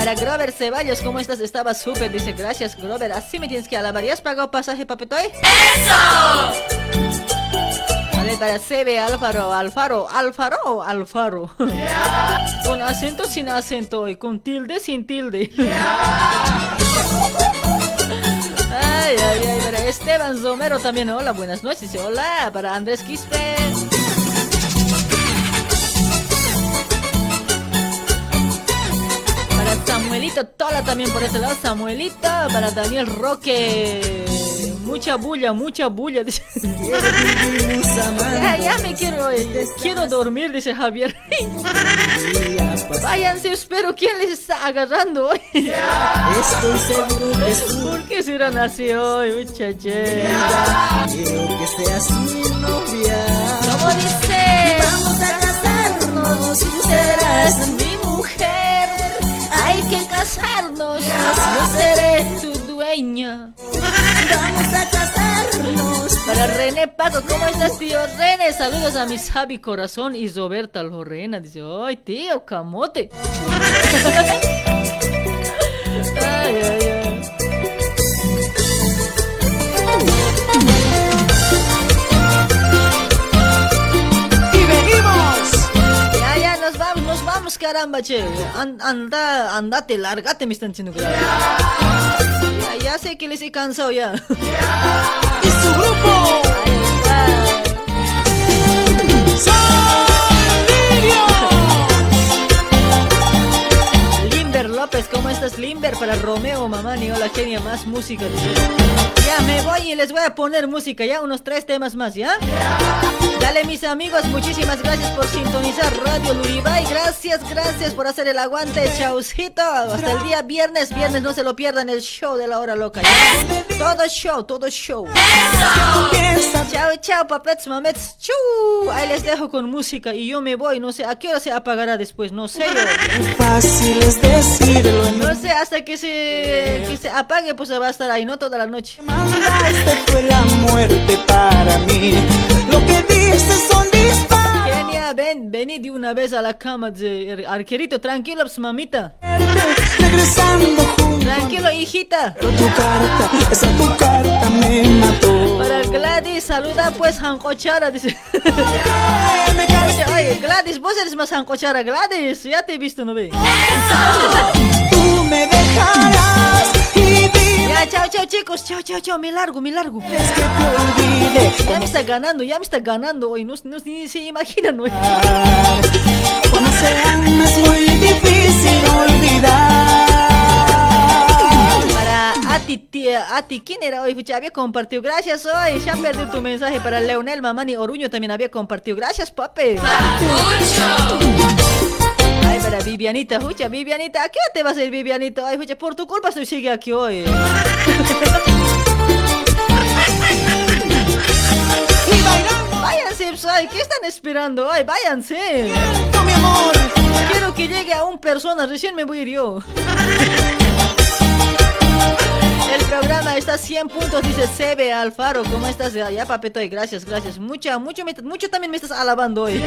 Para Grover Ceballos, ¿cómo estás? Estaba súper, dice, gracias, Grover. Así me tienes que alabar. ¿Ya has pagado pasaje, papetoy? ¡Eso! Vale, para CB Alfaro, Alfaro, Alfaro, Alfaro. Con acento, sin acento, y con tilde, sin tilde. Ay, ay, ay, para Esteban Romero también, hola, buenas noches, hola, para Andrés Quispe. Samuelito Tola también por ese lado, Samuelito, para Daniel Roque. Mucha bulla, mucha bulla, dice. Ya, ya me quiero, eh, quiero dormir, dice Javier. Váyanse, espero quién les está agarrando hoy. Estoy seguro que ¿Por qué serán así hoy, muchachos? quiero que seas mi novia. ¿Cómo dice? Vamos a casarnos serás mi mujer. Que casarnos. Yo seré tu dueña. Vamos a casarnos. Para René Paco, ¿cómo estás, tío René? Saludos a mis Javi Corazón y Roberta Lorena. Dice, ¡ay, tío, camote! caramba, che. An- anda, andate, lárgate, me están diciendo ya, ya sé que les he cansado ya. Y su grupo. ¿Cómo estás, Limber? Para Romeo, Mamani, hola, Kenia, más música. Ya me voy y les voy a poner música, ya, unos tres temas más, ¿ya? Dale, mis amigos, muchísimas gracias por sintonizar Radio Luribay. Gracias, gracias por hacer el aguante, chaucito. Hasta el día viernes, viernes, no se lo pierdan el show de la hora loca. Todo show, todo show. Chao, chao, papets, mamets. Chu. Ahí les dejo con música y yo me voy. No sé a qué hora se apagará después. No sé. Fácil es decirlo. No sé, hasta que se, que se apague, pues va a estar ahí, no toda la noche. Esta fue la muerte para mí. Lo que dices son Eugenia, ven, vení de una vez a la cama de arquerito, tranquilo, pues, mamita. Tranquilo, hijita. Tu carta, esa tu carta me mató. Para Gladys, saluda pues Jancochara, dice. Oye, Gladys, vos eres más Jancochara, Gladys, ya te he visto, ¿no ve? Tú me dejarás Ya, chao, chao, chicos, chao, chao, chao, me largo, me largo. es que te olvide. Ya me está ganando, ya me está ganando hoy, no, no ni se imaginan hoy. Cuando se ama es muy difícil olvidar. Para Ati, tía, Ati, ¿quién era hoy? Pucha, había compartido. Gracias hoy. Ya perdí tu mensaje para Leonel Mamani Oruño también había compartido. Gracias, papi. Ay, para Vivianita, escucha, Vivianita, ¿a qué hora te vas a ir, Vivianita? Ay, escucha, por tu culpa estoy sigue aquí hoy. Váyanse, ay, ¿qué están esperando? Ay, váyanse. mi amor. Quiero que llegue a un persona, recién me voy a ir yo. El programa está a 100 puntos, dice Sebe Alfaro. ¿Cómo estás allá, papetoy? Gracias, gracias. Mucha, mucho, me- mucho también me estás alabando hoy.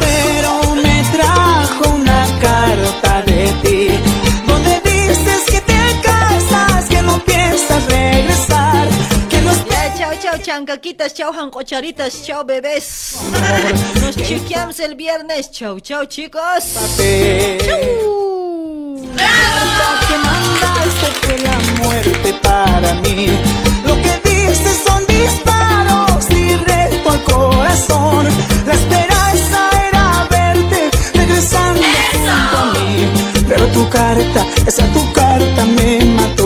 Pero me trajo una carta de ti Donde dices que te casas, que no piensas regresar Que Ya, chao, chao, chancaquitas, chao, jancocharitas, chao, bebés. Nos chequeamos el viernes. Chao, chao, chicos. Que mandaste fue la muerte para mí. Lo que dices son disparos directo al corazón. La esperanza era verte regresando junto a mí. Pero tu carta, esa tu carta me mató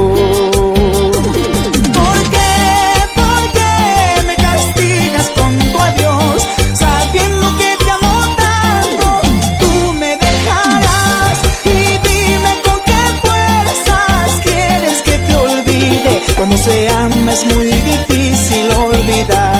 Cuando se ama es muy difícil olvidar.